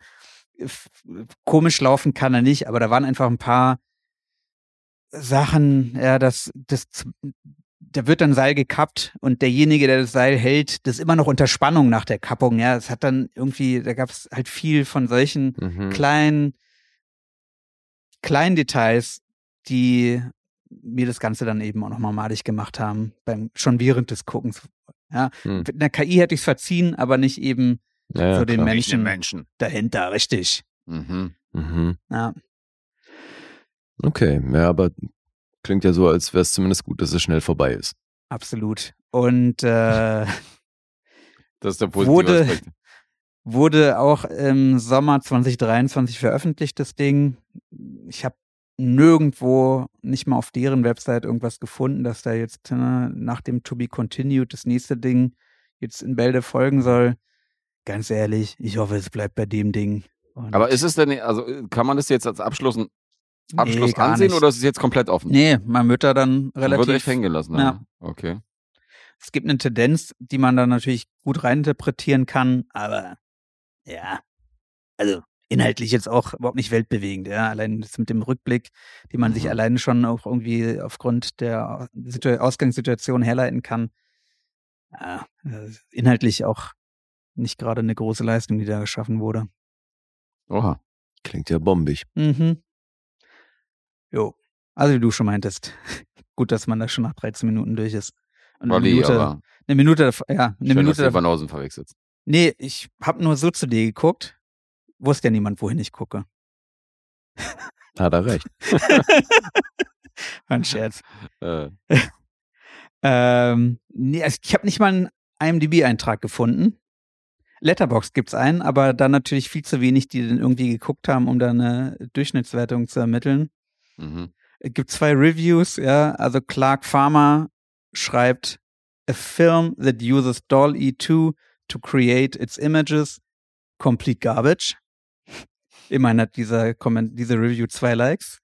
komisch laufen kann er nicht, aber da waren einfach ein paar Sachen, ja, das, das, da wird dann Seil gekappt und derjenige, der das Seil hält, das ist immer noch unter Spannung nach der Kappung, ja, es hat dann irgendwie, da gab es halt viel von solchen Mhm. kleinen, kleinen Details, die mir das Ganze dann eben auch nochmal malig gemacht haben, beim, schon während des Guckens. Ja, Hm. mit einer KI hätte ich es verziehen, aber nicht eben Ja, ja, so den klar. Menschen Menschen. dahinter, richtig. Mhm. Mhm. Ja, Okay, ja, aber klingt ja so, als wäre es zumindest gut, dass es schnell vorbei ist. absolut. Und äh, Das ist der positive Wurde- Aspekt. Wurde auch im Sommer 2023 veröffentlicht, das Ding. Ich habe nirgendwo, nicht mal auf deren Website irgendwas gefunden, dass da jetzt äh, nach dem To Be Continued das nächste Ding jetzt in Bälde folgen soll. Ganz ehrlich, ich hoffe, es bleibt bei dem Ding. Und Aber ist es denn, also kann man das jetzt als Abschluss, Abschluss nee, ansehen nicht. oder ist es jetzt komplett offen? Nee, man wird da dann Man wird echt relativ. hängen gelassen. Ja. Okay. Es gibt eine Tendenz, die man dann natürlich gut reininterpretieren kann, aber ja, also inhaltlich jetzt auch überhaupt nicht weltbewegend. Ja, allein das mit dem Rückblick, die man sich Mhm. alleine schon auch irgendwie aufgrund der Situ Ausgangssituation herleiten kann. Ja, inhaltlich auch nicht gerade eine große Leistung, die da geschaffen wurde. Oha. Klingt ja bombig. Mhm. Jo. Also wie du schon meintest. Gut, dass man da schon nach 13 Minuten durch ist. Und eine Wally, Minute, eine Minute, ja, eine schön, dass Minute. du dav- Banausen verwechselt. Nee, ich habe nur so zu dir geguckt. Wusste ja niemand, wohin ich gucke. Hat er recht. War ein Scherz. Äh, Ähm, nee, also ich habe nicht mal einen IMDb-Eintrag gefunden. Letterbox gibt's einen, aber dann natürlich viel zu wenig, die den irgendwie geguckt haben, um da eine Durchschnittswertung zu ermitteln. mhm. Es gibt zwei Reviews, ja. Also Clark Farmer schreibt A film that uses DALL-E 2 to create its images, complete garbage. Immerhin hat dieser Comment, diese Review zwei Likes.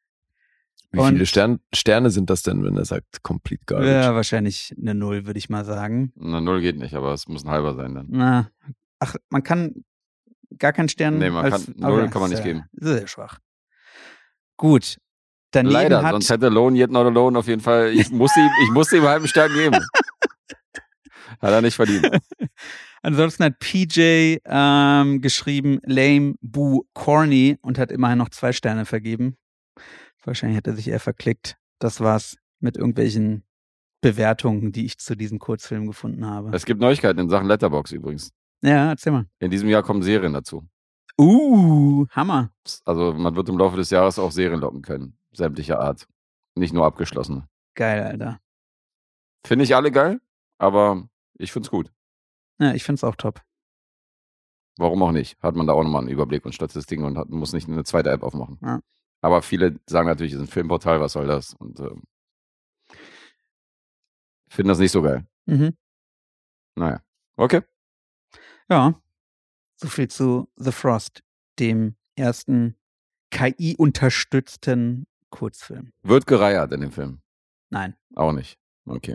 Wie Und- viele Stern Sterne sind das denn, wenn er sagt Complete Garbage? Ja, wahrscheinlich eine Null, würde ich mal sagen. Na, null geht nicht, aber es muss ein halber sein dann. Na, ach, man kann gar keinen Stern. Nee, man als, kann- Null kann man nicht ja geben. Sehr schwach. Gut. Daneben Leider, hat, sonst hätte Alone Yet Not Alone auf jeden Fall, ich musste ihm, ich musste ihm einen halben Stern geben. Hat er nicht verdient. Ansonsten hat PJ ähm, geschrieben, lame, boo, corny und hat immerhin noch zwei Sterne vergeben. Wahrscheinlich hat er sich eher verklickt. Das war's mit irgendwelchen Bewertungen, die ich zu diesem Kurzfilm gefunden habe. Es gibt Neuigkeiten in Sachen Letterbox übrigens. ja, erzähl mal. In diesem Jahr kommen Serien dazu. Uh, Hammer. Also man wird im Laufe des Jahres auch Serien locken können. Sämtlicher Art. Nicht nur abgeschlossene. Geil, Alter. Finde ich alle geil, aber ich find's gut. Ja, ich find's auch top. Warum auch nicht? Hat man da auch nochmal einen Überblick und Statistiken und hat, muss nicht eine zweite App aufmachen. Ja. Aber viele sagen natürlich, es ist ein Filmportal, was soll das? Und ähm, finden das nicht so geil. Mhm. Naja. Okay. Ja. So viel zu The Frost, dem ersten KI-unterstützten Kurzfilm. Wird gereiert in dem Film. Nein. Auch nicht. Okay.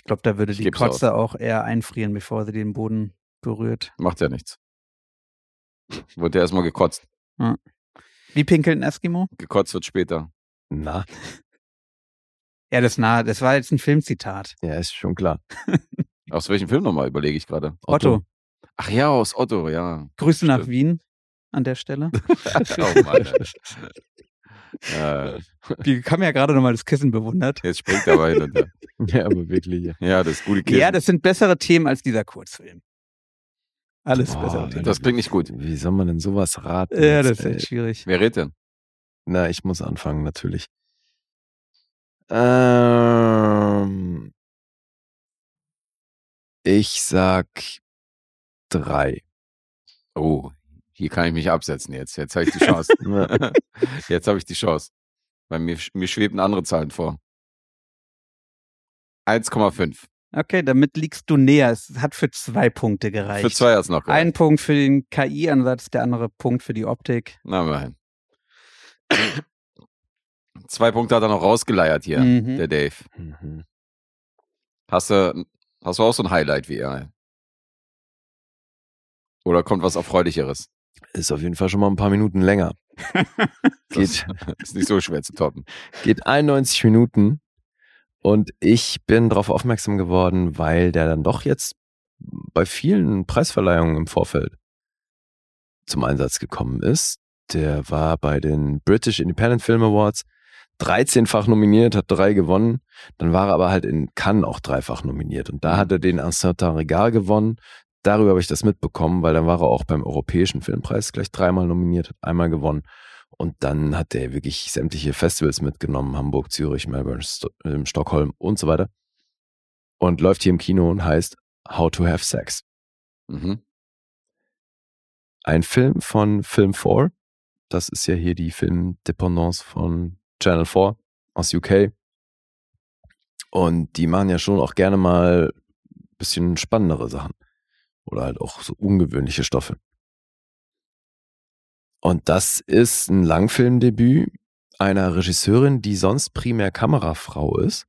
Ich glaube, da würde Ich die Kotze auch eher einfrieren, bevor sie den Boden berührt. Macht ja nichts. Wird ja erstmal gekotzt. Wie pinkelt ein Eskimo? Gekotzt wird später. Na, Ja, das nah, das war jetzt ein Filmzitat. ja, ist schon klar. Aus welchem Film nochmal, überlege ich gerade. Otto, Ach ja, aus Otto, ja. Grüße nach Stimmt. Wien an der Stelle. oh Mann. Äh, Wir haben ja gerade nochmal das Kissen bewundert. jetzt springt er aber hin und her. Ja, aber wirklich. Ja, das ist gute Kissen. Ja, das sind bessere Themen als dieser Kurzfilm. Alles Boah, bessere wenn Themen. das klingt nicht gut. Wie soll man denn sowas raten? Ja, das ist echt schwierig. Wer redet denn? Na, ich muss anfangen, natürlich. Ähm, ich sag drei. Oh, hier kann ich mich absetzen jetzt. Jetzt habe ich die Chance. Jetzt habe ich die Chance. Bei mir, mir schweben andere Zahlen vor. 1,5. Okay, damit liegst du näher. Es hat für zwei Punkte gereicht. Für zwei hat's noch Ein gereicht. Punkt für den KI-Ansatz, der andere Punkt für die Optik. Na, immerhin. Zwei Punkte hat er noch rausgeleiert hier, Mhm. der Dave. Mhm. Hast du, hast du auch so ein Highlight wie er? Oder kommt was Erfreulicheres? Ist auf jeden Fall schon mal ein paar Minuten länger. Geht, ist nicht so schwer zu toppen. geht 91 Minuten und ich bin darauf aufmerksam geworden, weil der dann doch jetzt bei vielen Preisverleihungen im Vorfeld zum Einsatz gekommen ist. Der war bei den British Independent Film Awards 13-fach nominiert, hat drei gewonnen. Dann war er aber halt in Cannes auch dreifach nominiert. Und da hat er den certain Regard gewonnen. Darüber habe ich das mitbekommen, weil dann war er auch beim Europäischen Filmpreis gleich dreimal nominiert, hat einmal gewonnen. Und dann hat er wirklich sämtliche Festivals mitgenommen, Hamburg, Zürich, Melbourne, Sto ähm, Stockholm und so weiter. Und läuft hier im Kino und heißt How to Have Sex. Mhm. Ein Film von Film 4. Das ist ja hier die Filmdependance von Channel 4 aus UK. Und die machen ja schon auch gerne mal ein bisschen spannendere Sachen. Oder halt auch so ungewöhnliche Stoffe. Und das ist ein Langfilmdebüt einer Regisseurin, die sonst primär Kamerafrau ist.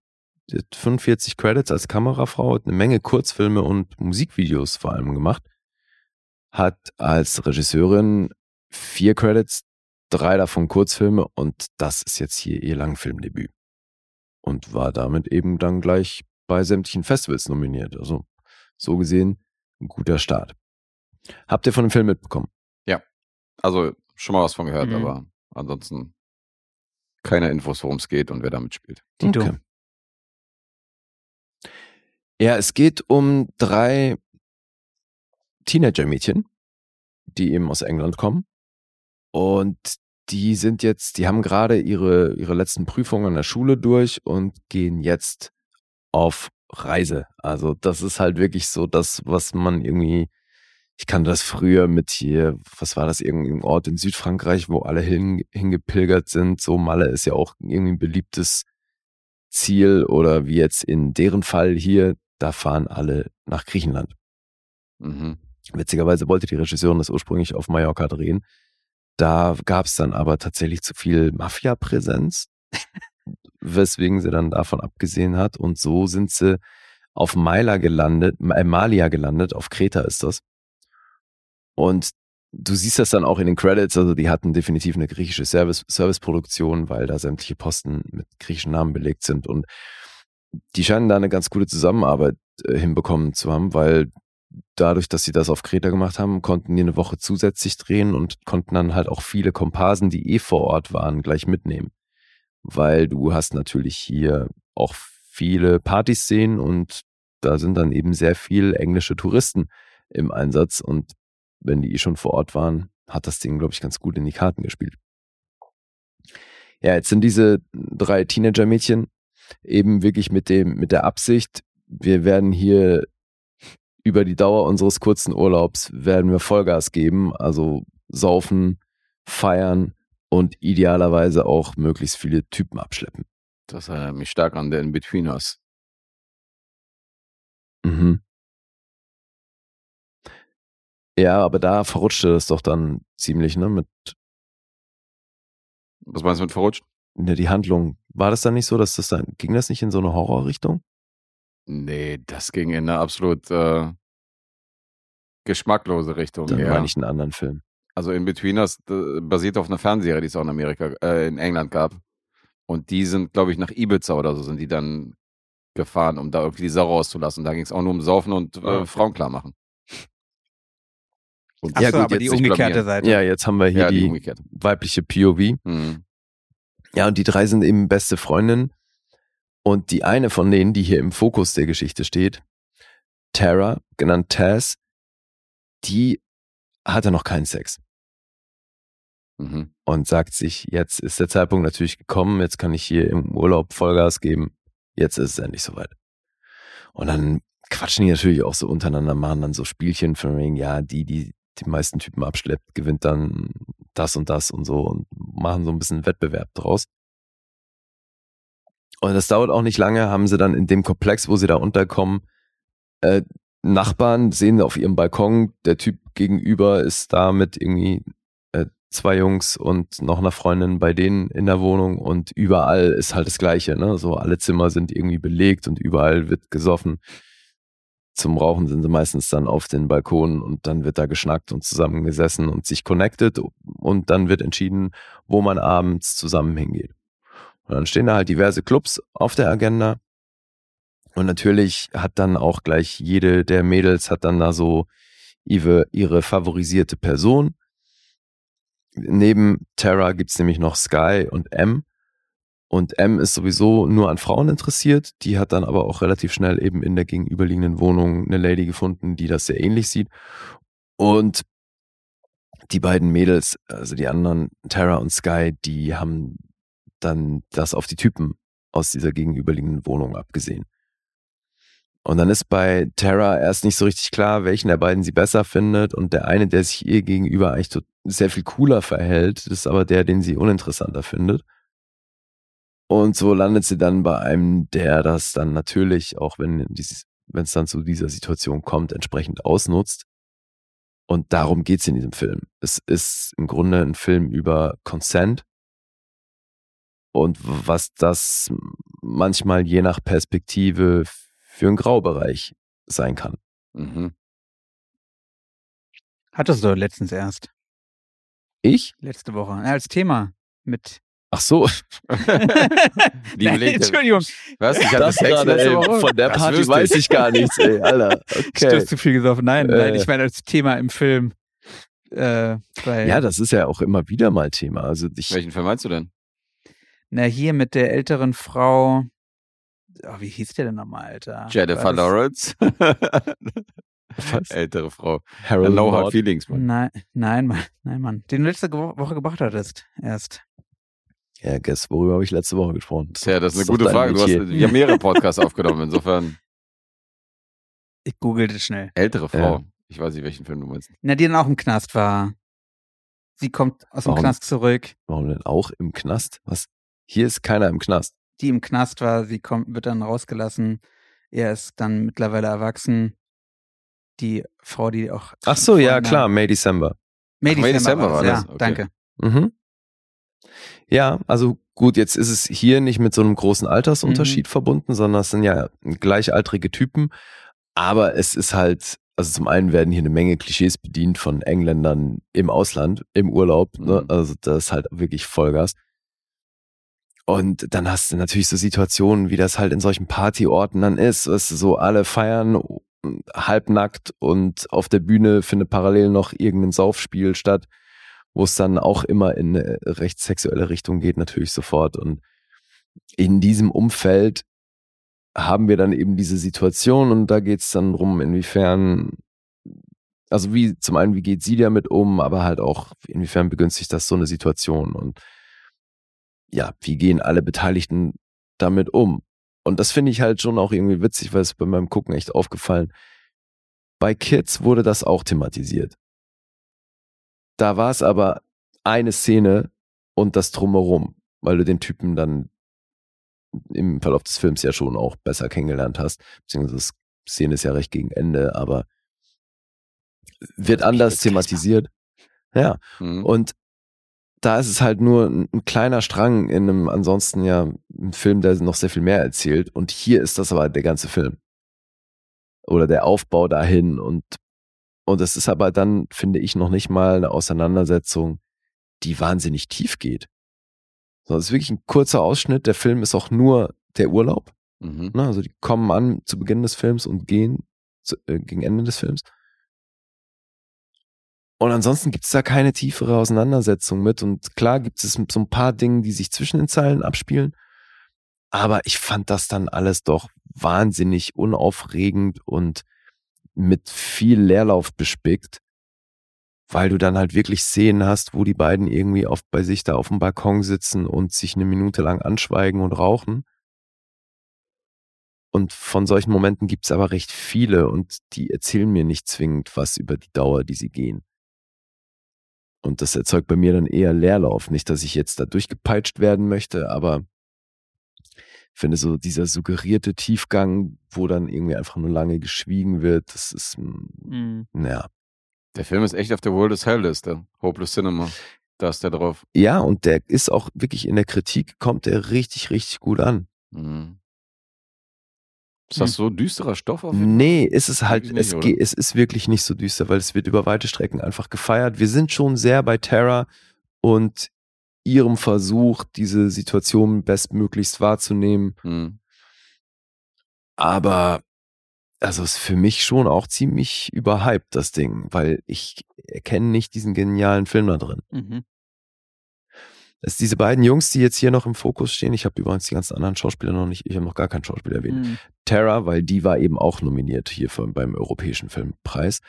Die hat 45 Credits als Kamerafrau, hat eine Menge Kurzfilme und Musikvideos vor allem gemacht. Hat als Regisseurin vier Credits, drei davon Kurzfilme und das ist jetzt hier ihr Langfilmdebüt. Und war damit eben dann gleich bei sämtlichen Festivals nominiert. Also so gesehen ein guter Start. Habt ihr von dem Film mitbekommen? Also schon mal was von gehört, Mhm. aber ansonsten keine Infos, worum es geht und wer damit spielt. Tito. Ja, es geht um drei Teenager-Mädchen, die eben aus England kommen. Und die sind jetzt, die haben gerade ihre, ihre letzten Prüfungen an der Schule durch und gehen jetzt auf Reise. Also das ist halt wirklich so das, was man irgendwie, ich kannte das früher mit hier, was war das, irgendein Ort in Südfrankreich, wo alle hin, hingepilgert sind. So Malle ist ja auch irgendwie ein beliebtes Ziel oder wie jetzt in deren Fall hier, da fahren alle nach Griechenland. Mhm. Witzigerweise wollte die Regisseurin das ursprünglich auf Mallorca drehen. Da gab es dann aber tatsächlich zu viel Mafia-Präsenz, weswegen sie dann davon abgesehen hat. Und so sind sie auf Maila gelandet, äh, Malia gelandet, auf Kreta ist das. Und du siehst das dann auch in den Credits, also die hatten definitiv eine griechische Service, Serviceproduktion, weil da sämtliche Posten mit griechischen Namen belegt sind. Und die scheinen da eine ganz gute Zusammenarbeit äh, hinbekommen zu haben, weil dadurch, dass sie das auf Kreta gemacht haben, konnten die eine Woche zusätzlich drehen und konnten dann halt auch viele Komparsen, die eh vor Ort waren, gleich mitnehmen. Weil du hast natürlich hier auch viele Partyszenen und da sind dann eben sehr viel englische Touristen im Einsatz und wenn die eh schon vor Ort waren, hat das Ding, glaube ich, ganz gut in die Karten gespielt. Ja, jetzt sind diese drei Teenager-Mädchen eben wirklich mit dem, mit der Absicht, wir werden hier über die Dauer unseres kurzen Urlaubs werden wir Vollgas geben, also saufen, feiern und idealerweise auch möglichst viele Typen abschleppen. Das erinnert mich stark an den Betweeners. Mhm. Ja, aber da verrutschte das doch dann ziemlich, ne, mit Was meinst du mit verrutscht? ne, die Handlung. War das dann nicht so, dass das dann, ging das nicht in so eine Horrorrichtung? Nee, das ging in eine absolut äh, geschmacklose Richtung. Dann ja. meine ich einen anderen Film. Also in Betweeners basiert auf einer Fernsehserie, die es auch in Amerika, äh, in England gab. Und die sind, glaube ich, nach Ibiza oder so sind die dann gefahren, um da irgendwie die Sau rauszulassen. Da ging es auch nur um Saufen und äh, Ah. Frauen klar machen. Und Achso, Ja, gut, aber jetzt die umgekehrte. Seite. Ja, jetzt haben wir hier Ja, die die umgekehrte. weibliche POV. Hm. Ja, und die drei sind eben beste Freundinnen. Und die eine von denen, die hier im Fokus der Geschichte steht, Tara, genannt Taz, die hatte noch keinen Sex Mhm. und sagt sich, jetzt ist der Zeitpunkt natürlich gekommen, jetzt kann ich hier im Urlaub Vollgas geben, jetzt ist es endlich soweit. Und dann quatschen die natürlich auch so untereinander, machen dann so Spielchen von wegen, ja, die, die die meisten Typen abschleppt, gewinnt dann das und das und so und machen so ein bisschen Wettbewerb draus. Und das dauert auch nicht lange, haben sie dann in dem Komplex, wo sie da unterkommen, äh, Nachbarn sehen auf ihrem Balkon, der Typ gegenüber ist da mit irgendwie äh, zwei Jungs und noch einer Freundin bei denen in der Wohnung und überall ist halt das Gleiche, ne? So alle Zimmer sind irgendwie belegt und überall wird gesoffen. Zum Rauchen sind sie meistens dann auf den Balkonen und dann wird da geschnackt und zusammengesessen und sich connected und dann wird entschieden, wo man abends zusammen hingeht. Und dann stehen da halt diverse Clubs auf der Agenda. Und natürlich hat dann auch gleich jede der Mädels hat dann da so ihre, ihre favorisierte Person. Neben Terra gibt's nämlich noch Sky und M. Und M ist sowieso nur an Frauen interessiert. Die hat dann aber auch relativ schnell eben in der gegenüberliegenden Wohnung eine Lady gefunden, die das sehr ähnlich sieht. Und die beiden Mädels, also die anderen, Terra und Sky, die haben dann das auf die Typen aus dieser gegenüberliegenden Wohnung abgesehen. Und dann ist bei Terra erst nicht so richtig klar, welchen der beiden sie besser findet. Und der eine, der sich ihr gegenüber eigentlich sehr viel cooler verhält, ist aber der, den sie uninteressanter findet. Und so landet sie dann bei einem, der das dann natürlich, auch wenn es dann zu dieser Situation kommt, entsprechend ausnutzt. Und darum geht's in diesem Film. Es ist im Grunde ein Film über Consent und was das manchmal je nach Perspektive für einen Graubereich sein kann. Mhm. Hattest du letztens erst. Ich? Letzte Woche. Ja, als Thema mit. Ach so. Liebe Nein, Entschuldigung. Was? Ich hatte Das Sex gerade, letzte ey, Woche? von der Das Party wüsste weiß ich gar nichts, ey, Alter. Du Okay. hast zu viel gesoffen. Nein, Äh. nein, ich meine als Thema im Film. Äh, Ja, das ist ja auch immer wieder mal Thema. Also ich, Welchen Film meinst du denn? Na, hier mit der älteren Frau. Oh, wie hieß der denn nochmal, Alter? Jennifer das- Lawrence. Was? Ältere Frau. Harold no Hard. Feelings, Mann. Nein, nein, Mann, nein, Mann. Den du letzte Wo- Woche gebracht hattest. Erst. Ja, guess, worüber habe ich letzte Woche gesprochen? Tja, das ist eine gute Frage. Du hast, wir haben mehrere Podcasts aufgenommen, insofern. Ich googelte schnell. Ältere Frau. Ja. Ich weiß nicht, welchen Film du meinst. Na, die dann auch im Knast war. Sie kommt aus dem Warum? Knast zurück. Warum denn auch im Knast? Was? Hier ist keiner im Knast. Die im Knast war, sie kommt, wird dann rausgelassen. Er ist dann mittlerweile erwachsen. Die Frau, die auch. Ach so, ja, klar, May December. May May December, December war ja, das, okay. danke. Mhm. Ja, also gut, jetzt ist es hier nicht mit so einem großen Altersunterschied verbunden, sondern es sind ja gleichaltrige Typen. Aber es ist halt, also zum einen werden hier eine Menge Klischees bedient von Engländern im Ausland, im Urlaub. Ne? Mhm. Also das ist halt wirklich Vollgas. Und dann hast du natürlich so Situationen, wie das halt in solchen Partyorten dann ist. Du, so alle feiern halbnackt und auf der Bühne findet parallel noch irgendein Saufspiel statt, wo es dann auch immer in eine recht sexuelle Richtung geht, natürlich sofort. Und in diesem Umfeld haben wir dann eben diese Situation und da geht es dann drum, inwiefern, also wie, zum einen, wie geht sie damit um, aber halt auch, inwiefern begünstigt das so eine Situation und ja, wie gehen alle Beteiligten damit um? Und das finde ich halt schon auch irgendwie witzig, weil es bei meinem Gucken echt aufgefallen. Bei Kids wurde das auch thematisiert. Da war es aber eine Szene und das drumherum, weil du den Typen dann im Verlauf des Films ja schon auch besser kennengelernt hast. Beziehungsweise die Szene ist ja recht gegen Ende, aber wird anders thematisiert. Ja, Mhm. und da ist es halt nur ein, ein kleiner Strang in einem ansonsten ja ein Film, der noch sehr viel mehr erzählt. Und hier ist das aber der ganze Film. Oder der Aufbau dahin. Und, und es ist aber dann, finde ich, noch nicht mal eine Auseinandersetzung, die wahnsinnig tief geht. So, es ist wirklich ein kurzer Ausschnitt. Der Film ist auch nur der Urlaub. Mhm. Ne? Also die kommen an zu Beginn des Films und gehen zu, äh, gegen Ende des Films. Und ansonsten gibt es da keine tiefere Auseinandersetzung mit. Und klar gibt es so ein paar Dinge, die sich zwischen den Zeilen abspielen. Aber ich fand das dann alles doch wahnsinnig unaufregend und mit viel Leerlauf bespickt, weil du dann halt wirklich Szenen hast, wo die beiden irgendwie auf, bei sich da auf dem Balkon sitzen und sich eine Minute lang anschweigen und rauchen. Und von solchen Momenten gibt es aber recht viele und die erzählen mir nicht zwingend was über die Dauer, die sie gehen. Und das erzeugt bei mir dann eher Leerlauf. Nicht, dass ich jetzt da durchgepeitscht werden möchte, aber ich finde so dieser suggerierte Tiefgang, wo dann irgendwie einfach nur lange geschwiegen wird, das ist, mm, Mhm. naja, Der Film ist echt auf der World is Hell Liste. Hopeless Cinema. Da ist der drauf. Ja, und der ist auch wirklich in der Kritik, kommt der richtig, richtig gut an. Mhm. Ist das Hm. so düsterer Stoff auf? Nee, ist es halt, nicht, es, ge- es ist wirklich nicht so düster, weil es wird über weite Strecken einfach gefeiert. Wir sind schon sehr bei Terra und ihrem Versuch, diese Situation bestmöglichst wahrzunehmen. Mhm. Aber also ist für mich schon auch ziemlich überhyped, das Ding, weil ich erkenne nicht diesen genialen Film da drin. Mhm. Es diese beiden Jungs, die jetzt hier noch im Fokus stehen, ich habe übrigens die ganzen anderen Schauspieler noch nicht, ich habe noch gar keinen Schauspieler erwähnt. Mhm. Terra, weil die war eben auch nominiert hier von, beim Europäischen Filmpreis.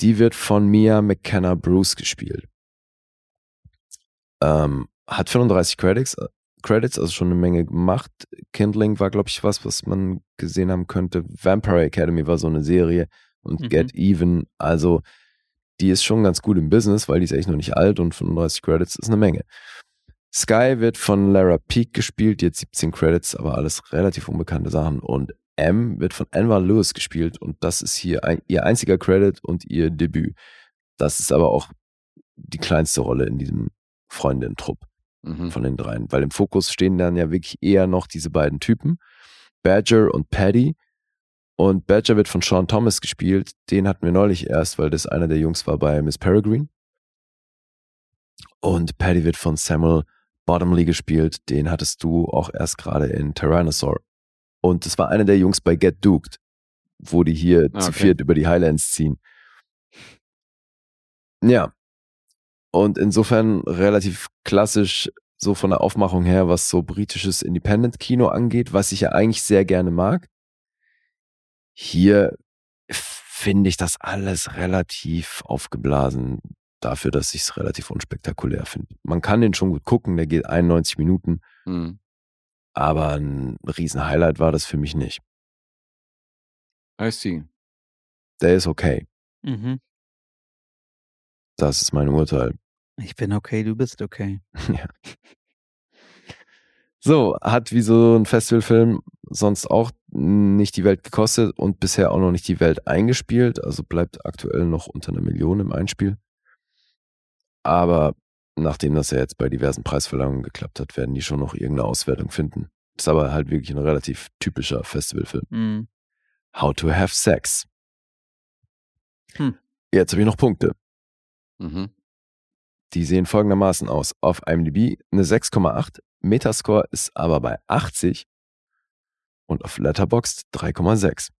Die wird von Mia McKenna Bruce gespielt. Ähm, hat 35 Credits, äh, Credits, also schon eine Menge gemacht. Kindling war, glaube ich, was, was man gesehen haben könnte. Vampire Academy war so eine Serie und Mhm. Get Even. Also die ist schon ganz gut im Business, weil die ist echt noch nicht alt und 35 Credits ist eine Menge. Sky wird von Lara Peak gespielt, die hat 17 Credits, aber alles relativ unbekannte Sachen. Und M wird von Anwar Lewis gespielt und das ist hier ein, ihr einziger Credit und ihr Debüt. Das ist aber auch die kleinste Rolle in diesem Freundin-Trupp Mhm. von den dreien, weil im Fokus stehen dann ja wirklich eher noch diese beiden Typen, Badger und Paddy. Und Badger wird von Sean Thomas gespielt. Den hatten wir neulich erst, weil das einer der Jungs war bei Miss Peregrine. Und Paddy wird von Samuel Bottomley gespielt. Den hattest du auch erst gerade in Tyrannosaur. Und das war einer der Jungs bei Get Duked, wo die hier Ah, zu okay. viert über die Highlands ziehen. Ja. Und insofern relativ klassisch so von der Aufmachung her, was so britisches Independent-Kino angeht, was ich ja eigentlich sehr gerne mag. Hier finde ich das alles relativ aufgeblasen dafür, dass ich es relativ unspektakulär finde. Man kann den schon gut gucken, der geht 91 Minuten, Mhm. aber ein riesen Highlight war das für mich nicht. I see. Der ist okay. Mhm. Das ist mein Urteil. Ich bin okay, du bist okay. Ja. So, hat wie so ein Festivalfilm sonst auch nicht die Welt gekostet und bisher auch noch nicht die Welt eingespielt, also bleibt aktuell noch unter einer Million im Einspiel. Aber nachdem das ja jetzt bei diversen Preisverleihungen geklappt hat, werden die schon noch irgendeine Auswertung finden. Ist aber halt wirklich ein relativ typischer Festivalfilm. Mhm. How to Have Sex. Hm. Jetzt habe ich noch Punkte. Mhm. Die sehen folgendermaßen aus. Auf IMDb eine 6,8, Metascore ist aber bei 80 und auf Letterboxd 3,6.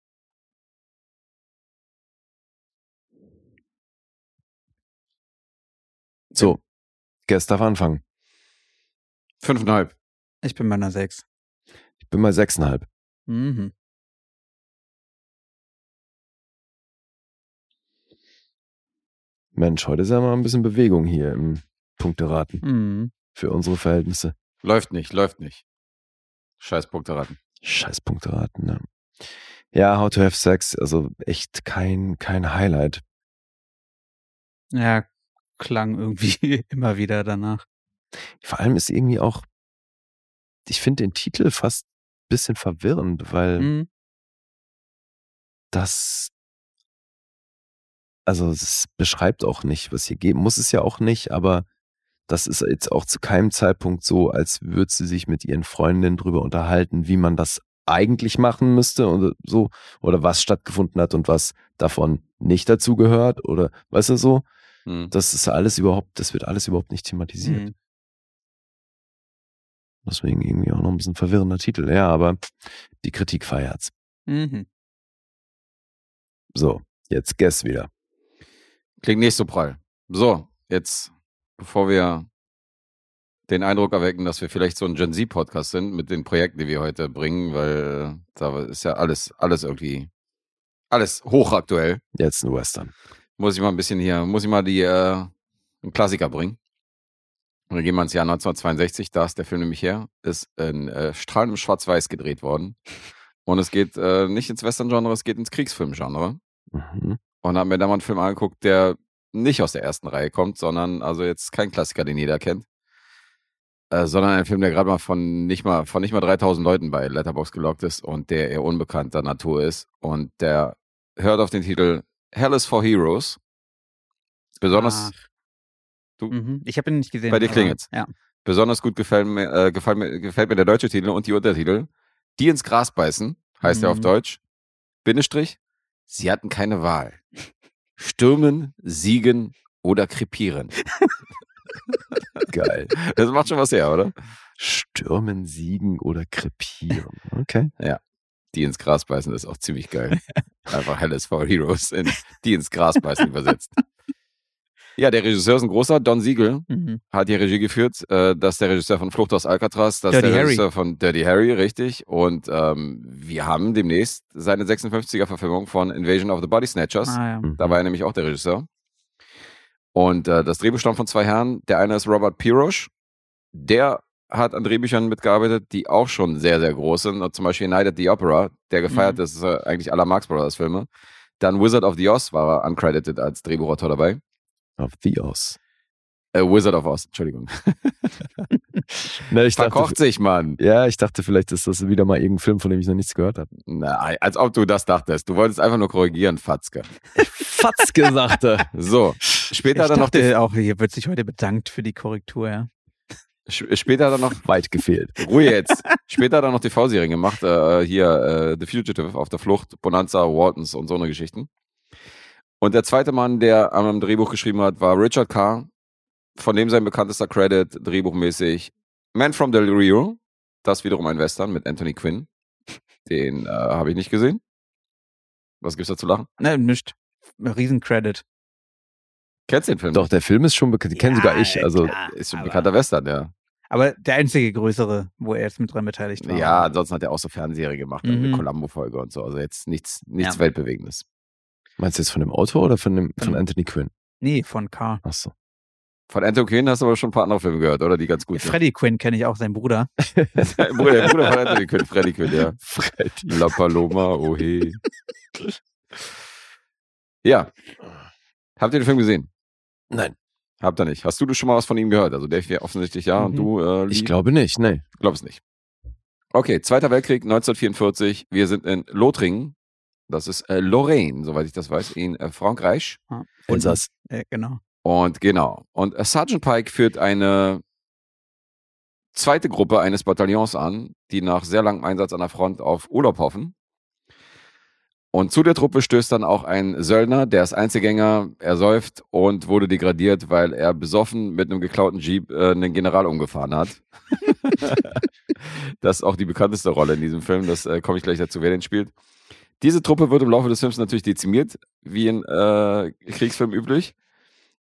So, Guest darf anfangen. Fünfeinhalb. Ich bin bei einer 6. Ich bin bei 6,5. Mhm. Mensch, heute ist ja mal ein bisschen Bewegung hier im Punkteraten Mhm. für unsere Verhältnisse. Läuft nicht, läuft nicht. Scheiß Punkte raten. Scheiß Punkteraten, ne? Ja, How to Have Sex, also echt kein, kein Highlight. Ja, klang irgendwie immer wieder danach. Vor allem ist irgendwie auch, ich finde den Titel fast ein bisschen verwirrend, weil Mhm. das, also es beschreibt auch nicht, was hier geht. Muss es ja auch nicht, aber das ist jetzt auch zu keinem Zeitpunkt so, als würde sie sich mit ihren Freundinnen drüber unterhalten, wie man das eigentlich machen müsste oder so, oder was stattgefunden hat und was davon nicht dazu gehört oder weißt du so, Mhm. das ist alles überhaupt, das wird alles überhaupt nicht thematisiert. Mhm. Deswegen irgendwie auch noch ein bisschen verwirrender Titel. Ja, aber die Kritik feiert's. Mhm. So, jetzt Guess wieder. Klingt nicht so prall. So, jetzt, bevor wir den Eindruck erwecken, dass wir vielleicht so ein Gen Z-Podcast sind mit den Projekten, die wir heute bringen, weil äh, da ist ja alles, alles irgendwie, alles hochaktuell. Jetzt ein Western. Muss ich mal ein bisschen hier, muss ich mal die, äh, einen Klassiker bringen. Dann gehen wir ins Jahr 1962, da ist der Film nämlich her, ist in äh, strahlendem Schwarz-Weiß gedreht worden. Und es geht äh, nicht ins Western-Genre, es geht ins Kriegsfilm-Genre. Mhm. Und habe mir da mal einen Film angeguckt, der nicht aus der ersten Reihe kommt, sondern also jetzt kein Klassiker, den jeder kennt, äh, sondern ein Film, der gerade mal von nicht mal von nicht mal 3000 Leuten bei Letterbox gelockt ist und der eher unbekannter Natur ist und der hört auf den Titel Hell is for Heroes. Besonders Du, Mhm. Ich habe ihn nicht gesehen. Bei dir klingelt's. Ja. Besonders gut gefällt mir, äh, gefällt, mir, gefällt mir der deutsche Titel und die Untertitel. Die ins Gras beißen, heißt ja auf Mhm. Deutsch. Bindestrich. Sie hatten keine Wahl. Stürmen, siegen oder krepieren. Geil. Das macht schon was her, oder? Stürmen, siegen oder krepieren. Okay. Die ins Gras beißen ist auch ziemlich geil. Einfach Hell is for Heroes in die ins Gras beißen übersetzt. Ja, der Regisseur ist ein großer, Don Siegel, Mhm. hat die Regie geführt. Äh, das ist der Regisseur von Flucht aus Alcatraz, das ist der Harry. Regisseur von Dirty Harry, richtig. Und ähm, wir haben demnächst seine 56er-Verfilmung von Invasion of the Body Snatchers. Ah, ja. Da war er nämlich auch der Regisseur. Und äh, das Drehbuch stammt von zwei Herren. Der eine ist Robert Pirosh. Der hat an Drehbüchern mitgearbeitet, die auch schon sehr, sehr groß sind. Und zum Beispiel Night at the Opera, der gefeiert Mhm. ist, äh, eigentlich aller Marx Brothers Filme. Dann Wizard of the Oz war er uncredited als Drehbuchautor dabei. Auf The Oz. Äh, Wizard of Oz, Entschuldigung. Na, ich Verkocht dachte, sich, Mann. ja, ich dachte, vielleicht ist das wieder mal irgendein Film, von dem ich noch nichts gehört habe. Na, als ob du das dachtest. Du wolltest einfach nur korrigieren, Fatzke. Fatzke sagte. So, später Ich hat er noch die, dachte auch, hier wird sich heute bedankt für die Korrektur, ja. Später hat er noch Weit gefehlt. Ruhe jetzt. Später hat er noch TV-Serien gemacht. Äh, hier äh, The Fugitive auf der Flucht, Bonanza, Waltons und so eine Geschichten. Und der zweite Mann, der am Drehbuch geschrieben hat, war Richard Carr. Von dem sein bekanntester Credit, drehbuchmäßig, Man from Del Rio. Das wiederum ein Western mit Anthony Quinn. Den äh, habe ich nicht gesehen. Was gibt's da zu lachen? Ne, nicht. Riesencredit. Kennst du den Film? Doch, der Film ist schon bekannt. Den kenne sogar ich. Also, klar, Ist schon bekannter Western, ja. Aber der einzige größere, wo er jetzt mit dran beteiligt war. Ja, ansonsten hat er auch so Fernsehserie gemacht, eine Mhm. Columbo-Folge und so. Also jetzt nichts, nichts Ja. Weltbewegendes. meinst du jetzt von dem Autor oder von, dem, von Von- Anthony Quinn? Nee, von Carr. Achso. Von Anthony Quinn hast du aber schon ein paar andere Filme gehört, oder? Die ganz gut sind. Freddy Quinn kenne ich auch, sein Bruder. der Bruder, der Bruder von Anthony Quinn, Freddy Quinn, ja. Freddy. La Paloma, oh hey. Ja. Habt ihr den Film gesehen? Nein. Habt ihr nicht. Hast du schon mal was von ihm gehört? Also Dave offensichtlich ja und Mhm. du, äh, Ich glaube nicht, nee. glaub es nicht. Okay, Zweiter Weltkrieg 1944. Wir sind in Lothringen. Das ist äh, Lorraine, soweit ich das weiß, in äh, Frankreich. Ja, Elsass. Äh, genau. Und genau. Und äh, Sergeant Pike führt eine zweite Gruppe eines Bataillons an, die nach sehr langem Einsatz an der Front auf Urlaub hoffen. Und zu der Truppe stößt dann auch ein Söldner, der ist Einzelgänger, er säuft und wurde degradiert, weil er besoffen mit einem geklauten Jeep äh, einen General umgefahren hat. das ist auch die bekannteste Rolle in diesem Film, das äh, komme ich gleich dazu, wer den spielt. Diese Truppe wird im Laufe des Films natürlich dezimiert, wie in äh, Kriegsfilmen üblich,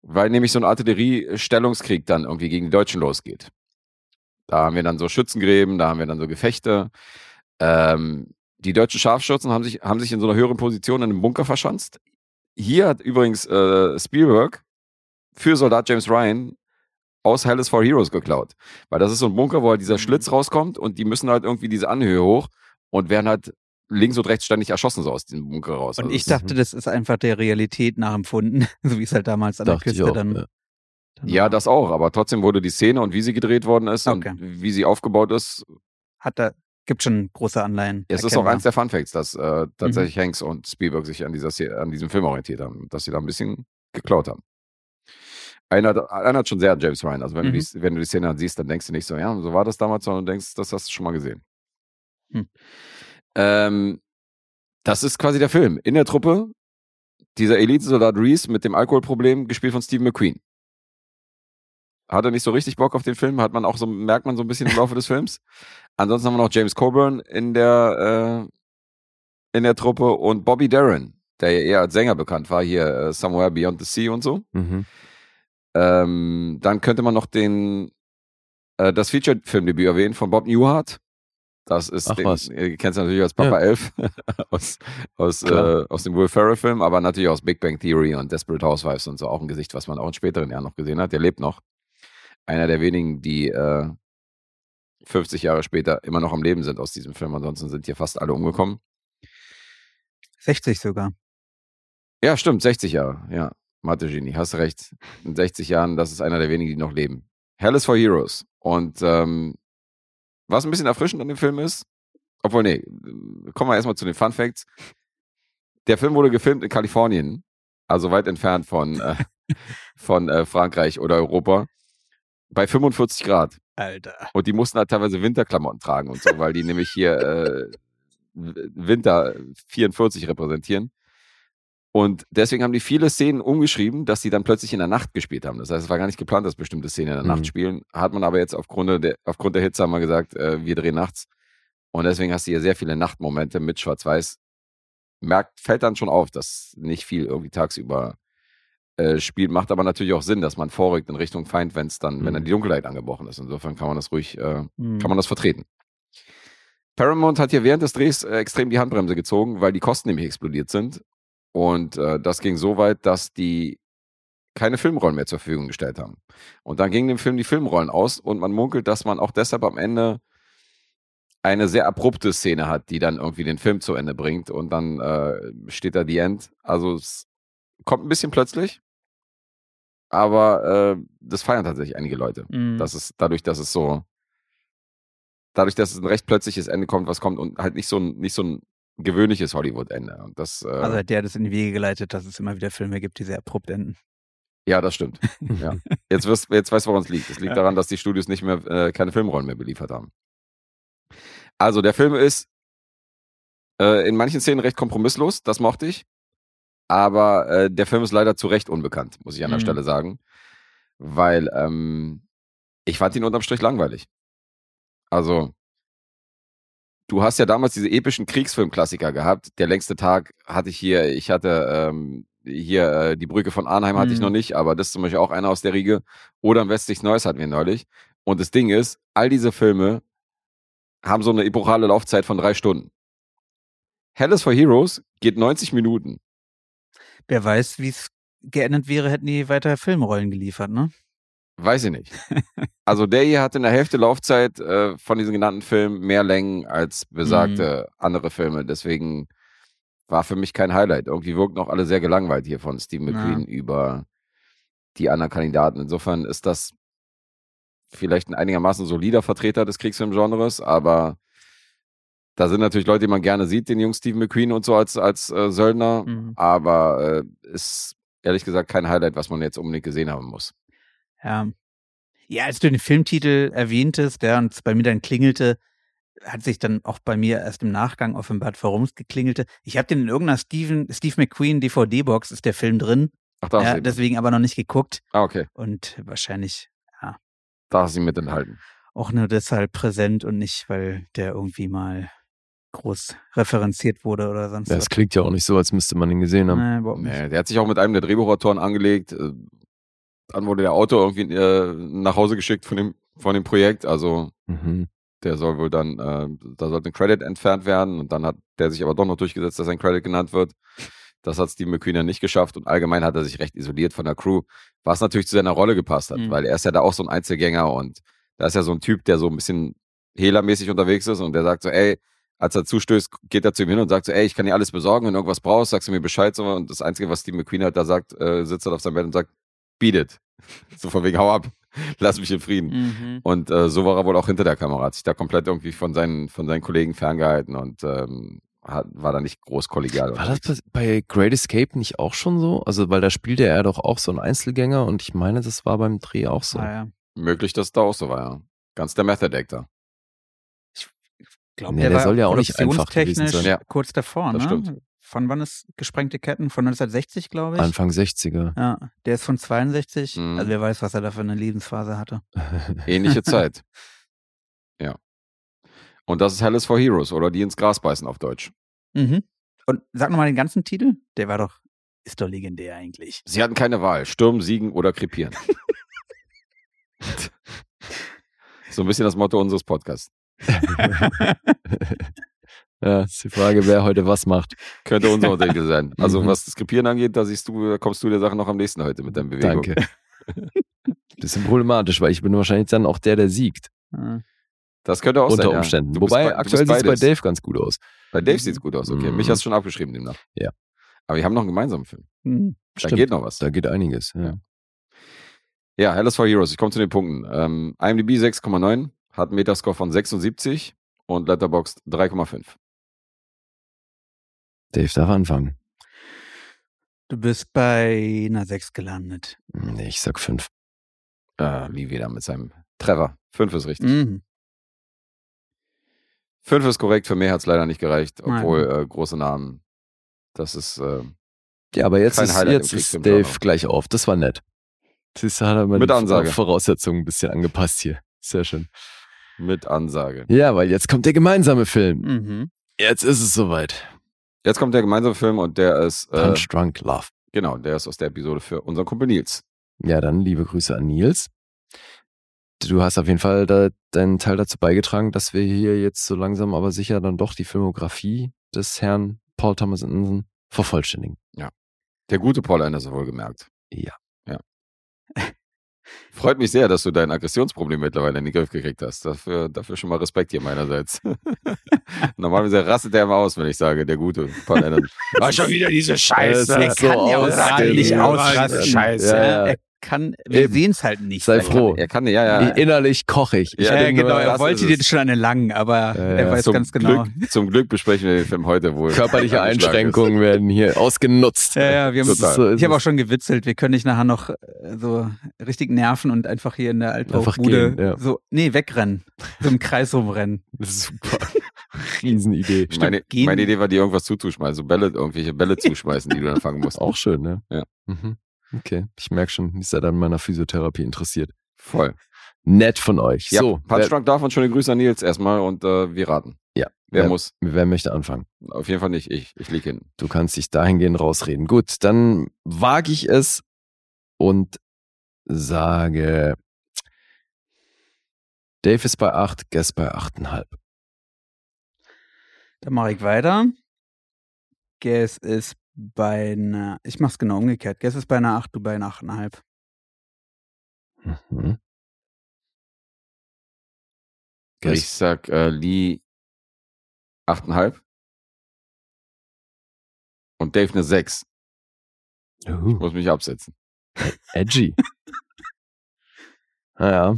weil nämlich so ein Artilleriestellungskrieg dann irgendwie gegen die Deutschen losgeht. Da haben wir dann so Schützengräben, da haben wir dann so Gefechte. Ähm, die deutschen Scharfschützen haben sich, haben sich in so einer höheren Position in einem Bunker verschanzt. Hier hat übrigens äh, Spielberg für Soldat James Ryan aus Hell is for Heroes geklaut. Weil das ist so ein Bunker, wo halt dieser Mhm. Schlitz rauskommt und die müssen halt irgendwie diese Anhöhe hoch und werden halt links und rechts ständig erschossen so aus diesem Bunker raus. Und Also ich dachte, das ist einfach der Realität nachempfunden, so wie es halt damals an der Küste auch, dann, ja. dann Ja, das auch, aber trotzdem wurde die Szene und wie sie gedreht worden ist Okay. und wie sie aufgebaut ist, hat da gibt schon große Anleihen. es ist auch eins der Fun Facts, dass äh, Mhm. tatsächlich Hanks und Spielberg sich an, dieser, an diesem Film orientiert haben, dass sie da ein bisschen geklaut haben. Einer, einer hat schon sehr an James Ryan. Also wenn, Mhm. du die, wenn du die Szene dann siehst, dann denkst du nicht so, ja, so war das damals, sondern du denkst, das hast du schon mal gesehen. Hm. Ähm, das ist quasi der Film. In der Truppe, dieser Elite-Soldat Reese mit dem Alkoholproblem, gespielt von Steve McQueen. Hat er nicht so richtig Bock auf den Film, hat man auch so, merkt man so ein bisschen im Laufe des Films. Ansonsten haben wir noch James Coburn in der, äh, in der Truppe und Bobby Darin, der ja eher als Sänger bekannt war, hier äh, Somewhere Beyond the Sea und so. Mhm. Ähm, dann könnte man noch den, äh, das Feature-Filmdebüt erwähnen von Bob Newhart. Das ist, Ach den, ihr kennt natürlich als Papa Ja. Elf aus, aus, äh, aus dem Will Ferrell-Film, aber natürlich aus Big Bang Theory und Desperate Housewives und so auch ein Gesicht, was man auch in späteren Jahren noch gesehen hat. Der lebt noch. Einer der wenigen, die äh, 50 Jahre später immer noch am Leben sind aus diesem Film. Ansonsten sind hier fast alle umgekommen. 60 sogar. Ja, stimmt, 60 Jahre. Ja, Mathe Genie, hast recht. In 60 Jahren, das ist einer der wenigen, die noch leben. Hell is for Heroes. Und ähm, was ein bisschen erfrischend an dem Film ist, obwohl, nee, kommen wir erstmal zu den Fun Facts. Der Film wurde gefilmt in Kalifornien, also weit entfernt von, äh, von äh, Frankreich oder Europa bei 45 Grad. Alter. Und die mussten halt teilweise Winterklamotten tragen und so, weil die nämlich hier äh, Winter 44 repräsentieren. Und deswegen haben die viele Szenen umgeschrieben, dass sie dann plötzlich in der Nacht gespielt haben. Das heißt, es war gar nicht geplant, dass bestimmte Szenen in der Mhm. Nacht spielen. Hat man aber jetzt aufgrund der, aufgrund der Hitze haben wir gesagt, äh, wir drehen nachts. Und deswegen hast du hier sehr viele Nachtmomente mit Schwarz-Weiß. Merkt, fällt dann schon auf, dass nicht viel irgendwie tagsüber äh, spielt. Macht aber natürlich auch Sinn, dass man vorrückt in Richtung Feind, wenn es dann, wenn dann Mhm. die Dunkelheit angebrochen ist. Insofern kann man das ruhig, äh, Hm. kann man das vertreten. Paramount hat hier während des Drehs äh, extrem die Handbremse gezogen, weil die Kosten nämlich explodiert sind. Und äh, das ging so weit, dass die keine Filmrollen mehr zur Verfügung gestellt haben. Und dann gingen dem Film die Filmrollen aus und man munkelt, dass man auch deshalb am Ende eine sehr abrupte Szene hat, die dann irgendwie den Film zu Ende bringt und dann äh, steht da die End. Also es kommt ein bisschen plötzlich, aber äh, das feiern tatsächlich einige Leute. Hm. Das ist dadurch, dass es so, dadurch, dass es ein recht plötzliches Ende kommt, was kommt und halt nicht so ein, nicht so ein gewöhnliches Hollywood-Ende. Und das, äh, Also hat der das in die Wege geleitet, dass es immer wieder Filme gibt, die sehr abrupt enden. ja, das stimmt. ja. Jetzt, wirst, jetzt weißt du, woran es liegt. Es liegt Ja. daran, dass die Studios nicht mehr, äh, keine Filmrollen mehr beliefert haben. Also, der Film ist äh, in manchen Szenen recht kompromisslos, das mochte ich. Aber äh, der Film ist leider zu Recht unbekannt, muss ich an der Mhm. Stelle sagen. Weil ähm, ich fand ihn unterm Strich langweilig. Also, du hast ja damals diese epischen Kriegsfilmklassiker gehabt. Der längste Tag hatte ich hier, ich hatte ähm, hier äh, die Brücke von Arnheim hatte ich Mhm. noch nicht, aber das ist zum Beispiel auch einer aus der Riege. Oder im Westlichs Neues hatten wir neulich. Und das Ding ist, all diese Filme haben so eine epochale Laufzeit von drei Stunden. Hell is for Heroes geht 90 Minuten. Wer weiß, wie es geendet wäre, hätten die weiter Filmrollen geliefert, ne? Weiß ich nicht. Also der hier hatte in der Hälfte Laufzeit äh, von diesen genannten Filmen mehr Längen als besagte andere Filme. Deswegen war für mich kein Highlight. Irgendwie wirken auch alle sehr gelangweilt hier von Steve Ja. McQueen über die anderen Kandidaten. Insofern ist das vielleicht ein einigermaßen solider Vertreter des Kriegsfilmgenres, aber da sind natürlich Leute, die man gerne sieht, den jungen Steve McQueen und so als, als äh, Söldner, Mhm. aber äh, ist ehrlich gesagt kein Highlight, was man jetzt unbedingt gesehen haben muss. Ja. Ja, als du den Filmtitel erwähntest, der und es bei mir dann klingelte, hat sich dann auch bei mir erst im Nachgang offenbart, warum es geklingelte. Ich habe den in irgendeiner Steven, Steve McQueen DVD-Box, ist der Film drin. Ach, da Ja, deswegen aber noch nicht geguckt Ah, okay. und wahrscheinlich Da hast du ihn mit enthalten. auch nur deshalb präsent und nicht, weil der irgendwie mal groß referenziert wurde oder sonst Ja, was. es klingt ja auch nicht so, als müsste man ihn gesehen haben. Nee, überhaupt nicht. Nee, der hat sich auch mit einem der Drehbuchautoren angelegt. äh, Dann wurde der Autor irgendwie äh, nach Hause geschickt von dem, von dem Projekt. Also Mhm. der soll wohl dann, äh, da sollte ein Credit entfernt werden. Und dann hat der sich aber doch noch durchgesetzt, dass ein Credit genannt wird. Das hat Steve McQueen ja nicht geschafft. Und allgemein hat er sich recht isoliert von der Crew, was natürlich zu seiner Rolle gepasst hat. Mhm. Weil er ist ja da auch so ein Einzelgänger und da ist ja so ein Typ, der so ein bisschen hehlermäßig unterwegs ist und der sagt so, ey, als er zustößt, geht er zu ihm hin und sagt so, ey, ich kann dir alles besorgen, wenn du irgendwas brauchst, sagst du mir Bescheid. So. Und das Einzige, was Steve McQueen halt da sagt, äh, sitzt er auf seinem Bett und sagt, beat it. So von wegen, hau ab, lass mich in Frieden. Mhm. Und äh, so war er wohl auch hinter der Kamera, hat sich da komplett irgendwie von seinen, von seinen Kollegen ferngehalten und ähm, hat, war da nicht groß kollegial. War das bei Great Escape nicht auch schon so? Also, weil da spielte er doch auch so ein Einzelgänger und ich meine, das war beim Dreh auch so. Ah, ja. Möglich, dass da auch so war, ja. Ganz der Method Actor. Ich glaube, Nee, der, der war soll ja auch nicht einfach gewesen produktionstechnisch sein. Ja. kurz davor, Das ne? stimmt. Von wann ist Gesprengte Ketten? Von 1960, glaube ich. Anfang 60er. Ja, der ist von 62. Mhm. Also wer weiß, was er da für eine Lebensphase hatte. Ähnliche Zeit. Ja. Und das ist Hell is for Heroes oder die ins Gras beißen auf Deutsch. Mhm. Und sag nochmal den ganzen Titel. Der war doch, ist doch legendär eigentlich. Sie hatten keine Wahl. Stürmen, siegen oder krepieren. so ein bisschen das Motto unseres Podcasts. ja, ist die Frage, wer heute was macht. Könnte unser Untertitel sein. Also Mhm. was das Krepieren angeht, da siehst du, da kommst du der Sache noch am nächsten heute mit deinem Bewegung. Danke. Bisschen problematisch, weil ich bin wahrscheinlich dann auch der, der siegt. Ja. Das könnte auch unter sein. Umständen. Ja. Wobei bei- aktuell sieht es bei. Dave ganz gut aus. Bei Dave sieht's gut aus, okay. Mhm. Mich hast du schon abgeschrieben demnach. Ja. Aber wir haben noch einen gemeinsamen Film. Hm. Da geht noch was. Da geht einiges. Ja. Ja, Hell is for Heroes. Ich komme zu den Punkten. Ähm, IMDb 6,9, hat einen Metascore von 76 und Letterboxd 3,5. Dave darf anfangen. Du bist bei einer 6 gelandet. Nee, ich sag fünf. Äh, Lee wieder mit seinem Trevor. Fünf ist richtig. Mhm. Fünf ist korrekt, für mehr hat es leider nicht gereicht, obwohl äh, große Namen. Das ist, äh, Ja, aber jetzt Kein ist, Highlight im jetzt ist. Dave gleich auf. Das war nett. Siehst du, hat er Mit Ansage. Voraussetzungen ein bisschen angepasst hier. Sehr schön. Mit Ansage. Ja, weil jetzt kommt der gemeinsame Film. Mhm. Jetzt ist es soweit. Jetzt kommt der gemeinsame Film und der ist, äh, Punch Drunk Love. genau, der ist aus der Episode für unseren Kumpel Nils. Ja, dann liebe Grüße an Nils. Du hast auf jeden Fall da, deinen Teil dazu beigetragen, dass wir hier jetzt so langsam aber sicher dann doch die Filmografie des Herrn Paul Thomas Anderson vervollständigen. Der gute Paul Anderson wohlgemerkt. Ja. Ja. Freut mich sehr, dass du dein Aggressionsproblem mittlerweile in den Griff gekriegt hast. Dafür, dafür schon mal Respekt hier meinerseits. Normalerweise rastet er immer aus, wenn ich sage, der gute. War schon wieder diese Scheiße. Er kann ja auch gerade nicht ausrasten. Scheiße. Ja, ja. Er kann, wir sehen es halt nicht. Sei Er kann- froh. Er kann, ja, ja. Innerlich koche ich. ich Ja, genau, nur- er wollte es. schon eine langen, aber Ja, er weiß ganz genau. Glück, zum Glück besprechen wir den Film heute wohl. Körperliche ist. Einschränkungen werden hier ausgenutzt. Ja, ja, wir haben, Total. So ich habe auch schon gewitzelt, wir können dich nachher noch äh, so richtig nerven und einfach hier in der gehen, ja. so, nee, wegrennen. So im Kreis rumrennen. Das ist super. Riesenidee. Meine, meine Idee war, dir irgendwas zuzuschmeißen, so Bälle, irgendwelche Bälle zuschmeißen, die du dann fangen musst. Auch schön, ne? Ja. Mhm. Okay, ich merke schon, ihr seid an meiner Physiotherapie interessiert. Voll. Nett von euch. Ja, so, Punch wer, Drunk darf und schöne Grüße an Nils erstmal und äh, wir raten. Ja. Wer Wer- muss? wer möchte anfangen? Auf jeden Fall nicht ich. Ich lieg hin. Du kannst dich dahingehend rausreden. Gut, dann wage ich es und sage, Dave ist bei 8, Guess bei 8,5. Dann mache ich weiter. Guess ist bei einer, ich mach's genau umgekehrt. Guess ist bei einer 8, du bei einer 8,5. Mhm. Ich Guess. sag äh, Lee 8,5 und Dave eine 6. Uh, Muss mich absetzen. edgy. naja.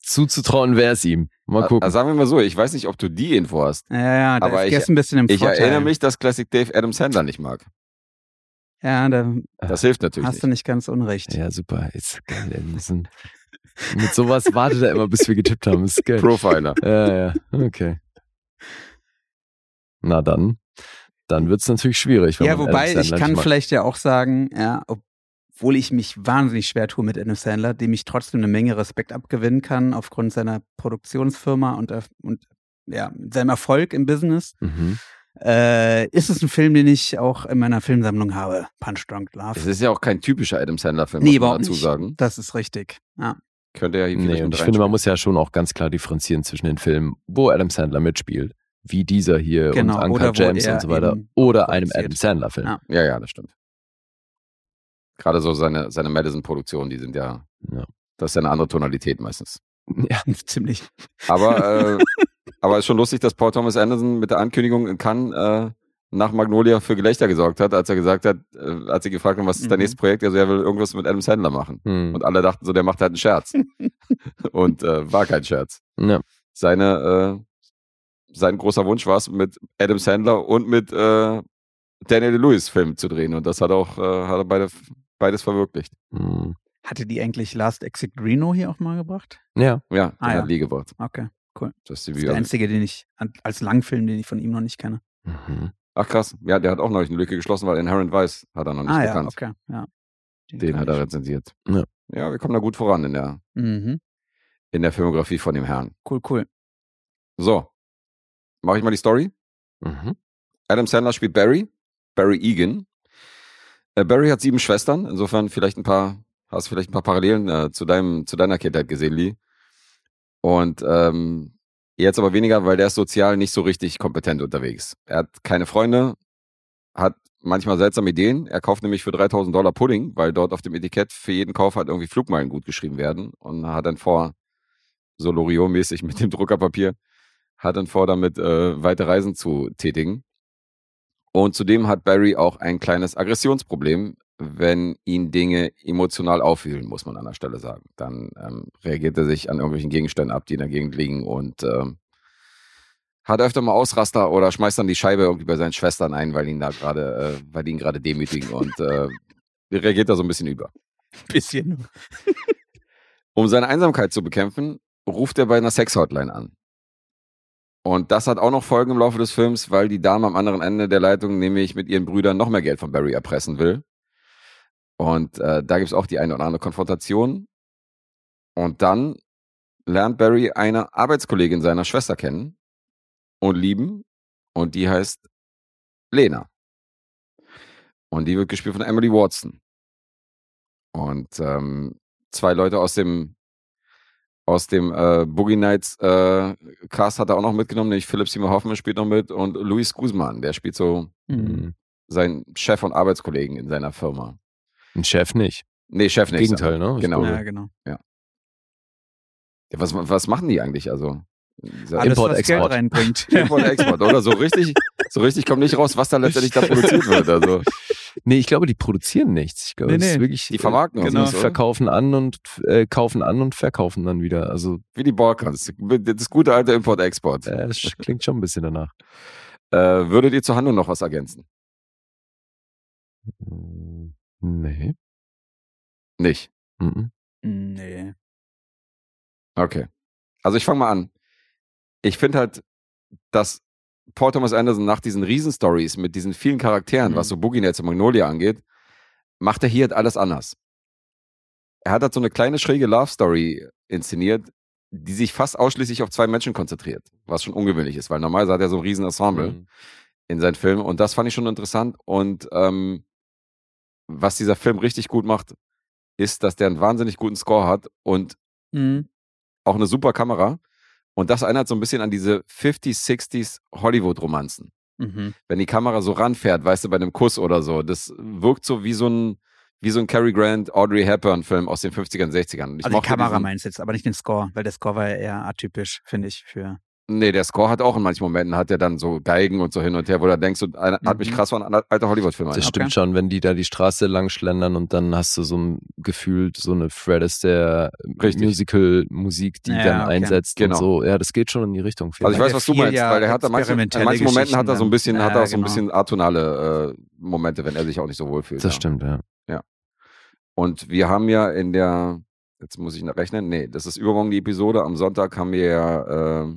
Zuzutrauen wäre es ihm. Mal gucken. Also sagen wir mal so, ich weiß nicht, ob du die Info hast. Ja, ja, da Aber ist ich- Guess ein bisschen im Ich Vorteil. erinnere mich, dass Classic Dave Adam Sandler nicht mag. Ja, da Das hilft natürlich hast du nicht. nicht ganz unrecht. ja, super. Ist geil. Wir müssen- Mit sowas wartet er immer, bis wir getippt haben. Ist geil. Profiler. Ja, ja, okay. Na dann, dann wird's natürlich schwierig. wenn Ja, man wobei, Adam ich kann nicht mag. vielleicht ja auch sagen, ja, obwohl ich mich wahnsinnig schwer tue mit Adam Sandler, dem ich trotzdem eine Menge Respekt abgewinnen kann aufgrund seiner Produktionsfirma und, äh, und ja, seinem Erfolg im Business, Mhm. äh, ist es ein Film, den ich auch in meiner Filmsammlung habe. Punch Drunk Love. Es ist ja auch kein typischer Adam Sandler-Film, Nee, muss man dazu nicht. sagen. Das ist richtig. Ja. Könnte ja Nee, und ich finde, man muss ja schon auch ganz klar differenzieren zwischen den Filmen, wo Adam Sandler mitspielt, wie dieser hier Genau, und wo James und so weiter, oder einem. Adam Sandler-Film. Ja. Ja, ja, das stimmt. Gerade so seine, seine Madison-Produktionen, die sind ja, Ja. das ist ja eine andere Tonalität meistens. Ja. Ziemlich. Aber, äh, aber ist schon lustig, dass Paul Thomas Anderson mit der Ankündigung in Cannes äh, nach Magnolia für Gelächter gesorgt hat, als er gesagt hat, äh, als sie gefragt haben, was ist dein Mhm. nächstes Projekt, also er will irgendwas mit Adam Sandler machen. Hm. Und alle dachten so, der macht halt einen Scherz. Und äh, war kein Scherz. Ja. Seine, äh, sein großer Wunsch war es, mit Adam Sandler und mit äh, Daniel Lewis Film zu drehen. Und das hat auch, äh, hat er beide, beides verwirklicht. Hm. Hatte die eigentlich Last Exit Reno hier auch mal gebracht? Ja, Ja, den Ah, ja. hat Lee gebracht. Okay. Das Das ist Debüt. der einzige, den ich als Langfilm, den ich von ihm noch nicht kenne. mhm. Ach krass. Ja, der hat auch neulich eine Lücke geschlossen, weil Inherent Vice hat er noch nicht ah ja, bekannt. okay. Ja. Den kann hat er rezensiert. Ja. ja, wir kommen da gut voran in der, Mhm. in der Filmografie von dem Herrn. Cool, cool. So, mache ich mal die Story. Mhm. Adam Sandler spielt Barry, Barry Egan. Äh, Barry hat sieben Schwestern, insofern vielleicht ein paar, hast vielleicht ein paar Parallelen äh, zu deinem, zu deiner Kindheit gesehen, Lee. Und ähm, jetzt aber weniger, weil der ist sozial nicht so richtig kompetent unterwegs. Er hat keine Freunde, hat manchmal seltsame Ideen. Er kauft nämlich für 3000 Dollar Pudding, weil dort auf dem Etikett für jeden Kauf halt irgendwie Flugmeilen gut geschrieben werden und hat dann vor, so Loriot-mäßig mit dem Druckerpapier, hat dann vor, damit äh, weite Reisen zu tätigen. Und zudem hat Barry auch ein kleines Aggressionsproblem, wenn ihn Dinge emotional aufwühlen, muss man an der Stelle sagen. Dann ähm, reagiert er sich an irgendwelchen Gegenständen ab, die in der Gegend liegen und ähm, hat öfter mal Ausraster oder schmeißt dann die Scheibe irgendwie bei seinen Schwestern ein, weil ihn da gerade, äh, weil die ihn gerade demütigen und äh, reagiert da so ein bisschen über. Bisschen. Um seine Einsamkeit zu bekämpfen, ruft er bei einer Sex-Hotline an. Und das hat auch noch Folgen im Laufe des Films, weil die Dame am anderen Ende der Leitung nämlich mit ihren Brüdern noch mehr Geld von Barry erpressen will. Und äh, da gibt es auch die eine oder andere Konfrontation. Und dann lernt Barry eine Arbeitskollegin seiner Schwester kennen und lieben. Und die heißt Lena. Und die wird gespielt von Emily Watson. Und ähm, zwei Leute aus dem aus dem äh, Boogie Nights äh, Cast hat er auch noch mitgenommen, nämlich Philipp Seymour Hoffman spielt noch mit und Luis Guzman, der spielt so Mhm. sein Chef und Arbeitskollegen in seiner Firma. Ein Chef nicht. Nee, Chef nicht. Gegenteil, ne? Genau. Ja, genau. Ja, was, was machen die eigentlich? Also Alles, Import, was Export. Geld reinbringt. Import, Export, oder? So richtig, so richtig kommt nicht raus, was da letztendlich da produziert wird. Also Nee, ich glaube, die produzieren nichts. Ich glaube, Nee, es ist nee. wirklich. die vermarkten uns Genau, oder? verkaufen an und äh, kaufen an und verkaufen dann wieder. Also Wie die Balkans. Das gute alte Import-Export. äh, das klingt schon ein bisschen danach. Äh, würdet ihr zur Handlung noch was ergänzen? Mm, Nee. Nicht. Mhm. Nee. Okay. Also ich fange mal an. Ich finde halt, dass Paul Thomas Anderson nach diesen Riesenstories mit diesen vielen Charakteren, Mhm. was so Boogie Nights und Magnolia angeht, macht er hier halt alles anders. Er hat halt so eine kleine schräge Love Story inszeniert, die sich fast ausschließlich auf zwei Menschen konzentriert, was schon ungewöhnlich ist, weil normalerweise hat er so ein Riesenensemble Mhm. in seinen Filmen und das fand ich schon interessant und ähm, was dieser Film richtig gut macht, ist, dass der einen wahnsinnig guten Score hat und Mhm. auch eine super Kamera. Und das erinnert so ein bisschen an diese 50s, 60s Hollywood-Romanzen. Mhm. Wenn die Kamera so ranfährt, weißt du, bei einem Kuss oder so, das wirkt so wie so ein, wie so ein Cary Grant, Audrey Hepburn-Film aus den 50ern, 60ern. Und ich Also die Kamera diesen- meinst du jetzt, aber nicht den Score, weil der Score war ja eher atypisch, finde ich, für. Nee, der Score hat auch in manchen Momenten, hat er dann so Geigen und so hin und her, wo du denkst, so, einer- hat mich Mhm. krass von an alte Hollywood-Filme Das stimmt schon, wenn die da die Straße lang schlendern und dann hast du so ein Gefühl, so eine Fred ist der Richtig. Musical-Musik, die Ja, dann okay. einsetzt Genau. und so. Ja, das geht schon in die Richtung. Also ich weiß, was du meinst, ja weil der hat da manche, in manchen Momenten hat er so ein bisschen, Geschichten hat er auch dann. so ein Ja, bisschen atonale äh, Momente, wenn er sich auch nicht so wohl fühlt. das ja. stimmt, ja. Und wir haben ja in der, jetzt muss ich noch rechnen, nee, das ist übermorgen die Episode. Am Sonntag haben wir ja äh,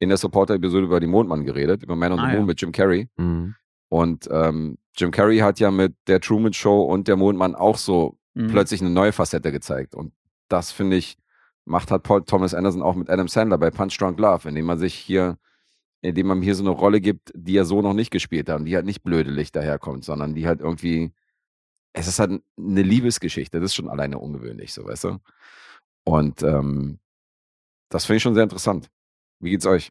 in der Supporter-Episode über die Mondmann geredet, über Man on the Ah, Moon ja. mit Jim Carrey. Mhm. Und ähm, Jim Carrey hat ja mit der Truman Show und der Mondmann auch so Mhm. plötzlich eine neue Facette gezeigt. Und das finde ich, macht hat Paul Thomas Anderson auch mit Adam Sandler bei Punch Drunk Love, indem man sich hier, indem man ihm hier so eine Rolle gibt, die er so noch nicht gespielt hat und die halt nicht blödelig daherkommt, sondern die halt irgendwie, es ist halt eine Liebesgeschichte, das ist schon alleine ungewöhnlich, so weißt du. Und ähm, das finde ich schon sehr interessant. Wie geht's euch?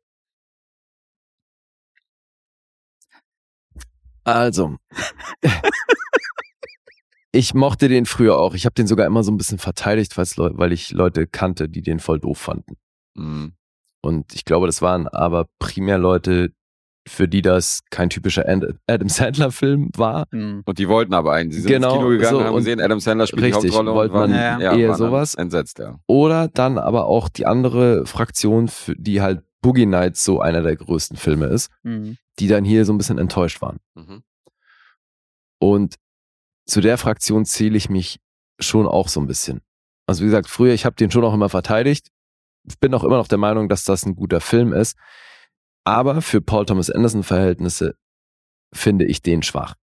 Also. ich mochte den früher auch. Ich habe den sogar immer so ein bisschen verteidigt, weil ich Leute kannte, die den voll doof fanden. Mhm. Und ich glaube, das waren aber primär Leute, für die das kein typischer Adam Sandler-Film war. Mhm. Und die wollten aber einen. Sie sind Genau, ins Kino gegangen so, und haben und gesehen, Adam Sandler spielt richtig, die Hauptrolle wollten und waren, dann ja, eher sowas. entsetzt, ja. Oder dann aber auch die andere Fraktion, für die halt Boogie Nights so einer der größten Filme ist, Mhm. die dann hier so ein bisschen enttäuscht waren. Mhm. Und zu der Fraktion zähle ich mich schon auch so ein bisschen. Also wie gesagt, früher, ich habe den schon auch immer verteidigt. Ich bin auch immer noch der Meinung, dass das ein guter Film ist. Aber für Paul Thomas Anderson Verhältnisse finde ich den schwach.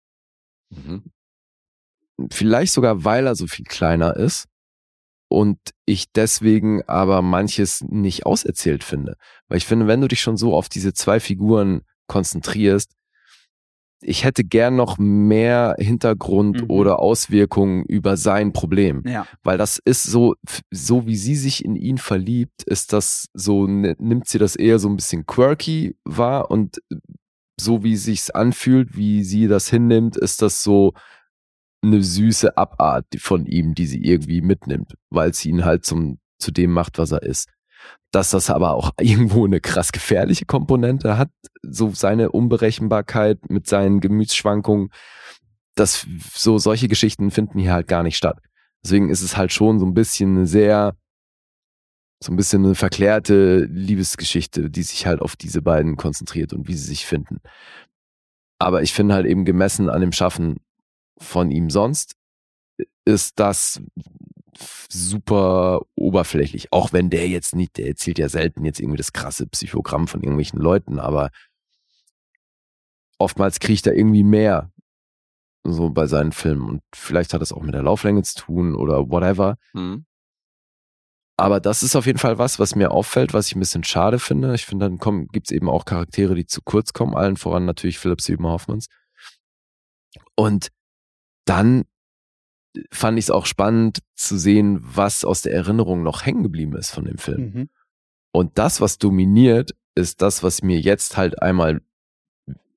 Mhm. Vielleicht sogar, weil er so viel kleiner ist und ich deswegen aber manches nicht auserzählt finde. Weil ich finde, wenn du dich schon so auf diese zwei Figuren konzentrierst, ich hätte gern noch mehr Hintergrund Mhm. oder Auswirkungen über sein Problem. Ja. Weil das ist so, so wie sie sich in ihn verliebt, ist das so, ne- nimmt sie das eher so ein bisschen quirky wahr und so wie sich's anfühlt, wie sie das hinnimmt, ist das so eine süße Abart von ihm, die sie irgendwie mitnimmt, weil sie ihn halt zum, zu dem macht, was er ist. Dass das aber auch irgendwo eine krass gefährliche Komponente hat, so seine Unberechenbarkeit mit seinen Gemütsschwankungen, dass so solche Geschichten finden hier halt gar nicht statt. Deswegen ist es halt schon so ein bisschen eine sehr So ein bisschen eine verklärte Liebesgeschichte, die sich halt auf diese beiden konzentriert und wie sie sich finden. Aber ich finde halt eben gemessen an dem Schaffen von ihm sonst, ist das super oberflächlich. Auch wenn der jetzt nicht, der erzählt ja selten jetzt irgendwie das krasse Psychogramm von irgendwelchen Leuten, aber oftmals kriegt er irgendwie mehr so bei seinen Filmen. Und vielleicht hat es auch mit der Lauflänge zu tun oder whatever. Mhm. Aber das ist auf jeden Fall was, was mir auffällt, was ich ein bisschen schade finde. Ich finde, dann kommen, gibt es eben auch Charaktere, die zu kurz kommen, allen voran natürlich Philipp Seymour Hoffmans. Und dann fand ich es auch spannend zu sehen, was aus der Erinnerung noch hängen geblieben ist von dem Film. Mhm. Und das, was dominiert, ist das, was mir jetzt halt einmal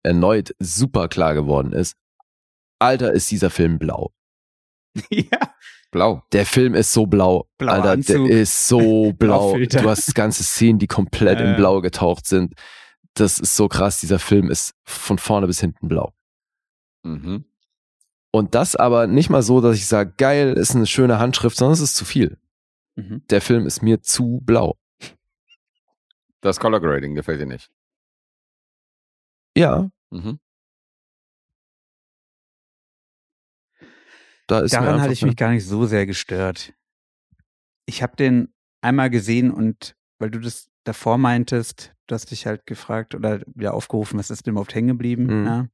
erneut super klar geworden ist. Alter, ist dieser Film blau. ja. Blau. Der Film ist so blau. Blauer Alter, Anzug. der ist so blau. Du hast ganze Szenen, die komplett Ja, in. Blau getaucht sind. Das ist so krass. Dieser Film ist von vorne bis hinten blau. Mhm. Und das aber nicht mal so, dass ich sage, geil, ist eine schöne Handschrift, sondern es ist zu viel. Mhm. Der Film ist mir zu blau. Das Color Grading gefällt dir nicht. Ja, Mhm. da Daran hatte ich mich gar nicht so sehr gestört. Ich habe den einmal gesehen und weil du das davor meintest, du hast dich halt gefragt oder wieder aufgerufen, was ist denn überhaupt hängen geblieben? Mhm. Ja.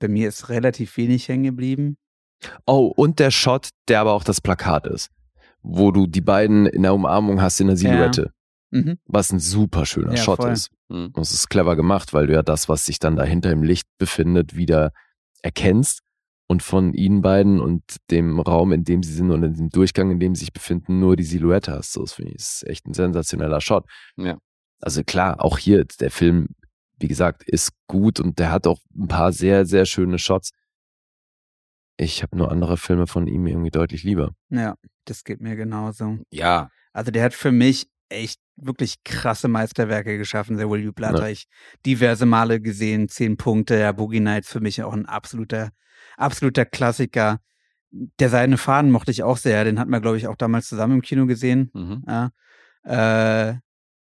Bei mir ist relativ wenig hängen geblieben. Oh, und der Shot, der aber auch das Plakat ist, wo du die beiden in der Umarmung hast in der Silhouette, Mhm. was ein super schöner Ja, Shot voll. ist. Mhm. Und es ist clever gemacht, weil du ja das, was sich dann dahinter im Licht befindet, wieder erkennst und von ihnen beiden und dem Raum, in dem sie sind und in dem Durchgang, in dem sie sich befinden, nur die Silhouette hast. So, das finde ich ist echt ein sensationeller Shot. Ja. Also klar, auch hier, der Film, wie gesagt, ist gut und der hat auch ein paar sehr, sehr schöne Shots. Ich habe nur andere Filme von ihm irgendwie deutlich lieber. Ja, das geht mir genauso. Ja. Also der hat für mich echt wirklich krasse Meisterwerke geschaffen, der Will You Blood. Ja. Ich diverse Male gesehen, zehn Punkte. Ja, Boogie Nights für mich auch ein absoluter, absoluter Klassiker. Der Seidene Faden mochte ich auch sehr. Den hatten wir, glaube ich, auch damals zusammen im Kino gesehen. Mhm. Ja. Äh,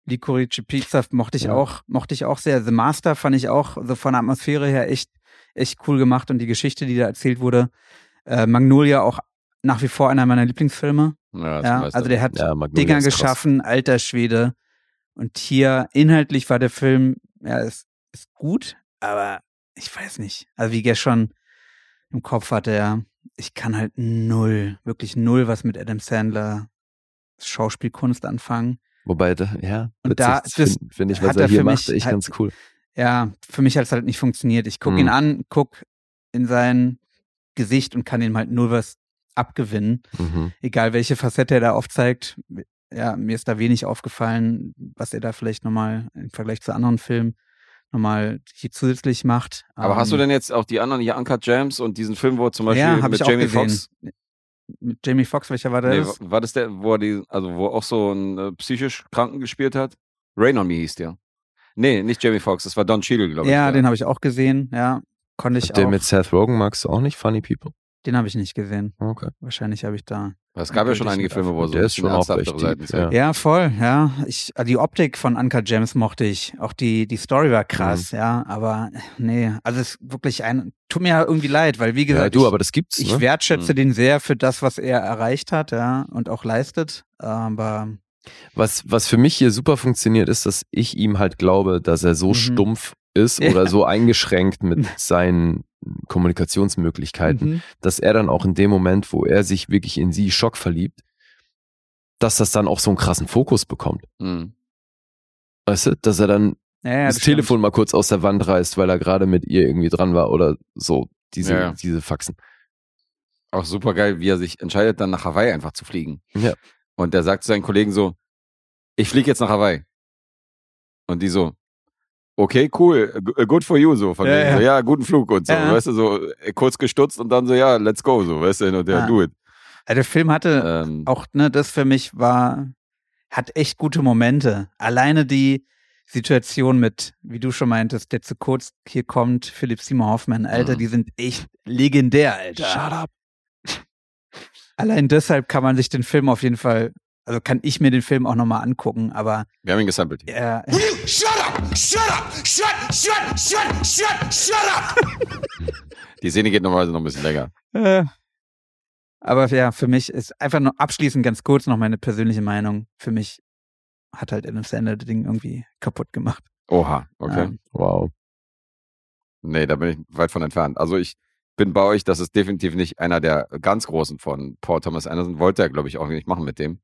Licorice Pizza mochte ich Ja. auch, mochte ich auch sehr. The Master fand ich auch so von der Atmosphäre her echt, echt cool gemacht und die Geschichte, die da erzählt wurde. Äh, Magnolia auch nach wie vor einer meiner Lieblingsfilme. Ja, Ja, also der hat Ja, Dinger geschaffen, alter Schwede. Und hier inhaltlich war der Film, ja, ist, ist gut, aber ich weiß nicht. Also wie schon im Kopf hatte, ja, ich kann halt null, wirklich null was mit Adam Sandler Schauspielkunst anfangen. Wobei, da, ja, Und da- das finde find ich, was er er hier für macht, mich echt halt- ganz cool. Ja, für mich hat es halt nicht funktioniert. Ich gucke Mhm. ihn an, guck in sein Gesicht und kann ihm halt null was abgewinnen. Mhm. egal welche Facette er da aufzeigt, ja, mir ist da wenig aufgefallen, was er da vielleicht nochmal im Vergleich zu anderen Filmen nochmal hier zusätzlich macht. Aber hast du Ähm, denn jetzt auch die anderen hier Uncut Gems und diesen Film, wo zum Beispiel ja, mit Jamie. Foxx Mit Jamie Foxx, welcher war Nee, das? wa- war das der, wo er die, also wo auch so einen äh, psychisch Kranken gespielt hat? Rain on Me hieß der. Nee, nicht Jamie Foxx, das war Don Cheadle, glaube ich. ja, den habe ich auch gesehen, ja. Konnte ich Den auch. mit Seth Rogen magst du auch nicht? Funny People? Den habe ich nicht gesehen. Okay. Wahrscheinlich habe ich da. Es gab ja schon einige ich Filme, wo er so Der ist schon auch ernsthaftere Seiten zeigt. Ja, voll, ja. Ich, äh, die Optik von Uncut Gems mochte ich. Auch die, die Story war krass, Mhm. ja. Aber nee, also es ist wirklich ein, tut mir irgendwie leid, weil wie Ja, gesagt, du, ich, aber das gibt's, ich ne? wertschätze Mhm. den sehr für das, was er erreicht hat, ja, und auch leistet. Aber Was, was für mich hier super funktioniert, ist, dass ich ihm halt glaube, dass er so Mhm. stumpf ist Ja. oder so eingeschränkt mit seinen Kommunikationsmöglichkeiten, Mhm. dass er dann auch in dem Moment, wo er sich wirklich in sie Schock verliebt, dass das dann auch so einen krassen Fokus bekommt. Mhm. Weißt du, dass er dann ja, ja, das stimmt. Telefon mal kurz aus der Wand reißt, weil er gerade mit ihr irgendwie dran war oder so, diese, Ja, diese Faxen. Auch super geil, wie er sich entscheidet, dann nach Hawaii einfach zu fliegen. Ja. Und der sagt zu seinen Kollegen so, ich fliege jetzt nach Hawaii. Und die so, okay, cool, g- good for you, so von Ja, wegen ja. so, ja, guten Flug und so, Ja. weißt du, so äh, kurz gestutzt und dann so, ja, let's go, so, weißt du, hin und her, Ja. do it. Ja, der Film hatte Ähm, auch, ne, das für mich war, hat echt gute Momente. Alleine die Situation mit, wie du schon meintest, der zu kurz hier kommt, Philipp Simon Hoffmann, Alter, Mhm. die sind echt legendär, Alter. Shut up. Allein deshalb kann man sich den Film auf jeden Fall also kann ich mir den Film auch nochmal angucken, aber Wir haben ihn gesampelt. Will you shut up? Shut up! Shut, shut, shut, shut, shut up! Die Szene geht normalerweise noch ein bisschen länger. äh, aber ja, für mich ist einfach nur abschließend ganz kurz noch meine persönliche Meinung. Für mich hat halt Adam Sandler das Ding irgendwie kaputt gemacht. Oha, okay. Ähm, Wow. Nee, da bin ich weit von entfernt. Also ich bin bei euch, das ist definitiv nicht einer der ganz großen von Paul Thomas Anderson. Wollte er, glaube ich, auch nicht machen mit dem.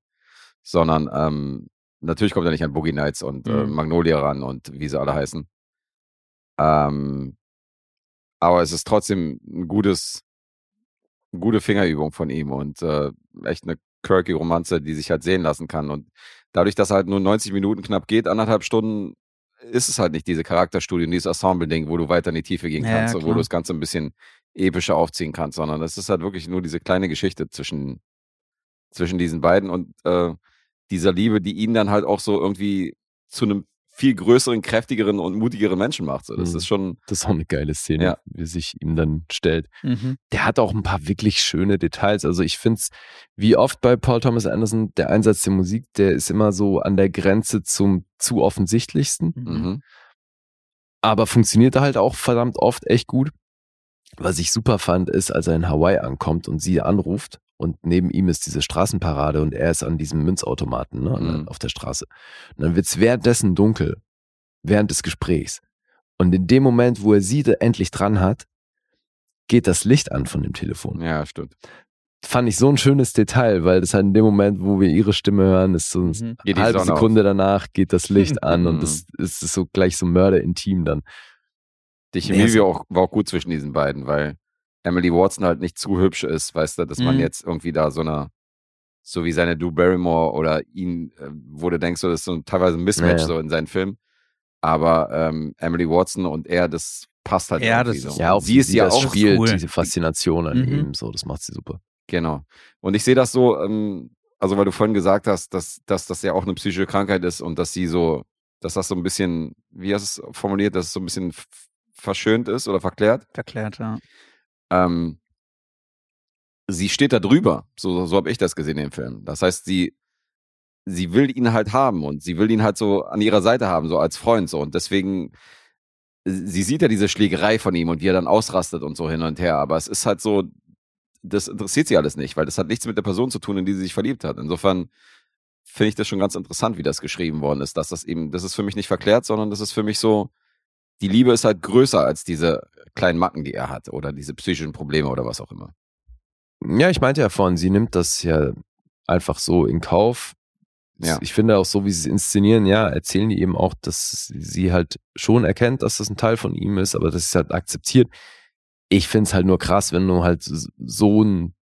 Sondern ähm, natürlich kommt er nicht an Boogie Nights und äh, Mhm. Magnolia ran und wie sie alle heißen. Ähm, aber es ist trotzdem ein gutes, eine gute Fingerübung von ihm und äh, echt eine quirky Romanze, die sich halt sehen lassen kann. Und dadurch, dass halt nur 90 Minuten knapp geht, anderthalb Stunden, ist es halt nicht diese Charakterstudie und dieses Ensemble-Ding, wo du weiter in die Tiefe gehen Ja, kannst und wo du das Ganze ein bisschen epischer aufziehen kannst, sondern es ist halt wirklich nur diese kleine Geschichte zwischen, zwischen diesen beiden und äh, dieser Liebe, die ihn dann halt auch so irgendwie zu einem viel größeren, kräftigeren und mutigeren Menschen macht. So, das Mhm. ist schon, Das ist auch eine geile Szene, Ja. wie sich ihm dann stellt. Mhm. Der hat auch ein paar wirklich schöne Details. Also ich finde es, wie oft bei Paul Thomas Anderson, der Einsatz der Musik, der ist immer so an der Grenze zum zu offensichtlichsten. Mhm. mhm. aber funktionierte halt auch verdammt oft echt gut. Was ich super fand, ist, als er in Hawaii ankommt und sie anruft und neben ihm ist diese Straßenparade und er ist an diesem Münzautomaten ne, Mhm. auf der Straße. Und dann wird's währenddessen dunkel, während des Gesprächs. Und in dem Moment, wo er sie da endlich dran hat, geht das Licht an von dem Telefon. ja, stimmt. Fand ich so ein schönes Detail, weil das halt in dem Moment, wo wir ihre Stimme hören, ist so Mhm. eine halbe Sonne auf. Sekunde danach geht das Licht an und Mhm. das ist so gleich so mörderintim dann. Die Nee, Chemie es- war auch, war auch gut zwischen diesen beiden, weil Emily Watson halt nicht zu hübsch ist, weißt du, dass man Mhm. jetzt irgendwie da so eine, so wie seine Drew Barrymore oder ihn, äh, wo du denkst, so, das ist so teilweise ein Mismatch Ja, ja. so in seinen Filmen. Aber ähm, Emily Watson und er, das passt halt Ja, irgendwie das so. ist- Ja, auch sie ist ja auch spielt, cool. diese Faszination an Mhm. ihm, so, das macht sie super. Genau. Und ich sehe das so, ähm, also weil du vorhin gesagt hast, dass, dass das ja auch eine psychische Krankheit ist und dass sie so, dass das so ein bisschen, wie hast du es formuliert, dass es so ein bisschen verschönt ist oder verklärt. Verklärt, ja. Ähm, sie steht da drüber, so, so habe ich das gesehen im Film. Das heißt, sie, sie will ihn halt haben und sie will ihn halt so an ihrer Seite haben, so als Freund so. Und deswegen, sie sieht ja diese Schlägerei von ihm und wie er dann ausrastet und so hin und her. Aber es ist halt so, das interessiert sie alles nicht, weil das hat nichts mit der Person zu tun, in die sie sich verliebt hat. Insofern finde ich das schon ganz interessant, wie das geschrieben worden ist, dass das eben, das ist für mich nicht verklärt, sondern das ist für mich so, die Liebe ist halt größer als diese kleinen Macken, die er hat oder diese psychischen Probleme oder was auch immer. Ja, ich meinte ja vorhin, sie nimmt das ja einfach so in Kauf. Ja. Ich finde auch so, wie sie es inszenieren, ja, erzählen die eben auch, dass sie halt schon erkennt, dass das ein Teil von ihm ist, aber sie es halt akzeptiert. Ich finde es halt nur krass, wenn du halt so ein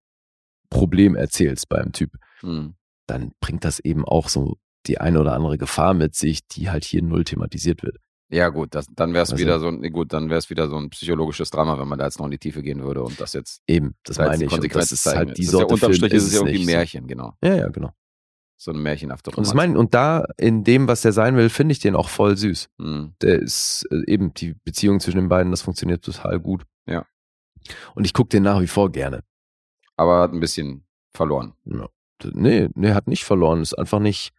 Problem erzählst beim Typ. Hm. dann bringt das eben auch so die eine oder andere Gefahr mit sich, die halt hier null thematisiert wird. Ja, gut, das, dann wäre es Also- wieder so ein, gut, dann wäre es wieder so ein psychologisches Drama, wenn man da jetzt noch in die Tiefe gehen würde und das jetzt Eben, das meine ich. Und das Konsequenz ist halt die ist Sorte ja unterm Strich ist es ja irgendwie ein. Märchen, genau. Ja, ja, genau. So eine märchenhafte Und, das Romanze. mein, und da, in dem, was der sein will, finde ich den auch voll süß. Hm. Der ist äh, eben die Beziehung zwischen den beiden, das funktioniert total gut. Ja. Und ich gucke den nach wie vor gerne. Aber hat ein bisschen verloren. Ja. Nee, nee, hat nicht verloren. Ist einfach nicht,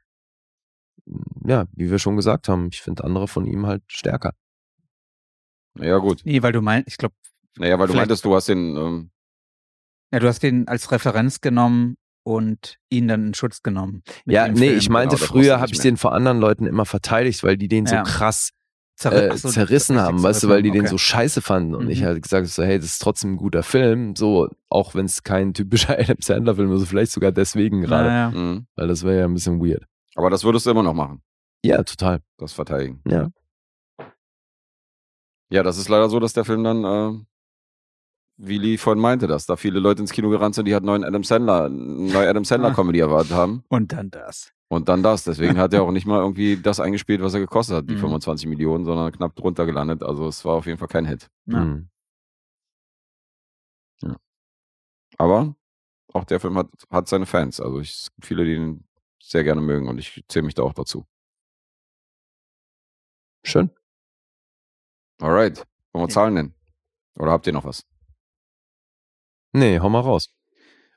ja, wie wir schon gesagt haben, ich finde andere von ihm halt stärker. Naja, gut. Nee, weil du meinst, ich glaube, Naja, weil du meintest, du hast den, ähm, ja, du hast den als Referenz genommen und ihn dann in Schutz genommen. Ja, nee, Film. ich meinte, genau, früher ich habe ich mehr. den vor anderen Leuten immer verteidigt, weil die den Ja. so krass Zerri- äh, so, zerrissen haben, weißt du, weil die den okay. so scheiße fanden. Und ich Mhm. halt gesagt so, hey, das ist trotzdem ein guter Film, so, auch wenn es kein typischer Adam Sandler-Film ist, also vielleicht sogar deswegen gerade, Naja. hm. weil das wäre ja ein bisschen weird. Aber das würdest du immer noch machen, Ja, total. das Verteidigen. Ja. Ja, das ist leider so, dass der Film dann, äh, wie Lee vorhin meinte, dass da viele Leute ins Kino gerannt sind, die halt neuen Adam Sandler, eine neue Adam Sandler. Comedy erwartet haben. Und dann das. Und dann das. Deswegen hat er auch nicht mal irgendwie das eingespielt, was er gekostet hat, die Mhm. 25 Millionen, sondern knapp drunter gelandet. Also es war auf jeden Fall kein Hit. Ja. Mhm. Aber auch der Film hat, hat seine Fans. Also ich, es gibt viele, die ihn sehr gerne mögen und ich zähle mich da auch dazu. Schön. Alright. Wollen wir. Zahlen nennen? Oder habt ihr noch was? Nee, hau mal raus.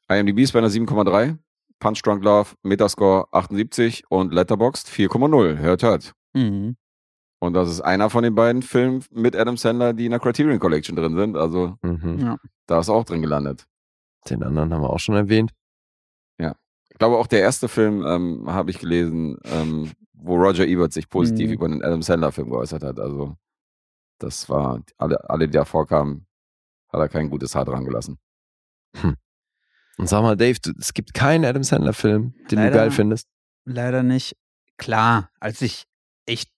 IMDb ist bei einer 7,3. Punch Drunk Love, Metascore 78 und Letterboxd 4,0. Hört, hört. Mhm. Und das ist einer von den beiden Filmen mit Adam Sandler, die in der Criterion Collection drin sind. Also Mhm. Ja. da ist auch drin gelandet. Den anderen haben wir auch schon erwähnt. Ich glaube, auch der erste Film ähm, habe ich gelesen, ähm, wo Roger Ebert sich positiv Mhm. über den Adam Sandler-Film geäußert hat. Also das war, alle, alle, die davor kamen, hat er kein gutes Haar dran gelassen. Und sag mal, Dave, du, es gibt keinen Adam Sandler-Film, den Leider. du geil findest. Leider nicht. Klar, als ich echt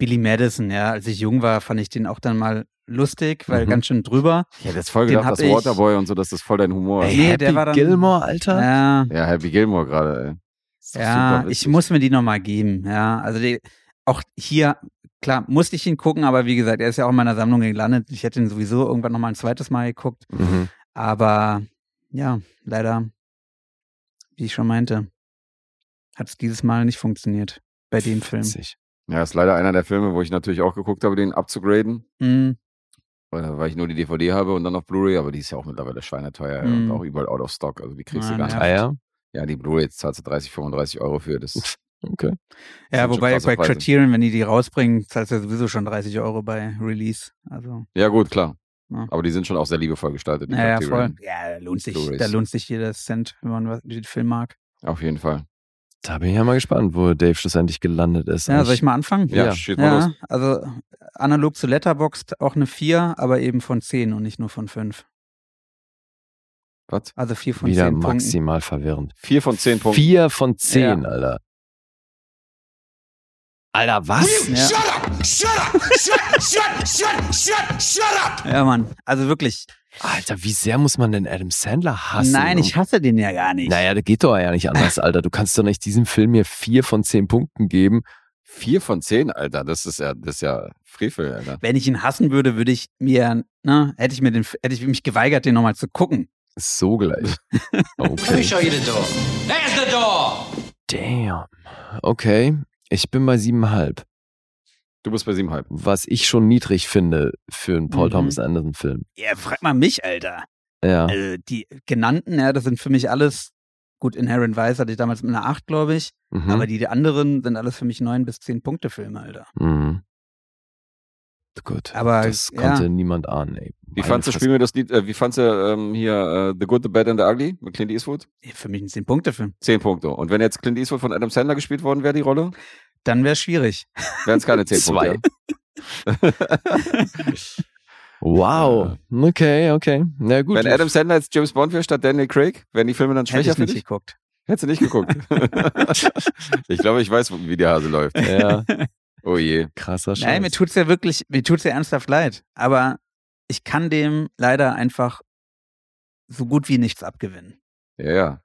Billy Madison, ja, als ich jung war, fand ich den auch dann mal lustig, weil Mhm. ganz schön drüber. Ich hätte jetzt voll gedacht, das ich- Waterboy und so, dass das voll dein Humor ist. Happy der war dann- Gilmore, Alter. Ja, Ja, Happy Gilmore gerade, ey. Ist ja, ich muss mir die nochmal geben, ja. Also die, auch hier, klar, musste ich ihn gucken, aber wie gesagt, er ist ja auch in meiner Sammlung gelandet. Ich hätte ihn sowieso irgendwann nochmal ein zweites Mal geguckt. Mhm. Aber ja, leider, wie ich schon meinte, hat es dieses Mal nicht funktioniert bei dem Film. Witzig. Ja, ist leider einer der Filme, wo ich natürlich auch geguckt habe, den abzugraden, Mhm. weil weil ich nur die DVD habe und dann auf Blu-ray, aber die ist ja auch mittlerweile schweineteuer ey, und Mhm. auch überall out of stock. Also die kriegst Ja, du gar nicht. Ah ja? Ja, die Blu-ray zahlst du 30, 35 Euro für. Das Okay. Ja, wobei bei. Criterion, wenn die die rausbringen, zahlst du sowieso schon 30 Euro bei Release. Also, Ja, gut, klar. Ja. Aber die sind schon auch sehr liebevoll gestaltet. die ja, ja, voll. Ja, da lohnt sich, da lohnt sich jeder Cent, wenn man den Film mag. Auf jeden Fall. Da bin ich ja mal gespannt, wo Dave schlussendlich gelandet ist. Ja, soll ich mal anfangen? Ja, Ja. schieß mal los. Ja, also analog zu Letterboxd auch eine 4, aber eben von 10 und nicht nur von 5. Was? Also 4 von Wieder 10 Punkten. maximal verwirrend. Vier von zehn Punkten. Vier von zehn, Alter. Alter, Will was? Ja. shut up? Shut up! Shut, shut, shut, shut, shut up! Ja, Mann. Also wirklich. Alter, wie sehr muss man denn Adam Sandler hassen? Nein, ich hasse den ja gar nicht. Naja, das geht doch ja nicht anders, Alter. Du kannst doch nicht diesem Film hier vier von zehn Punkten geben. Vier von zehn, Alter. Das ist ja, das ist ja Frevel, Alter. Wenn ich ihn hassen würde, würde ich mir, ne, hätte ich mir den, hätte ich mich geweigert, den nochmal zu gucken. So gleich. Okay. show you the door. There's the door! Damn. Okay. Ich bin bei siebeneinhalb. Du bist bei siebenhalb. Was ich schon niedrig finde für einen Paul Mhm. Thomas Anderson Film. Ja, frag mal mich, Alter. Ja. Also die genannten, ja, das sind für mich alles, gut, Inherent Vice hatte ich damals mit einer 8, glaube ich, Mhm. aber die anderen sind alles für mich 9 bis 10 Punkte Filme, Alter. Mhm. Gut. Aber, das ja. konnte niemand ahnen, ey. Wie fandst du, spielen wir das Lied, äh, wie fandst du ähm, hier äh, The Good, The Bad and The Ugly mit Clint Eastwood? Ja, Für mich ein 10 Punkte Film. Zehn Punkte. Und wenn jetzt Clint Eastwood von Adam Sandler gespielt worden wäre, die Rolle, Dann wäre es schwierig. wären es keine zehn Zwei. Punkte. Wow. Okay, okay. Na gut. Wenn Adam Sandler jetzt James Bond wäre statt Daniel Craig, wären die Filme dann Hätte schwächer ich für nicht dich? geguckt. Hättest du nicht geguckt. ich glaube, ich weiß, wie der Hase läuft. ja, Oh je. krasser Scheiß. Nein, mir tut's ja wirklich, mir tut's ja ernsthaft leid. Aber ich kann dem leider einfach so gut wie nichts abgewinnen. Ja, ja.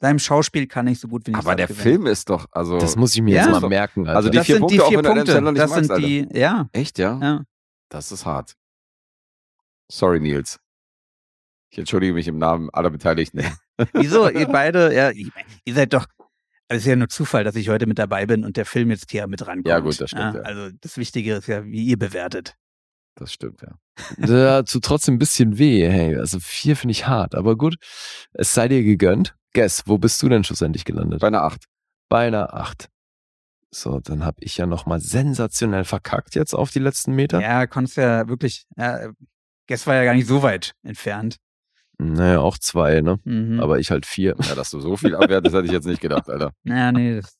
Seinem Schauspiel kann ich so gut wie nichts Aber der. Film ist doch, also. das muss ich mir Ja. jetzt mal doch- merken. Alter. Also die das vier sind Punkte, die auch vier wenn du Adam Punkte. Nicht das magst, sind die, ja, Echt, ja? ja. Das ist hart. Sorry, Nils. Ich entschuldige mich im Namen aller Beteiligten. Wieso? ihr beide, ja, ihr seid doch. Also es ist ja nur Zufall, dass ich heute mit dabei bin und der Film jetzt hier mit rankommt. Ja, gut, das stimmt, ja. Also das Wichtige ist ja, wie ihr bewertet. Das stimmt, ja. Da tut trotzdem ein bisschen weh. Hey, also vier finde ich hart. Aber gut, es sei dir gegönnt. Guess, wo bist du denn schlussendlich gelandet? Bei einer Acht. Bei einer acht. So, dann habe ich ja nochmal sensationell verkackt jetzt auf die letzten Meter. Ja, konntest ja wirklich, ja, Guess war ja gar nicht so weit entfernt. Naja, auch zwei, ne? Mhm. Aber ich halt vier. Ja, dass du so viel abwertest, hätte ich jetzt nicht gedacht, Alter. ja, nee, das,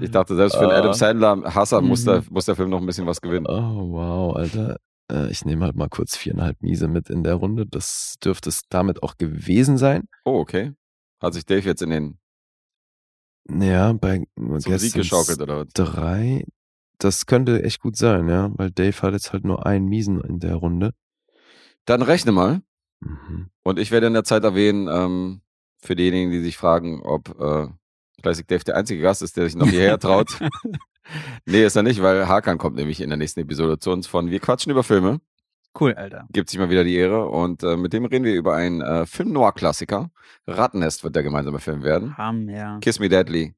Ich dachte, selbst für einen Ah. Adam Sandler-Hasser muss, Mhm. der, muss der Film noch ein bisschen was gewinnen. Oh, wow, Alter. Äh, Ich nehme halt mal kurz viereinhalb Miese mit in der Runde. Das dürfte es damit auch gewesen sein. Oh, okay. Hat sich Dave jetzt in den Ja, bei gestern Sieg geschaukelt, oder was? drei. Das könnte echt gut sein, ja, weil Dave hat jetzt halt nur einen Miesen in der Runde. Dann rechne mal. Mhm. Und ich werde in der Zeit erwähnen, ähm, für diejenigen, die sich fragen, ob äh, Classic Dave der einzige Gast ist, der sich noch hierher traut. nee, ist er nicht, weil Hakan kommt nämlich in der nächsten Episode zu uns von Wir quatschen über Filme. Cool, Alter. Gibt sich mal wieder die Ehre. Und äh, mit dem reden wir über einen äh, Film-Noir-Klassiker. Rattennest wird der gemeinsame Film werden. Ham, ja. Kiss Me Deadly.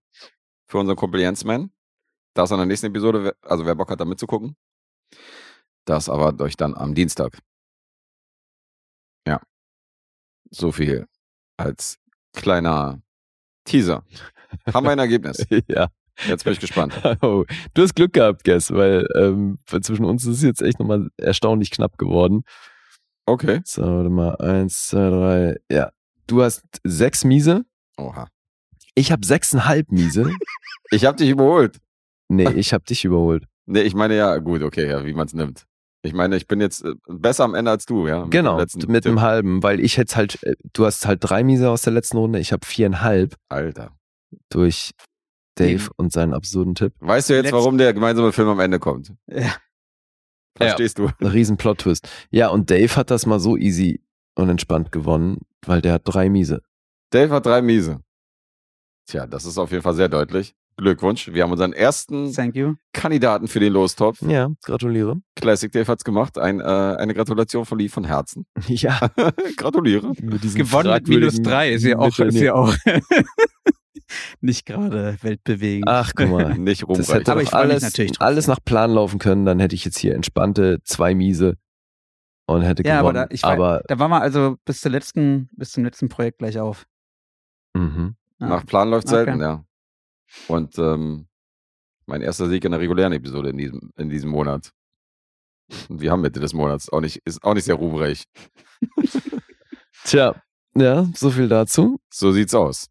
Für unseren Kumpel Jensman. Das in der nächsten Episode, also wer Bock hat, da mitzugucken. Das aber durch dann am Dienstag. Ja. So viel als kleiner Teaser. Haben wir ein Ergebnis? ja. Jetzt bin ich gespannt. Oh, du hast Glück gehabt, Guess, weil, ähm, zwischen uns ist es jetzt echt nochmal erstaunlich knapp geworden. Okay. So, warte mal. Eins, zwei, drei. Ja. Du hast sechs Miese. Oha. Ich habe sechseinhalb Miese. Ich habe dich überholt. Nee, ich habe dich überholt. Nee, ich meine ja, gut, okay, ja, wie man es nimmt. Ich meine, ich bin jetzt äh, besser am Ende als du, ja. mit Genau, mit Tipp. einem halben, weil ich jetzt halt, äh, du hast halt drei Miese aus der letzten Runde, ich habe viereinhalb Alter. durch Dave Den- und seinen absurden Tipp. Weißt du jetzt, warum der gemeinsame Film am Ende kommt? Ja. Verstehst du? Ein riesen Plot-Twist. Ja, und Dave hat das mal so easy und entspannt gewonnen, weil der hat drei Miese. Dave hat drei Miese. Tja, das ist auf jeden Fall sehr deutlich. Glückwunsch. Wir haben unseren ersten Thank you. Kandidaten für den Lostopf. Ja, gratuliere. Classic Dave hat's gemacht. Ein, äh, eine Gratulation von Lee von Herzen. Ja, Gratuliere. mit diesem Gewonnen mit minus drei ist ja auch, ist ja auch nicht gerade weltbewegend. Ach, guck mal. Nicht Das ruhmreich. hätte Aber ich alles, natürlich trotzdem. alles nach Plan laufen können, dann hätte ich jetzt hier entspannte zwei Miese und hätte ja, aber gewonnen. da, ich war, aber da waren wir also bis zur letzten, bis zum letzten Projekt gleich auf. mhm. Ja. Nach Plan läuft Okay. selten, ja. Und ähm, mein erster Sieg in der regulären Episode in diesem, in diesem Monat. Und wir haben Mitte des Monats. Auch nicht, ist auch nicht sehr ruhmreich. Tja, ja, so viel dazu. So sieht's aus.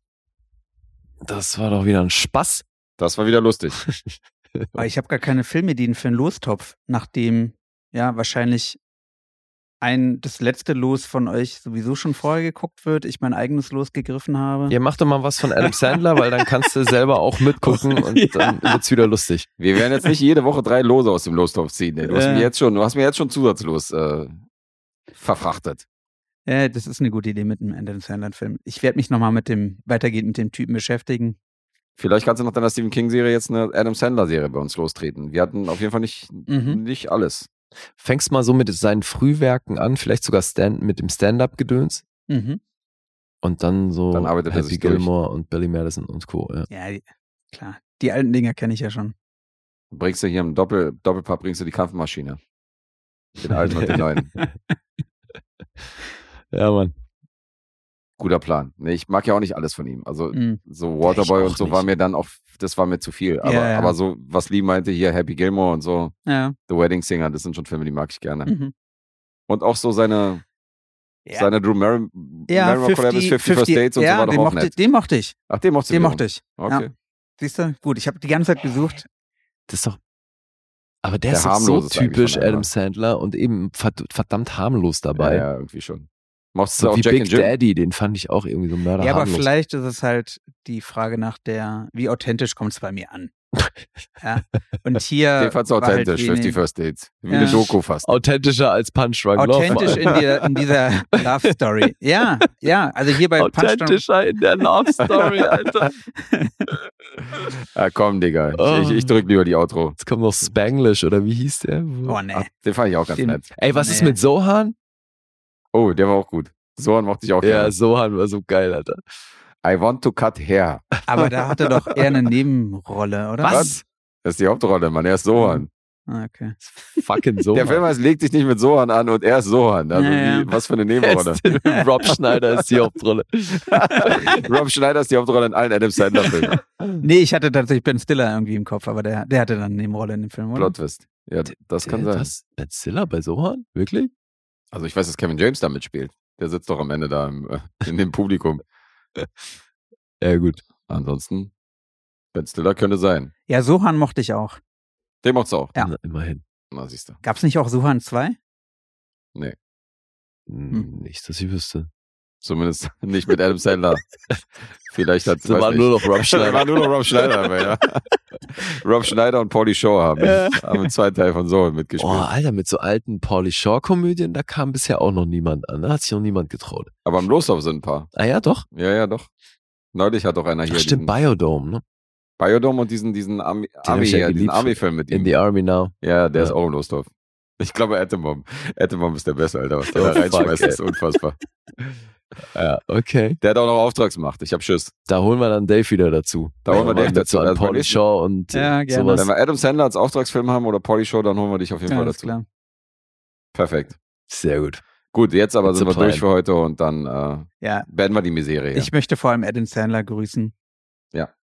Das war doch wieder ein Spaß. Das war wieder lustig. Aber ich habe gar keine Filmideen für einen Lostopf, nachdem ja wahrscheinlich ein das letzte Los von euch sowieso schon vorher geguckt wird, ich mein eigenes Los gegriffen habe. Ja, mach doch mal was von Adam Sandler, weil dann kannst du selber auch mitgucken und Ja. dann wird's wieder lustig. Wir werden jetzt nicht jede Woche drei Lose aus dem Lostopf ziehen. Ey. Du, hast Äh. mir jetzt schon, du hast mir jetzt schon zusatzlos äh, verfrachtet. Ja, das ist eine gute Idee mit einem Adam Sandler-Film. Ich werde mich nochmal mit dem, weitergehend mit dem Typen beschäftigen. Vielleicht kannst du nach deiner Stephen King-Serie jetzt eine Adam Sandler-Serie bei uns lostreten. Wir hatten auf jeden Fall nicht, Mhm. nicht alles. Fängst mal so mit seinen Frühwerken an, vielleicht sogar Stand, mit dem Stand-Up-Gedöns Mhm. und dann so Dann arbeitet er Happy sich durch. Gilmore und Billy Madison und Co. Ja. Ja, die, klar. Die alten Dinger kenne ich ja schon. Bringst du hier im Doppel, Doppelpack bringst du die Kampfmaschine. Den alten und den neuen. ja, Mann. Guter Plan. Nee, ich mag ja auch nicht alles von ihm. Also Mhm. so Waterboy und so war nicht. mir dann auch, das war mir zu viel. Aber, Ja, ja. aber so, was Lee meinte, hier Happy Gilmore und so, Ja. The Wedding Singer, das sind schon Filme, die mag ich gerne. Mhm. Und auch so seine, Ja. seine Drew Mar Ja, Barrymore Collabs 50, First Dates und ja, so war doch den, auch mochte, nett. den mochte ich. Ach, den mochte Den mochte ich. Okay. Siehst du? Gut, ich habe die ganze Zeit gesucht. Das ist doch. Aber der, Der ist doch so typisch Adam? Sandler und eben verd- verdammt harmlos Ja, dabei. ja, irgendwie schon. Mochtest du So auch wie Jack Big and Jim? Daddy, den fand ich auch irgendwie so mörder Ja, aber vielleicht ist es halt die Frage nach der, wie authentisch kommt es bei mir an. ja. Und hier. Den fand's halt authentisch, wenig- 50 First Dates. Wie Ja. eine Doku fast. Authentischer als Punch Drunk Love. Authentisch in, der, in dieser Love Story. Ja, ja. Also hier bei Punch Authentischer in der Love Story, Alter. Ah, komm, Digga. Oh. Ich, ich, ich drück lieber die Outro. Jetzt kommt noch Spanglish, oder wie hieß der? Oh, nee. Ach, den fand ich auch ganz Den- nett. Ey, was ist Nee. mit Sohan? Oh, der war auch gut. Sohan mochte ich auch Ja, gerne. Sohan war so geil, Alter. I want to cut hair. Aber da hat er doch eher eine Nebenrolle, oder? Was? Das ist die Hauptrolle, Mann. Er ist Sohan. Ah, okay. Fucking Sohan. Der Film heißt Leg dich nicht mit Sohan an und er ist Sohan. Also Ja, ja. wie, was für eine Nebenrolle. Rob Schneider ist die Hauptrolle. Rob Schneider ist die Hauptrolle in allen Adam Sandler-Filmen. Nee, ich hatte tatsächlich Ben Stiller irgendwie im Kopf, aber der, der hatte dann eine Nebenrolle in dem Film, oder? Plot Twist. Ja, das kann Der- sein. Was? Ben Stiller bei Sohan? Wirklich? Also ich weiß, dass Kevin James da mitspielt. Der sitzt doch am Ende da im, äh, in dem Publikum. Ja, gut. Ansonsten, Ben Stiller könnte sein. Ja, Sohan mochte ich auch. Den macht's auch. Ja. Na, immerhin. Na, siehst du. Gab's nicht auch Sohan 2? Nee. Hm. Nicht, dass ich wüsste. Zumindest nicht mit Adam Sandler. Vielleicht hat Da weiß war nur noch Rob Da Schneider. war nur noch Rob Schneider dabei, ja. Rob Schneider und Paulie Shaw haben, haben im zweiten Teil von Soul mitgespielt. Oh, Alter, mit so alten Pauly Shaw-Komödien, da kam bisher auch noch niemand an. Da hat sich noch niemand getraut. Aber im Losdorf sind ein paar. Ah ja, doch. Ja, ja, doch. Neulich hat doch einer hier Ach, stimmt, diesen Biodome, ne? Biodome und diesen, diesen Army, hab Army, ja hier, diesen. Army-Film mit In ihm. the Army Now. Ja, der Ja. ist auch im Losdorf. Ich glaube, Atombomb. Atombomb ist der Beste, Alter. Was der Oh, da reinschmeißt, ist unfassbar. Ja, okay. Der hat auch noch Auftragsmacht. Ich hab Schiss. Da holen wir dann Dave wieder dazu. Da holen wir Dave dazu. Also nächsten- Shaw und äh, Ja, gerne. sowas. Wenn wir Adam Sandler als Auftragsfilm haben oder Paulie Show, dann holen wir dich auf jeden Ja, Fall alles dazu. klar. Perfekt. Sehr gut. Gut, jetzt aber It's sind wir durch plan. für heute und dann äh, Ja, beenden wir die Misere. hier. ich möchte vor allem Adam Sandler grüßen.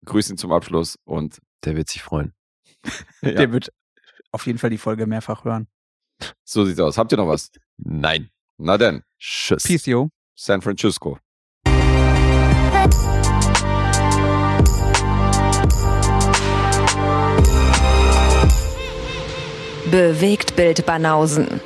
grüß ihn zum Abschluss und Der wird sich freuen. ja, Der wird auf jeden Fall die Folge mehrfach hören. so sieht's aus. Habt ihr noch was? Nein. Na denn, Tschüss. Peace, yo. San Francisco. Bewegt Bild Banausen.